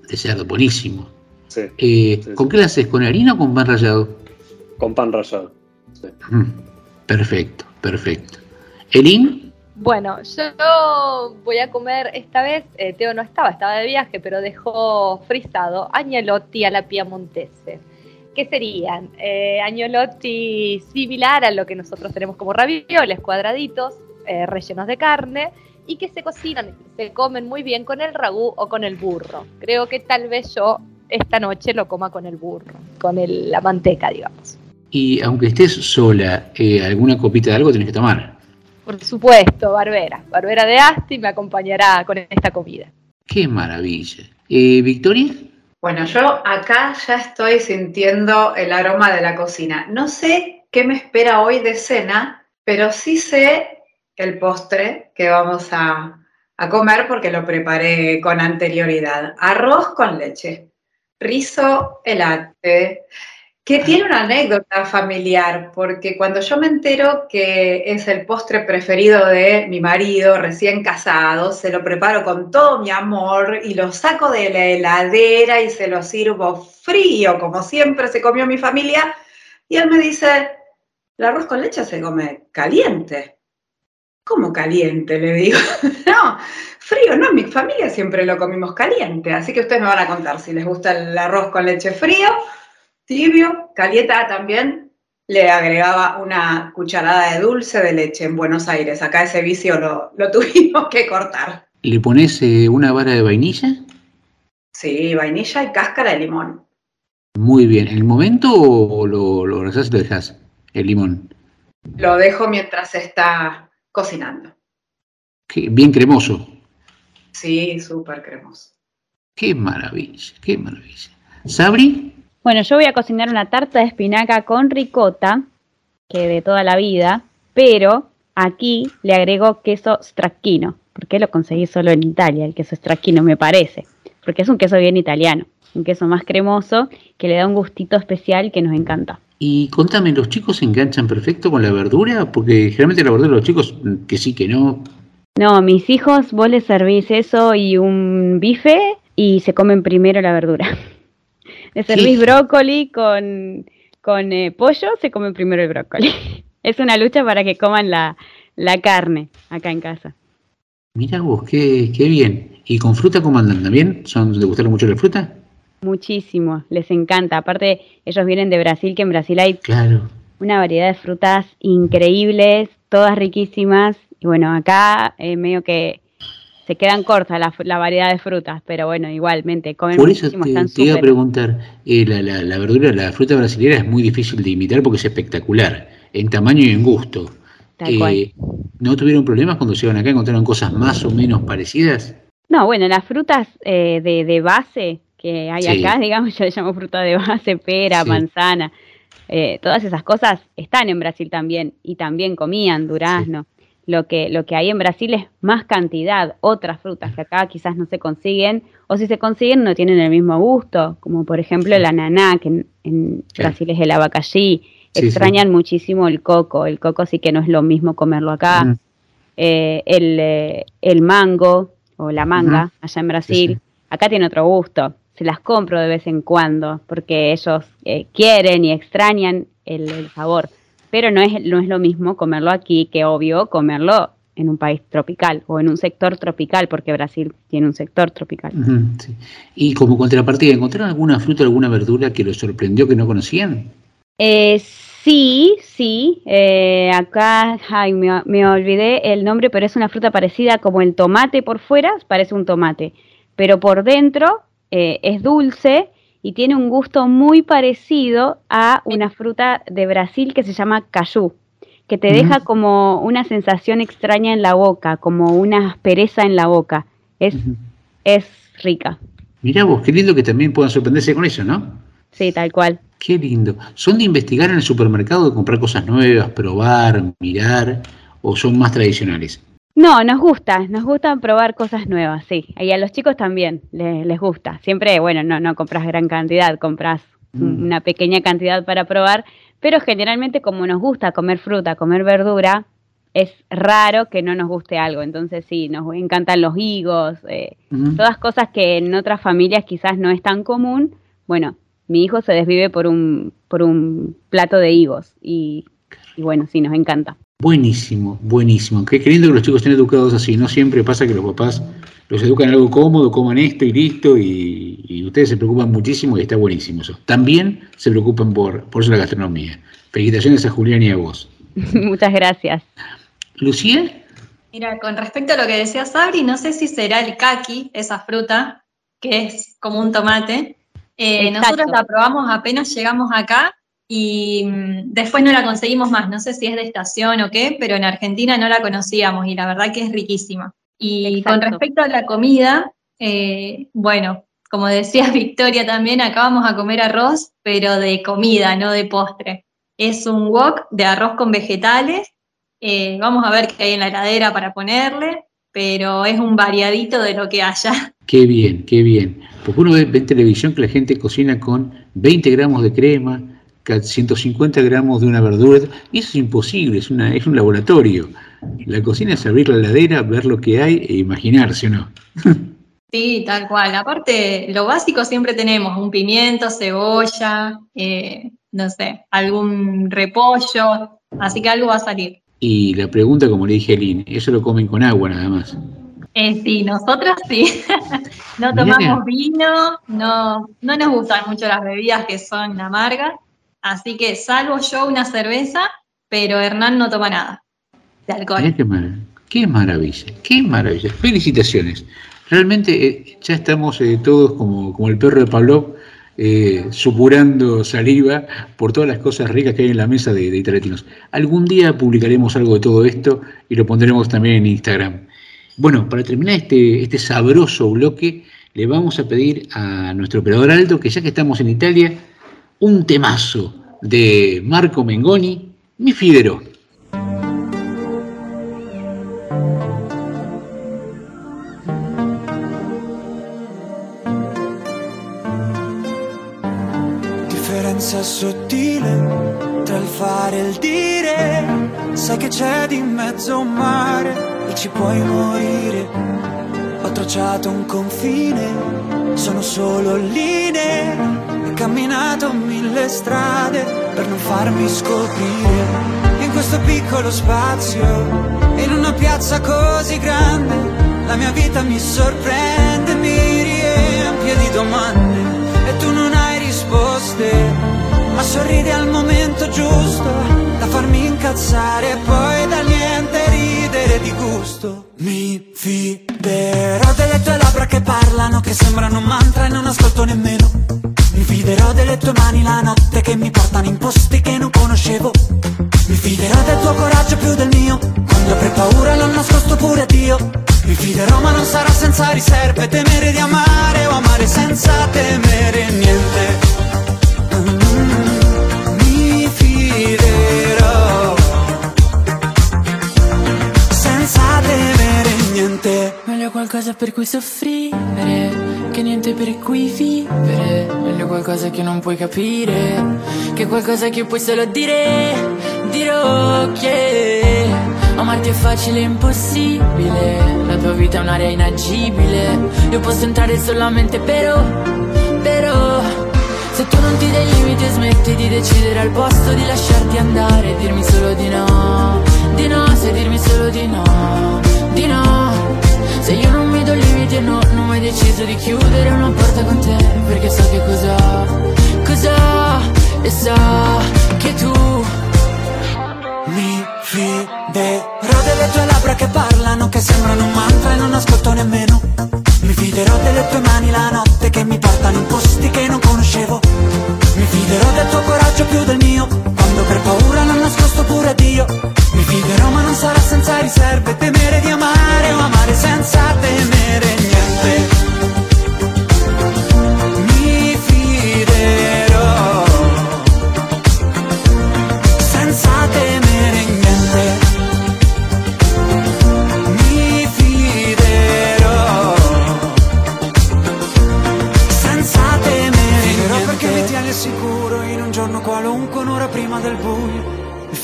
De cerdo, buenísimo. Sí, Eh, ¿Con qué las haces? ¿Con harina o con pan rallado? con pan rallado. Mm, Perfecto, perfecto. ¿Elin? Bueno, yo voy a comer esta vez, eh, Teo no estaba, estaba de viaje, pero dejó frisado agnolotti a la piemontese. ¿Qué serían? Eh, agnolotti similar a lo que nosotros tenemos como ravioles, cuadraditos, eh, rellenos de carne, y que se cocinan, se comen muy bien con el ragú o con el burro. Creo que tal vez yo esta noche lo coma con el burro, con el- la manteca, digamos. Y aunque estés sola, eh, alguna copita de algo tenés que tomar. Por supuesto, Barbera. Barbera de Asti me acompañará con esta comida. ¡Qué maravilla! Eh, ¿Victoria? Bueno, yo acá ya estoy sintiendo el aroma de la cocina. No sé qué me espera hoy de cena, pero sí sé el postre que vamos a, a comer porque lo preparé con anterioridad. Arroz con leche, rizo elate, que tiene una anécdota familiar, porque cuando yo me entero que es el postre preferido de mi marido recién casado, se lo preparo con todo mi amor y lo saco de la heladera y se lo sirvo frío, como siempre se comió mi familia, y él me dice, el arroz con leche se come caliente. ¿Cómo caliente? Le digo. no, frío, no, mi familia siempre lo comimos caliente, así que ustedes me van a contar si les gusta el arroz con leche frío, tibio, calienta también. Le agregaba una cucharada de dulce de leche en Buenos Aires. Acá ese vicio lo, lo tuvimos que cortar. ¿Le pones eh, una vara de vainilla? Sí, vainilla y cáscara de limón. Muy bien. ¿En el momento o lo, lo y lo dejas? El limón. Lo dejo mientras se está cocinando. Qué- bien cremoso. Sí, súper cremoso. ¡Qué maravilla! ¡Qué maravilla! ¿Sabri? Bueno, yo voy a cocinar una tarta de espinaca con ricota, que de toda la vida, pero aquí le agrego queso stracchino, porque lo conseguí solo en Italia, el queso stracchino me parece. porque es un queso bien italiano, un queso más cremoso que le da un gustito especial que nos encanta. Y contame, ¿los chicos se enganchan perfecto con la verdura? Porque generalmente la verdura los chicos, que sí, que no. No, mis hijos, vos les servís eso y un bife y se comen primero la verdura. Les servís brócoli con, con eh, pollo, se comen primero el brócoli. Es una lucha para que coman la, la carne acá en casa. Mira vos, qué, qué bien. ¿Y con fruta cómo andan también? ¿Son, ¿Les gustaron mucho la fruta? Muchísimo, les encanta. Aparte, ellos vienen de Brasil, que en Brasil hay Claro. una variedad de frutas increíbles, todas riquísimas. Y bueno, acá eh, medio que se quedan cortas la, la variedad de frutas, pero bueno, igualmente, comen Por eso muchísimo, te, están te iba a preguntar, eh, la, la- la verdura, la fruta brasileña es muy difícil de imitar porque es espectacular, en tamaño y en gusto. Tal cual. Eh, ¿No tuvieron problemas cuando llegaron acá? ¿Encontraron cosas más o menos parecidas? No, bueno, las frutas eh, de, de base que hay Sí. acá, digamos, yo le llamo fruta de base, pera, Sí. manzana, eh, todas esas cosas están en Brasil también y también comían durazno. Lo que, lo que hay en Brasil es más cantidad, otras frutas que acá quizás no se consiguen, o si se consiguen no tienen el mismo gusto, como por ejemplo el ananá, que en, en Brasil es el. Sí, sí. Extrañan muchísimo el coco, el coco sí que no es lo mismo comerlo acá. Eh, el, eh, el mango o la manga allá en Brasil, acá tiene otro gusto. Se las compro de vez en cuando porque ellos eh, quieren y extrañan el, el sabor. Pero no es, no es lo mismo comerlo aquí que obvio comerlo en un país tropical o en un sector tropical, porque Brasil tiene un sector tropical. Sí. Y como contrapartida, ¿encontraron alguna fruta, alguna verdura que los sorprendió que no conocían? Eh, sí, sí. eh, acá, ay, me, me olvidé el nombre, pero es una fruta parecida como el tomate por fuera, parece un tomate, pero por dentro eh, es dulce y tiene un gusto muy parecido a una fruta de Brasil que se llama cayú, que te deja como una sensación extraña en la boca, como una aspereza en la boca. Es, es rica, Mirá vos, qué lindo que también puedan sorprenderse con eso, ¿no? sí, tal cual. Qué lindo. ¿Son de investigar en el supermercado, de comprar cosas nuevas, probar, mirar, o son más tradicionales? No, nos gusta, nos gusta probar cosas nuevas, sí. Y a los chicos también les, les gusta. Siempre, bueno, no, no compras gran cantidad, compras un- una pequeña cantidad para probar, pero generalmente como nos gusta comer fruta, comer verdura, es raro que no nos guste algo. Entonces sí, nos encantan los higos, eh, Ujú. todas cosas que en otras familias quizás no es tan común. Bueno, mi hijo se desvive por un, por un plato de higos y, y bueno, sí, nos encanta. Buenísimo, buenísimo. Qué, lindo que los chicos estén educados así. No siempre pasa que los papás los educan en algo cómodo, coman esto y listo, y, y ustedes se preocupan muchísimo y está buenísimo eso. También se preocupan por, por eso la gastronomía. Felicitaciones a Julián y a vos. Muchas gracias. Lucía, Mira, con respecto a lo que decía Sabri, no sé si será el kaki, esa fruta, que es como un tomate. Eh, nosotros la probamos apenas llegamos acá y mm, después no la conseguimos más. No sé si es de estación o qué, pero en Argentina no la conocíamos y la verdad que es riquísima. Y con respecto a la comida, eh, bueno, como decía Victoria también, acá vamos a comer arroz, pero de comida, no de postre. Es un wok de arroz con vegetales. Eh, vamos a ver qué hay en la heladera para ponerle, pero es un variadito de lo que haya. qué bien, qué bien. Porque uno ve, en televisión que la gente cocina con 20 gramos de crema, 150 gramos de una verdura, y eso es imposible, es, una, es un laboratorio. La cocina es abrir la heladera, ver lo que hay e imaginarse, ¿o no? Sí, tal cual. Aparte, lo básico siempre tenemos, un pimiento, cebolla, eh, no sé, algún repollo, así que algo va a salir. Y la pregunta, como le dije a Lynn, eso lo comen con agua nada más. Eh, sí, nosotros sí. no Mirá. tomamos vino, no, no nos gustan mucho las bebidas que son amargas, así que salvo yo una cerveza, pero Hernán no toma nada de alcohol. Qué, qué maravilla, qué maravilla. Felicitaciones. Realmente eh, ya estamos eh, todos como, como el perro de Pavlov, eh, supurando saliva por todas las cosas ricas que hay en la mesa de, de Italiatinos. Algún día publicaremos algo de todo esto y lo pondremos también en Instagram. Bueno, para terminar este, este sabroso bloque, le vamos a pedir a nuestro operador Aldo que ya que estamos en Italia, un temazo de Marco Mengoni, Mi Fidero. Differenza sottile tra il fare e il dire, sai che c'è di mezzo un mare e ci puoi morire. Ho tracciato un confine, sono solo linee ho camminato mille strade per non farmi scoprire. In questo piccolo spazio, in una piazza così grande, la mia vita mi sorprende, mi riempie di domande e tu non hai risposte, ma sorridi al momento giusto da farmi incazzare e poi da niente ridere di gusto. Mi fiderò delle tue labbra che parlano, che sembrano un mantra e non ascolto nemmeno. Fiderò delle tue mani la notte che mi portano in posti che non conoscevo. Mi fiderò del tuo coraggio più del mio, quando per paura l'ho nascosto pure a Dio. Mi fiderò ma non sarà senza riserve Temere di amare o amare senza temere niente Mm, niente Meglio qualcosa per cui soffrire Che niente per cui vivere. Meglio qualcosa che non puoi capire Che qualcosa che puoi solo dire Dirò che Amarti è facile e impossibile. La tua vita è un'area inagibile. Io posso entrare solamente però Però. Se tu non ti dai limiti e smetti di decidere al posto di lasciarti andare. E dirmi solo di no Di no, sai dirmi solo di no Di no. Se io non mi do limiti e no, non ho mai deciso di chiudere una porta con te Perché so che cosa, cosa E so che tu Mi fiderò delle tue labbra che parlano Che sembrano un mantra e non ascolto nemmeno Mi fiderò delle tue mani la notte Che mi portano in posti che non conoscevo. Mi fiderò del tuo coraggio più del mio Quando per paura l'ho nascosto pure a Dio. Mi fiderò ma non sarà senza riserve Temere di amare o amare senza temere niente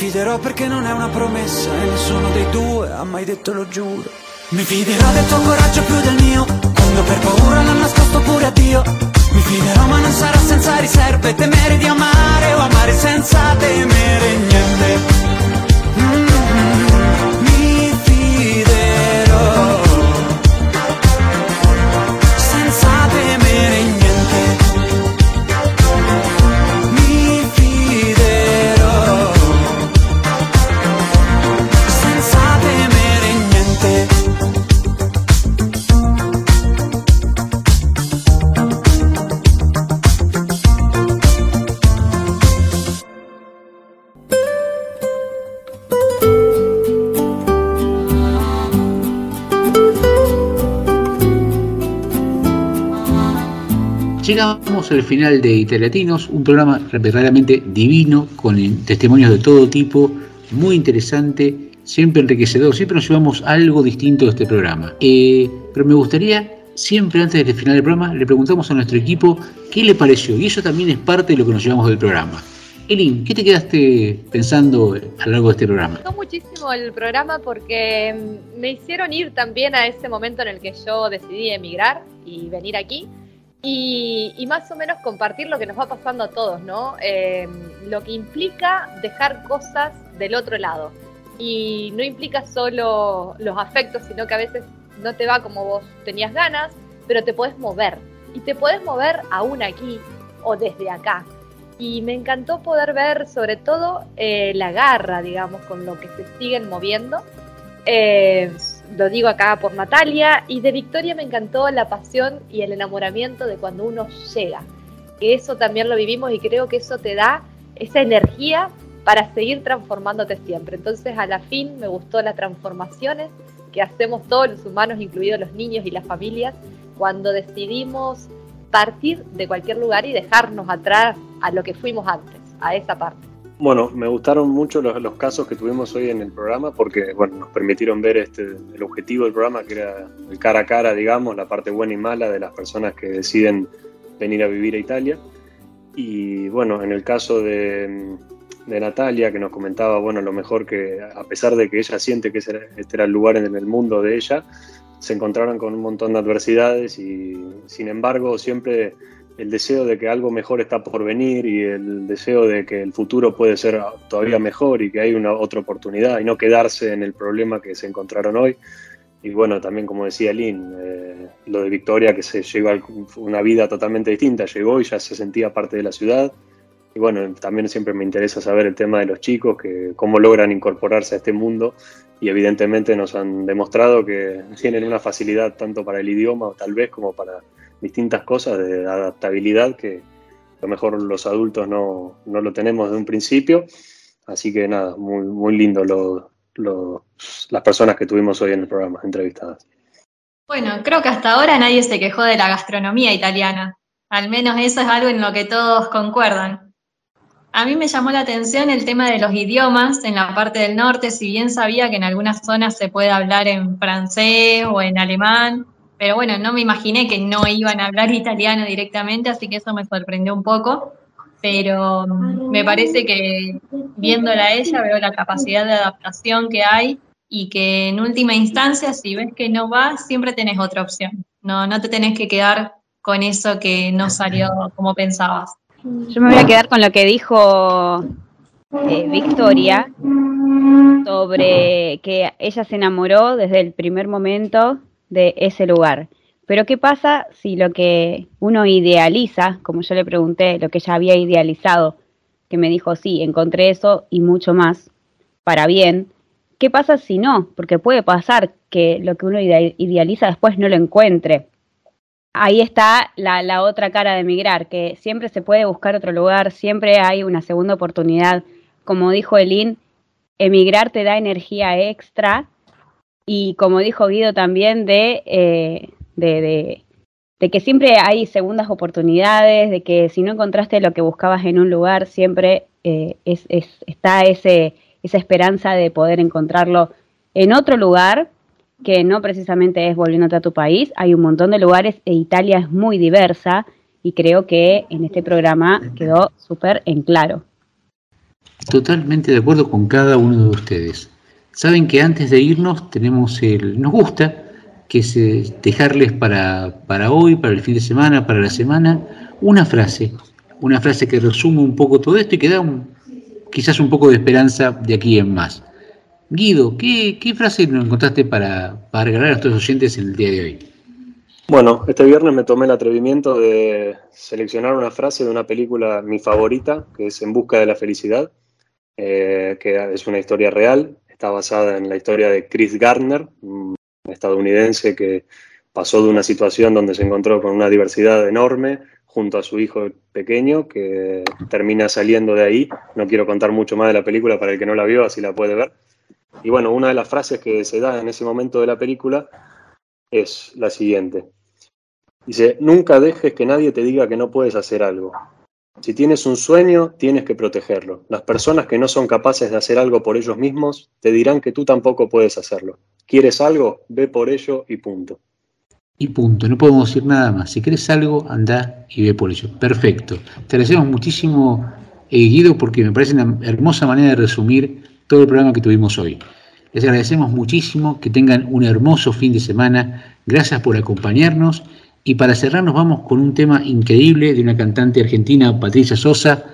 fiderò perché non è una promessa e nessuno dei due ha mai detto lo giuro. Mi fiderò del tuo coraggio più del mio, quando per paura l'ho nascosto pure a Dio. Mi fiderò ma non sarà senza riserve, temere di amare o amare senza temere niente. Llegamos al final de Italiatinos, un programa verdaderamente divino, con testimonios de todo tipo, muy interesante, siempre enriquecedor, siempre nos llevamos algo distinto de este programa. Eh, pero me gustaría, siempre antes del final del programa, le preguntamos a nuestro equipo qué le pareció, y eso también es parte de lo que nos llevamos del programa. Elin, ¿qué te quedaste pensando a lo largo de este programa? Me gustó muchísimo el programa porque mm, me hicieron ir también a ese momento en el que yo decidí emigrar y venir aquí. Y, más o menos compartir lo que nos va pasando a todos, ¿no? Eh, lo que implica dejar cosas del otro lado. Y no implica solo los afectos, sino que a veces no te va como vos tenías ganas, pero te puedes mover. Y te puedes mover aún aquí o desde acá. Y me encantó poder ver sobre todo eh, la garra, digamos, con lo que se siguen moviendo. Eh, lo digo acá por Natalia, y de Victoria me encantó la pasión y el enamoramiento de cuando uno llega. Eso también lo vivimos y creo que eso te da esa energía para seguir transformándote siempre. Entonces, a la fin me gustó las transformaciones que hacemos todos los humanos, incluidos los niños y las familias, cuando decidimos partir de cualquier lugar y dejarnos atrás a lo que fuimos antes, a esa parte. Bueno, me gustaron mucho los, los casos que tuvimos hoy en el programa porque bueno, nos permitieron ver este, el objetivo del programa, que era el cara a cara, digamos, la parte buena y mala de las personas que deciden venir a vivir a Italia. Y bueno, en el caso de, de Natalia, que nos comentaba, bueno, lo mejor que, a pesar de que ella siente que este era el lugar en el mundo de ella, se encontraron con un montón de adversidades y sin embargo siempre el deseo de que algo mejor está por venir y el deseo de que el futuro puede ser todavía mejor y que hay una otra oportunidad y no quedarse en el problema que se encontraron hoy. Y bueno, también como decía Lynn, eh, lo de Victoria, que se llegó a una vida totalmente distinta, llegó y ya se sentía parte de la ciudad. Y bueno, también siempre me interesa saber el tema de los chicos, que cómo logran incorporarse a este mundo y evidentemente nos han demostrado que tienen una facilidad tanto para el idioma tal vez como para distintas cosas de adaptabilidad que a lo mejor los adultos no, no lo tenemos de un principio. Así que nada, muy, muy lindo lo- lo- las personas que tuvimos hoy en el programa entrevistadas. Bueno, creo que hasta ahora nadie se quejó de la gastronomía italiana. Al menos eso es algo en lo que todos concuerdan. A mí me llamó la atención el tema de los idiomas en la parte del norte, si bien sabía que en algunas zonas se puede hablar en francés o en alemán, pero bueno, no me imaginé que no iban a hablar italiano directamente, así que eso me sorprendió un poco. Pero mm, me parece que viéndola a ella veo la capacidad de adaptación que hay y que en última instancia, si ves que no va, siempre tenés otra opción. No, no te tenés que quedar con eso que no salió como pensabas. Yo me voy a quedar con lo que dijo eh, Victoria sobre que ella se enamoró desde el primer momento de ese lugar. Pero ¿qué pasa si lo que uno idealiza, como yo le pregunté, lo que ella había idealizado, que me dijo, sí, encontré eso y mucho más, para bien, ¿qué pasa si no? Porque puede pasar que lo que uno ide- idealiza después no lo encuentre. Ahí está la, la otra cara de emigrar, que siempre se puede buscar otro lugar, siempre hay una segunda oportunidad. Como dijo Elin, emigrar te da energía extra y como dijo Guido también, de, eh, de, de- que siempre hay segundas oportunidades, de que si no encontraste lo que buscabas en un lugar, siempre eh, es, es- está ese, esa esperanza de poder encontrarlo en otro lugar que no precisamente es volviéndote a tu país. Hay un montón de lugares e Italia es muy diversa y creo que en este programa quedó súper en claro. Totalmente de acuerdo con cada uno de ustedes. Saben que antes de irnos tenemos el, nos gusta que es dejarles para, para hoy, para el fin de semana, para la semana, una frase, una frase que resume un poco todo esto y que da un- quizás un poco de esperanza de aquí en más. Guido, ¿qué, qué frase nos encontraste para, para regalar a nuestros oyentes en el día de hoy? Bueno, este viernes me tomé el atrevimiento de seleccionar una frase de una película, mi favorita, que es En Busca de la Felicidad, eh, que es una historia real, está basada en la historia de Chris Gardner, un estadounidense que pasó de una situación donde se encontró con una diversidad enorme junto a su hijo pequeño, que termina saliendo de ahí. No quiero contar mucho más de la película para el que no la vio, así la puede ver. Y bueno, una de las frases que se da en ese momento de la película es la siguiente. Dice, nunca dejes que nadie te diga que no puedes hacer algo. Si tienes un sueño, tienes que protegerlo. Las personas que no son capaces de hacer algo por ellos mismos te dirán que tú tampoco puedes hacerlo. ¿Quieres algo? Ve por ello y punto. Y punto, no podemos decir nada más. Si querés algo, anda y ve por ello. Perfecto. Te agradecemos muchísimo, eh, Guido, porque me parece una hermosa manera de resumir todo el programa que tuvimos hoy. Les agradecemos muchísimo, que tengan un hermoso fin de semana. Gracias por acompañarnos. Y para cerrar nos vamos con un tema increíble de una cantante argentina, Patricia Sosa,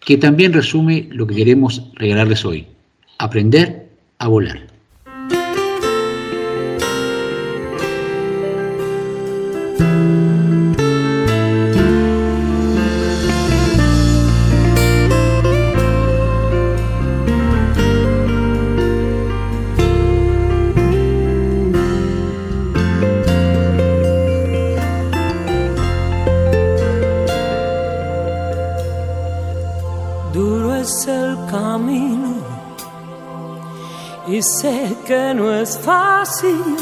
que también resume lo que queremos regalarles hoy. Aprender a volar. Es el camino y sé que no es fácil.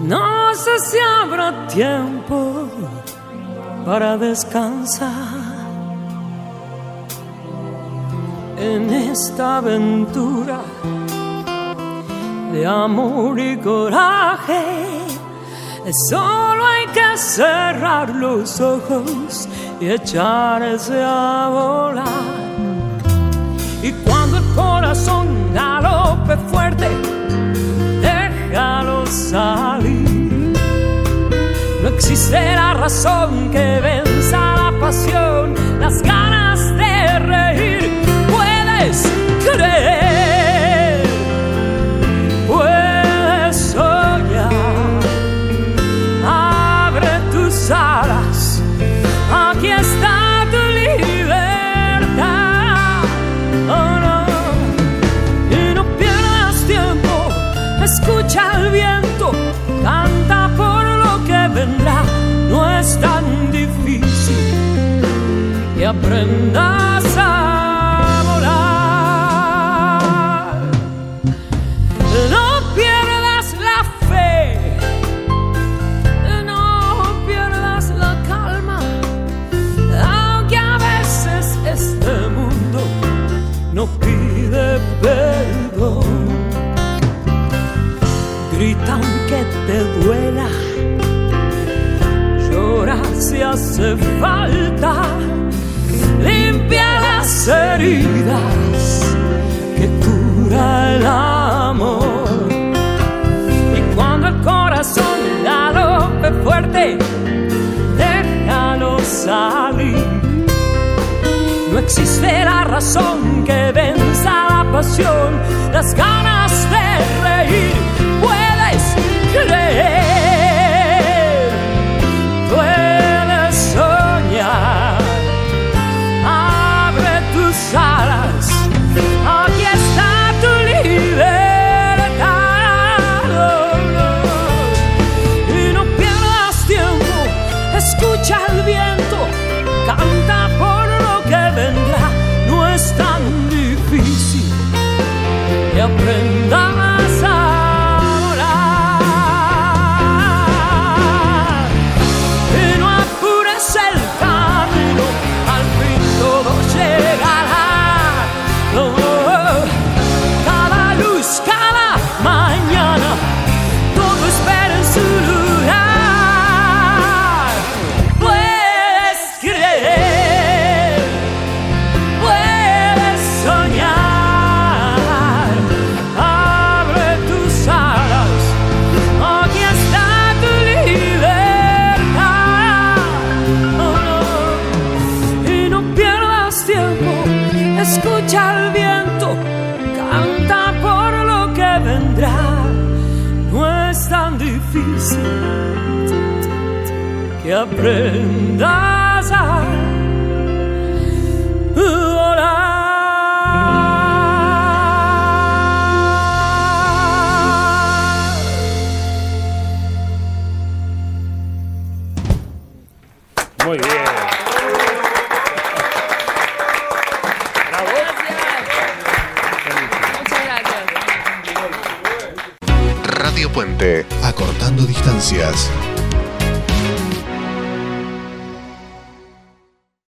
No sé si habrá tiempo para descansar en esta aventura de amor y coraje. Solo hay que cerrar los ojos y echarse a volar. Galope fuerte, déjalo salir. No existe la razón que venza la pasión, las ganas de reír. Puedes creer, aprendas a volar. No pierdas la fe, no pierdas la calma, aunque a veces este mundo no pide perdón. Grita aunque te duela, llora si hace falta, heridas que cura el amor. Y cuando el corazón galope fuerte, déjalo salir. No existe la razón que venza la pasión, las ganas de reír. Puedes creer, aprendas a volar. Muy bien. Radio Puente, acortando distancias.